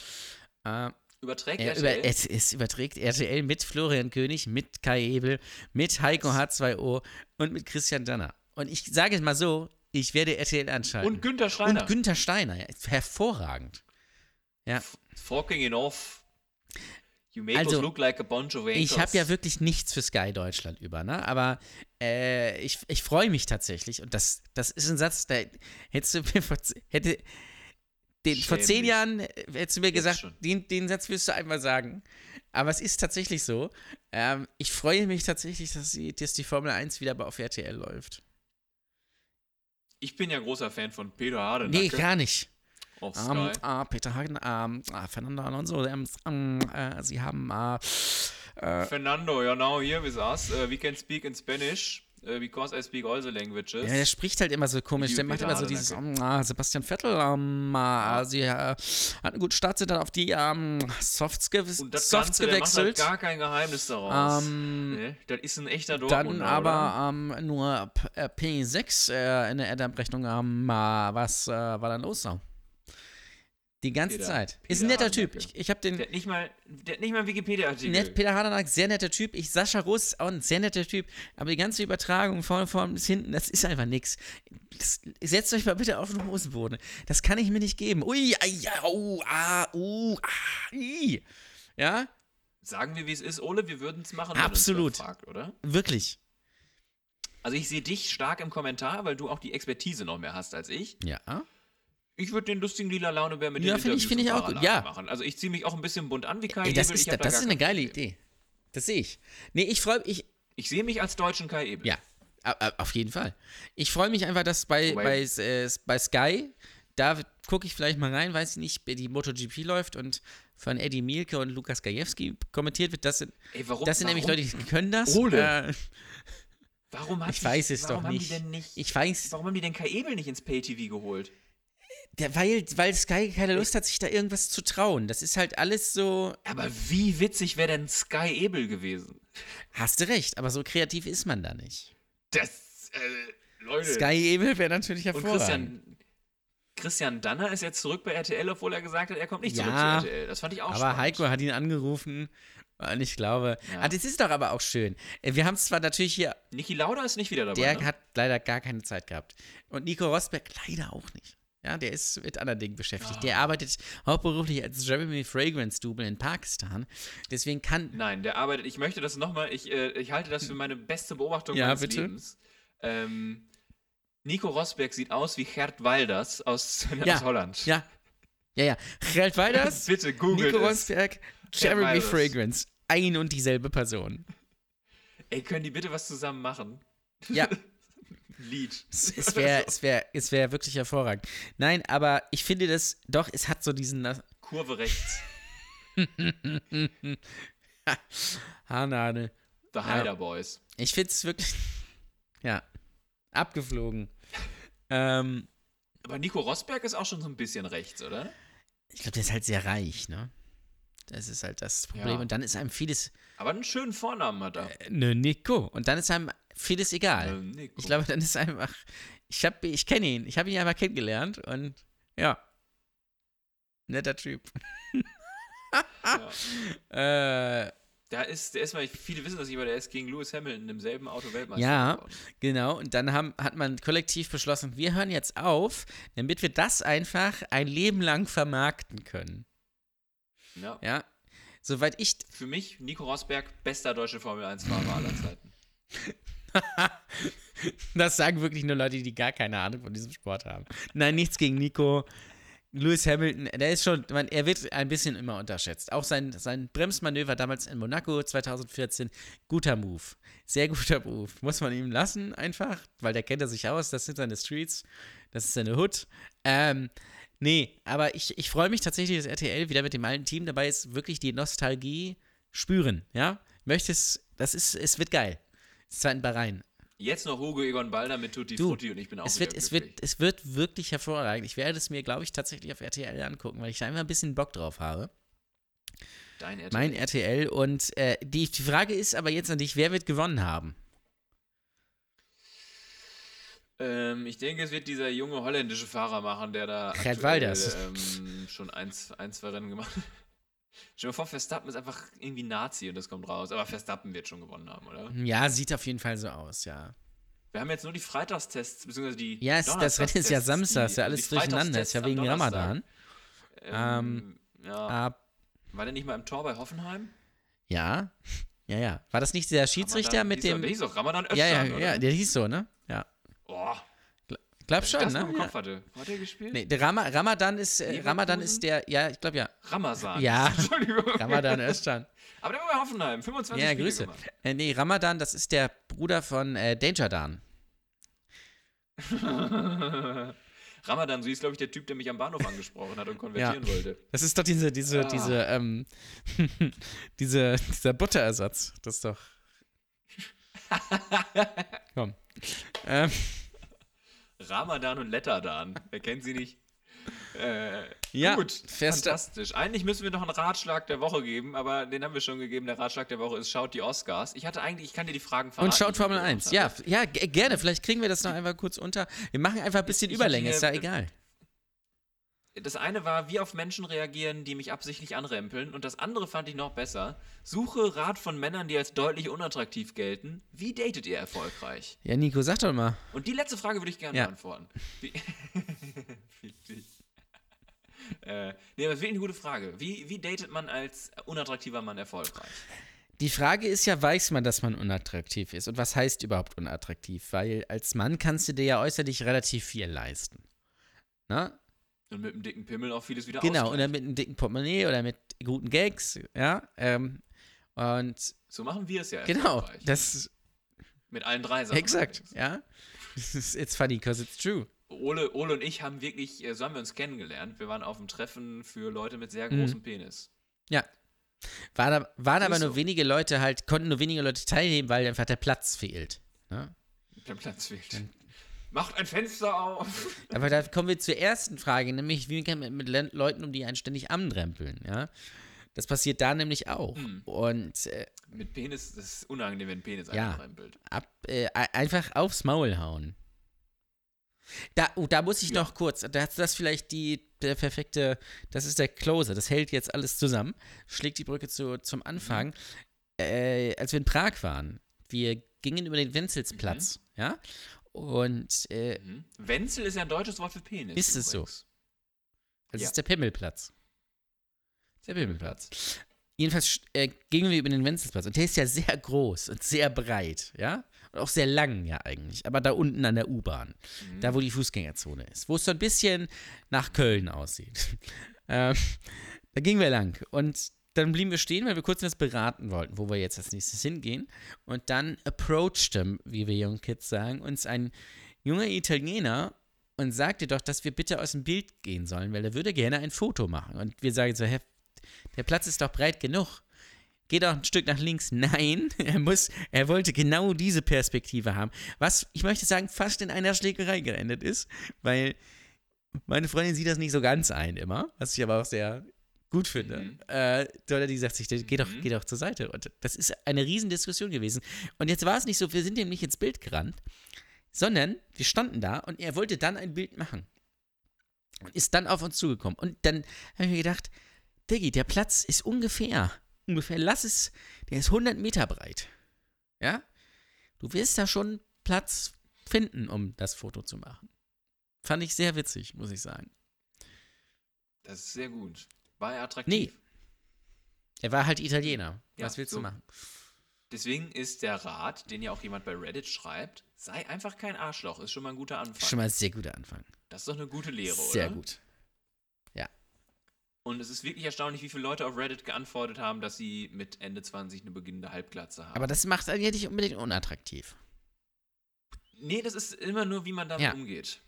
Speaker 1: Äh,
Speaker 2: Überträgt
Speaker 1: er,
Speaker 2: RTL?
Speaker 1: über, es, es überträgt RTL mit Florian König, mit Kai Ebel, mit Heiko H2O und mit Christian Danner. Und ich sage es mal so, ich werde RTL anschalten.
Speaker 2: Und Günther Steiner.
Speaker 1: Und Günther Steiner, ja, hervorragend. Ja,
Speaker 2: Fucking enough. You make
Speaker 1: Also,
Speaker 2: us look like a bunch of angels.
Speaker 1: Ich habe ja wirklich nichts für Sky Deutschland über, ne? Aber äh, ich, ich freue mich tatsächlich. Und das, das ist ein Satz, der hättest du mir vor, hätte, den, vor zehn. Jahren hättest du mir gesagt,
Speaker 2: schon.
Speaker 1: den, den Satz wirst du einmal sagen. Aber es ist tatsächlich so. Ähm, ich freue mich tatsächlich, dass die, dass die Formel 1 wieder auf RTL läuft.
Speaker 2: Ich bin ja großer Fan von Peter Hardenacke
Speaker 1: Nee, gar nicht.
Speaker 2: Auf
Speaker 1: Ähm,
Speaker 2: Sky.
Speaker 1: ah, Peter Hagen, ähm, ah, Fernando Alonso, ähm, ähm, äh, sie haben äh, äh,
Speaker 2: Fernando, you're now here with us. Uh, we can speak in Spanish uh, because I speak all the languages.
Speaker 1: Ja, der spricht halt immer so komisch.
Speaker 2: Wie
Speaker 1: Der macht immer so dieses, um, ah, Sebastian Vettel, ähm, ah, sie äh, hat einen guten Start, sind dann auf die ähm, Softs, ge Softs
Speaker 2: Ganze, der macht halt
Speaker 1: gewechselt.
Speaker 2: gar kein Geheimnis daraus.
Speaker 1: Ähm,
Speaker 2: ne? Das ist ein echter
Speaker 1: dann
Speaker 2: Dortmunder, oder?
Speaker 1: aber ähm, nur P äh, P6 äh, in der Erdabrechnung, ähm, äh, was äh, war dann los? So? Die ganze
Speaker 2: Peter-
Speaker 1: Zeit.
Speaker 2: Peter
Speaker 1: ist ein netter Typ. Ich, ich habe den
Speaker 2: Der hat nicht mal, der hat nicht mal Wikipedia-Artikel.
Speaker 1: Nett, Peter Hardenack, sehr netter Typ. Ich, Sascha ist auch ein sehr netter Typ. Aber die ganze Übertragung vorne, vorne bis hinten, das ist einfach nix. Das, setzt euch mal bitte auf den Hosenboden. Das kann ich mir nicht geben. Ui, ai, oh, ah, uh, ah, i. Ja,
Speaker 2: Sagen wir, wie es ist, Ole, wir würden es machen,
Speaker 1: Absolut.
Speaker 2: fragt, oder?
Speaker 1: wirklich.
Speaker 2: Also ich sehe dich stark im Kommentar, weil du auch die Expertise noch mehr hast als ich.
Speaker 1: Ja.
Speaker 2: Ich würde den lustigen lila Launebär mit
Speaker 1: Ja,
Speaker 2: den
Speaker 1: finde ich- ich auch gut. Ja.
Speaker 2: machen. Also ich ziehe mich auch ein bisschen bunt an wie Kai
Speaker 1: Ey, das
Speaker 2: Ebel.
Speaker 1: ist, das
Speaker 2: da
Speaker 1: ist eine geile
Speaker 2: Problem.
Speaker 1: Idee. Das sehe ich. Nee, ich freue mich.
Speaker 2: Ich sehe mich als deutschen Kai Ebel.
Speaker 1: Ja, auf jeden Fall. Ich freue mich einfach, dass bei, bei, äh, bei Sky, da gucke ich vielleicht mal rein, weiß ich nicht, die MotoGP läuft und von Eddie Mielke und Lukas Gajewski kommentiert wird. Das sind,
Speaker 2: Ey, warum,
Speaker 1: das sind
Speaker 2: warum,
Speaker 1: nämlich Leute, die können das.
Speaker 2: Ole.
Speaker 1: Äh,
Speaker 2: warum hat
Speaker 1: ich weiß es
Speaker 2: warum
Speaker 1: doch
Speaker 2: haben
Speaker 1: nicht.
Speaker 2: Die denn nicht.
Speaker 1: Ich weiß,
Speaker 2: Warum haben die denn Kai Ebel nicht ins Pay-TV geholt?
Speaker 1: Der, weil, weil Sky keine Lust hat, sich da irgendwas zu trauen. Das ist halt alles so.
Speaker 2: Aber wie witzig wäre denn Sky Ebel gewesen?
Speaker 1: Hast du recht, aber so kreativ ist man da nicht.
Speaker 2: Das, äh, Leute.
Speaker 1: Sky Ebel wäre natürlich
Speaker 2: und
Speaker 1: hervorragend.
Speaker 2: Christian, Christian Danner ist jetzt zurück bei RTL, obwohl er gesagt hat, er kommt nicht
Speaker 1: Ja,
Speaker 2: zurück zu RTL. Das fand ich auch
Speaker 1: Aber
Speaker 2: spannend.
Speaker 1: Heiko hat ihn angerufen. Und ich glaube,
Speaker 2: Ja.
Speaker 1: ah, das ist doch aber auch schön. Äh, Wir haben es zwar natürlich hier,
Speaker 2: Niki Lauda ist nicht wieder dabei.
Speaker 1: der
Speaker 2: ne?
Speaker 1: hat leider gar keine Zeit gehabt. Und Nico Rosberg leider auch nicht. Ja, der ist mit anderen Dingen beschäftigt.
Speaker 2: Ah.
Speaker 1: Der arbeitet hauptberuflich als Jeremy Fragrance Double in Pakistan. Deswegen kann.
Speaker 2: Nein, der arbeitet, ich möchte das nochmal, ich, äh, ich halte das für meine beste Beobachtung
Speaker 1: Ja,
Speaker 2: meines
Speaker 1: bitte.
Speaker 2: Lebens. Ähm, Nico Rosberg sieht aus wie Gerd Wilders aus, [laughs]
Speaker 1: Ja,
Speaker 2: aus Holland.
Speaker 1: Ja. Ja, ja. Gerald Weiders, [laughs]
Speaker 2: Bitte googelt
Speaker 1: Nico
Speaker 2: es.
Speaker 1: Rosberg, Jeremy. Fragrance. Ein und dieselbe Person.
Speaker 2: Ey, können die bitte was zusammen machen?
Speaker 1: Ja. [laughs]
Speaker 2: Lied.
Speaker 1: Es, [laughs] wäre es wär, es wär wirklich hervorragend. Nein, aber ich finde das, doch, es hat so diesen,
Speaker 2: Kurve rechts. [laughs]
Speaker 1: Haarnadel.
Speaker 2: The Hider Boys.
Speaker 1: Ich finde es wirklich, [laughs] ja, abgeflogen. ähm,
Speaker 2: Aber Nico Rosberg ist auch schon so ein bisschen rechts, oder?
Speaker 1: ich glaube, der ist halt sehr reich, ne? Das ist halt das Problem.
Speaker 2: Ja.
Speaker 1: Und dann ist einem vieles,
Speaker 2: Aber einen schönen Vornamen hat er.
Speaker 1: äh, ne, Nico. Und dann ist einem vieles egal.
Speaker 2: Ähm, Nico.
Speaker 1: Ich glaube, dann ist einfach, ich habe, ich kenne ihn, ich habe ihn einfach kennengelernt und ja, netter Typ. [laughs]
Speaker 2: Ja.
Speaker 1: Äh,
Speaker 2: Der ist, der ist mal, viele wissen das nicht, aber der ist gegen Lewis Hamilton im selben Auto Weltmeister
Speaker 1: Ja.
Speaker 2: geworden.
Speaker 1: Genau, und dann haben, hat man kollektiv beschlossen, wir hören jetzt auf, damit wir das einfach ein Leben lang vermarkten können.
Speaker 2: Ja.
Speaker 1: Ja, soweit ich.
Speaker 2: Für mich, Nico Rosberg, bester deutscher Formel 1-Fahrer aller Zeiten. [laughs] [laughs]
Speaker 1: das sagen wirklich nur Leute, die gar keine Ahnung von diesem Sport haben. Nein, nichts gegen Nico. Lewis Hamilton, der ist schon, man, er wird ein bisschen immer unterschätzt. Auch sein, sein Bremsmanöver damals in Monaco 2014, guter Move. Sehr guter Move. Muss man ihm lassen, einfach, weil der kennt er sich aus. Das sind seine Streets, das ist seine Hood. Ähm, nee, aber ich, ich freue mich tatsächlich, dass RTL wieder mit dem alten Team dabei ist, wirklich die Nostalgie spüren, ja? Möchte es, das ist, es wird geil. Es ist zwar in Bahrain,
Speaker 2: Jetzt noch Hugo Egon Balder mit Tutti
Speaker 1: Du,
Speaker 2: Frutti und ich bin auch
Speaker 1: es wird, es,
Speaker 2: glücklich.
Speaker 1: wird, es wird wirklich hervorragend. Ich werde es mir, glaube ich, tatsächlich auf RTL angucken, weil ich da immer ein bisschen Bock drauf habe.
Speaker 2: Dein RTL.
Speaker 1: Mein RTL. Und äh, die, die Frage ist aber jetzt an dich, wer wird gewonnen haben?
Speaker 2: Ähm, ich denke, es wird dieser junge holländische Fahrer machen, der da
Speaker 1: Gerd
Speaker 2: aktuell, ähm, schon eins, ein, zwei Rennen gemacht hat. Stell dir mal vor, Verstappen ist einfach irgendwie Nazi und das kommt raus. Aber Verstappen wird schon gewonnen haben, oder?
Speaker 1: Ja, sieht auf jeden Fall so aus, ja.
Speaker 2: Wir haben jetzt nur die Freitagstests, beziehungsweise die.
Speaker 1: Ja, es, das Rennen ist ja Samstag, ist ja alles durcheinander, ist ja wegen. Ramadan.
Speaker 2: Ähm, ja.
Speaker 1: Ab,
Speaker 2: War der nicht mal im Tor bei Hoffenheim?
Speaker 1: ja, ja, ja. War das nicht der Schiedsrichter
Speaker 2: Ramadan,
Speaker 1: mit
Speaker 2: hieß
Speaker 1: dem.
Speaker 2: Der hieß auch Ramadan Özcan,
Speaker 1: Ja, ja,
Speaker 2: oder?
Speaker 1: ja, der hieß so, ne? Ja.
Speaker 2: Oh,
Speaker 1: Glaub schon,
Speaker 2: das
Speaker 1: ne?
Speaker 2: im
Speaker 1: Ja.
Speaker 2: Kopf hatte. Hat der gespielt?
Speaker 1: Nee, der Rama, Ramadan ist, äh? Ramadan ist der, ja, ich glaube ja.
Speaker 2: Ramazan.
Speaker 1: Ja. [laughs]
Speaker 2: Entschuldigung.
Speaker 1: Ramadan Özcan.
Speaker 2: Aber der war bei Hoffenheim. 25
Speaker 1: Ja,
Speaker 2: Spiele
Speaker 1: Grüße.
Speaker 2: gemacht.
Speaker 1: Äh, nee, Ramadan, das ist der Bruder von äh, Danger Dan. [laughs]
Speaker 2: Ramadan, so hieß, glaube ich, der Typ, der mich am Bahnhof angesprochen hat und konvertieren wollte.
Speaker 1: Das ist doch diese, diese,
Speaker 2: Ah.
Speaker 1: diese, ähm, [laughs] diese, dieser Butterersatz. Das ist doch. Komm. Ähm,
Speaker 2: Ramadan und Letterdan. Wer kennt sie nicht? Äh,
Speaker 1: Ja,
Speaker 2: gut, fantastisch. Eigentlich müssen wir noch einen Ratschlag der Woche geben, aber den haben wir schon gegeben. Der Ratschlag der Woche ist, schaut die Oscars. Ich hatte eigentlich, ich kann dir die Fragen verraten.
Speaker 1: und schaut Formel
Speaker 2: mitgebracht
Speaker 1: 1.
Speaker 2: hatte.
Speaker 1: Ja, ja, gerne. Vielleicht kriegen wir das noch einfach kurz unter. Wir machen einfach ein bisschen
Speaker 2: Ich-
Speaker 1: Überlänge, ist ja egal.
Speaker 2: Das eine war, wie auf Menschen reagieren, die mich absichtlich anrempeln. Und das andere fand ich noch besser. Suche Rat von Männern, die als deutlich unattraktiv gelten. Wie datet ihr erfolgreich?
Speaker 1: Ja, Nico, sag doch mal.
Speaker 2: Und die letzte Frage würde ich gerne
Speaker 1: Ja.
Speaker 2: beantworten. Wie, [laughs] äh, nee, aber das ist wirklich eine gute Frage. Wie, wie datet man als unattraktiver Mann erfolgreich?
Speaker 1: Die Frage ist ja, weiß man, dass man unattraktiv ist? Und was heißt überhaupt unattraktiv? Weil als Mann kannst du dir ja äußerlich relativ viel leisten. Na?
Speaker 2: Und mit einem dicken Pimmel auch vieles wieder
Speaker 1: Genau,
Speaker 2: ausgleichen.
Speaker 1: oder mit einem dicken Portemonnaie oder mit guten Gags, ja. Ähm, und
Speaker 2: So machen wir es ja
Speaker 1: genau, das
Speaker 2: Mit allen drei Sachen.
Speaker 1: exakt, ja. It's funny, because it's true.
Speaker 2: Ole, Ole und ich haben wirklich, äh, so haben wir uns kennengelernt. Wir waren auf einem Treffen für Leute mit sehr
Speaker 1: Mhm.
Speaker 2: großem Penis.
Speaker 1: Ja. Waren, aber- waren aber nur
Speaker 2: so.
Speaker 1: wenige Leute halt, konnten nur wenige Leute teilnehmen, weil einfach der Platz fehlt. Ne?
Speaker 2: Der Platz fehlt. Macht ein Fenster auf. [laughs]
Speaker 1: Aber da kommen wir zur ersten Frage, nämlich wie kann man mit Le Leuten um die einen ständig anrempeln, ja? Das passiert da nämlich auch.
Speaker 2: Hm.
Speaker 1: Und äh,
Speaker 2: Mit Penis, das ist unangenehm, wenn Penis
Speaker 1: Ja.
Speaker 2: einrempelt.
Speaker 1: ab, äh, ein- einfach aufs Maul hauen. Da, oh, da muss ich
Speaker 2: Ja.
Speaker 1: noch kurz, da ist das vielleicht die, der perfekte, das ist der Closer, das hält jetzt alles zusammen, schlägt die Brücke zu, zum Anfang. Äh, als wir in Prag waren, wir gingen über den Wenzelsplatz, ja, und äh,
Speaker 2: Mhm. Wenzel ist ja ein deutsches Wort für Penis.
Speaker 1: Ist es so? das
Speaker 2: Ja.
Speaker 1: ist der Pimmelplatz. Der Pimmelplatz. Jedenfalls äh, gingen wir über den Wenzelsplatz und der ist ja sehr groß und sehr breit, ja, und auch sehr lang ja eigentlich, aber da unten an der U-Bahn,
Speaker 2: Mhm.
Speaker 1: da wo die Fußgängerzone ist, wo es so ein bisschen nach Köln aussieht. [laughs] ähm, da gingen wir lang und dann blieben wir stehen, weil wir kurz das beraten wollten, wo wir jetzt als nächstes hingehen. Und dann approachte, wie wir Young Kids sagen, uns ein junger Italiener und sagte doch, dass wir bitte aus dem Bild gehen sollen, weil er würde gerne ein Foto machen. Und wir sagen so, Herr, der Platz ist doch breit genug. geht auch ein Stück nach links. [laughs] Nein, er muss, er wollte genau diese Perspektive haben. Was, ich möchte sagen, fast in einer Schlägerei geendet ist, weil meine Freundin sieht das nicht so ganz ein immer, was ich aber auch sehr gut finde. Mhm. Äh, die sagt sich, geh doch, mhm. geh doch zur Seite. Und das ist eine Riesendiskussion gewesen. Und jetzt war es nicht so, wir sind dem nicht ins Bild gerannt, sondern wir standen da und er wollte dann ein Bild machen. Und ist dann auf uns zugekommen. Und dann habe ich mir gedacht, Diggi, der Platz ist ungefähr, ungefähr, lass es, der ist 100 Meter breit. Ja? Du wirst da schon Platz finden, um das Foto zu machen. Fand ich sehr witzig, muss ich sagen.
Speaker 2: Das ist sehr gut. War er attraktiv?
Speaker 1: Nee. Er war halt Italiener. Ja, Was willst so. du machen?
Speaker 2: Deswegen ist der Rat, den ja auch jemand bei Reddit schreibt, sei einfach kein Arschloch. Ist schon mal ein guter Anfang.
Speaker 1: Schon mal ein sehr guter Anfang.
Speaker 2: Das ist doch eine gute Lehre,
Speaker 1: sehr
Speaker 2: oder?
Speaker 1: Sehr gut. Ja.
Speaker 2: Und es ist wirklich erstaunlich, wie viele Leute auf Reddit geantwortet haben, dass sie mit Ende 20 eine beginnende Halbglatze haben.
Speaker 1: Aber das macht einen ja nicht unbedingt unattraktiv.
Speaker 2: Nee, das ist immer nur, wie man damit ja. umgeht.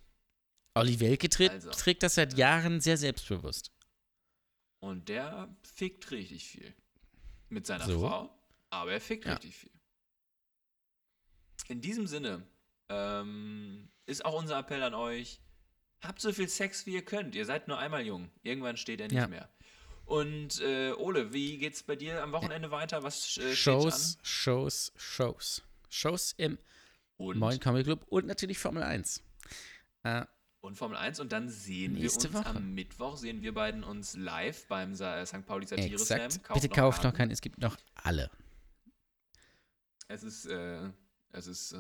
Speaker 1: Olli Welke trägt, also. trägt das seit Jahren sehr selbstbewusst.
Speaker 2: Und der fickt richtig viel. Mit seiner so. Frau. Aber er fickt ja. richtig viel. In diesem Sinne ähm, ist auch unser Appell an euch: Habt so viel Sex, wie ihr könnt. Ihr seid nur einmal jung. Irgendwann steht er nicht ja. mehr. Und äh, Ole, wie geht's bei dir am Wochenende weiter? Was
Speaker 1: äh, Shows, Shows, Shows. Shows im und? Moin Comic Club und natürlich Formel 1.
Speaker 2: Äh, und Formel 1 und dann sehen Nächste wir uns Woche. am Mittwoch, sehen wir beiden uns live beim St. Pauli Satire Exakt.
Speaker 1: Slam. Kauft Bitte kauft Karten. noch keinen, es gibt noch alle.
Speaker 2: Es ist, äh, es ist, äh,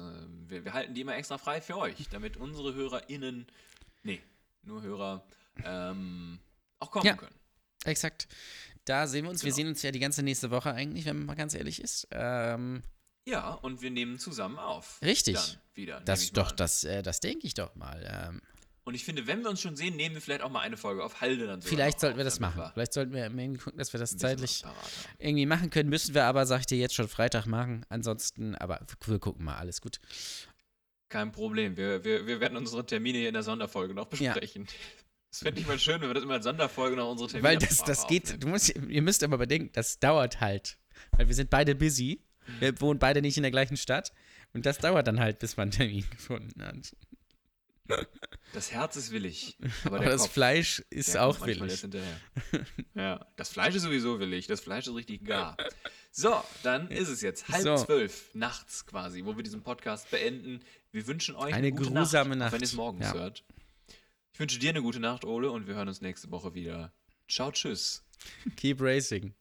Speaker 2: wir, wir, halten die immer extra frei für euch, damit unsere HörerInnen, nee, nur Hörer, ähm, auch kommen ja, können.
Speaker 1: Exakt. Da sehen wir uns. Genau. Wir sehen uns ja die ganze nächste Woche eigentlich, wenn man mal ganz ehrlich ist. Ähm,
Speaker 2: ja, und wir nehmen zusammen auf.
Speaker 1: Richtig. Dann wieder. Das doch, das, äh, das denke ich doch mal. Ähm,
Speaker 2: und ich finde, wenn wir uns schon sehen, nehmen wir vielleicht auch mal eine Folge auf Halde dann
Speaker 1: so. Vielleicht sollten wir das machen. Vielleicht sollten wir irgendwie gucken, dass wir das zeitlich irgendwie machen können. Müssen wir aber, sag ich dir, jetzt schon Freitag machen. Ansonsten, aber wir gucken mal, alles gut.
Speaker 2: Kein Problem. Wir, wir, wir werden unsere Termine hier in der Sonderfolge noch besprechen. Ja. [laughs] Das fände ich mal schön, wenn wir das immer in Sonderfolge noch unsere
Speaker 1: Termine Weil das, das geht, du musst, ihr müsst aber bedenken, das dauert halt. Weil wir sind beide busy. Wir wohnen beide nicht in der gleichen Stadt. Und das dauert dann halt, bis man einen Termin gefunden hat.
Speaker 2: Das Herz ist willig.
Speaker 1: Aber, aber das Kopf, Fleisch ist auch willig.
Speaker 2: Ja, das Fleisch ist sowieso willig. Das Fleisch ist richtig gar. So, dann ist es jetzt halb so. zwölf nachts quasi, wo wir diesen Podcast beenden. Wir wünschen euch
Speaker 1: eine, eine gute grusame Nacht, Nacht.
Speaker 2: wenn ihr es morgens ja. hört. Ich wünsche dir eine gute Nacht, Ole, und wir hören uns nächste Woche wieder. Ciao, tschüss.
Speaker 1: Keep racing.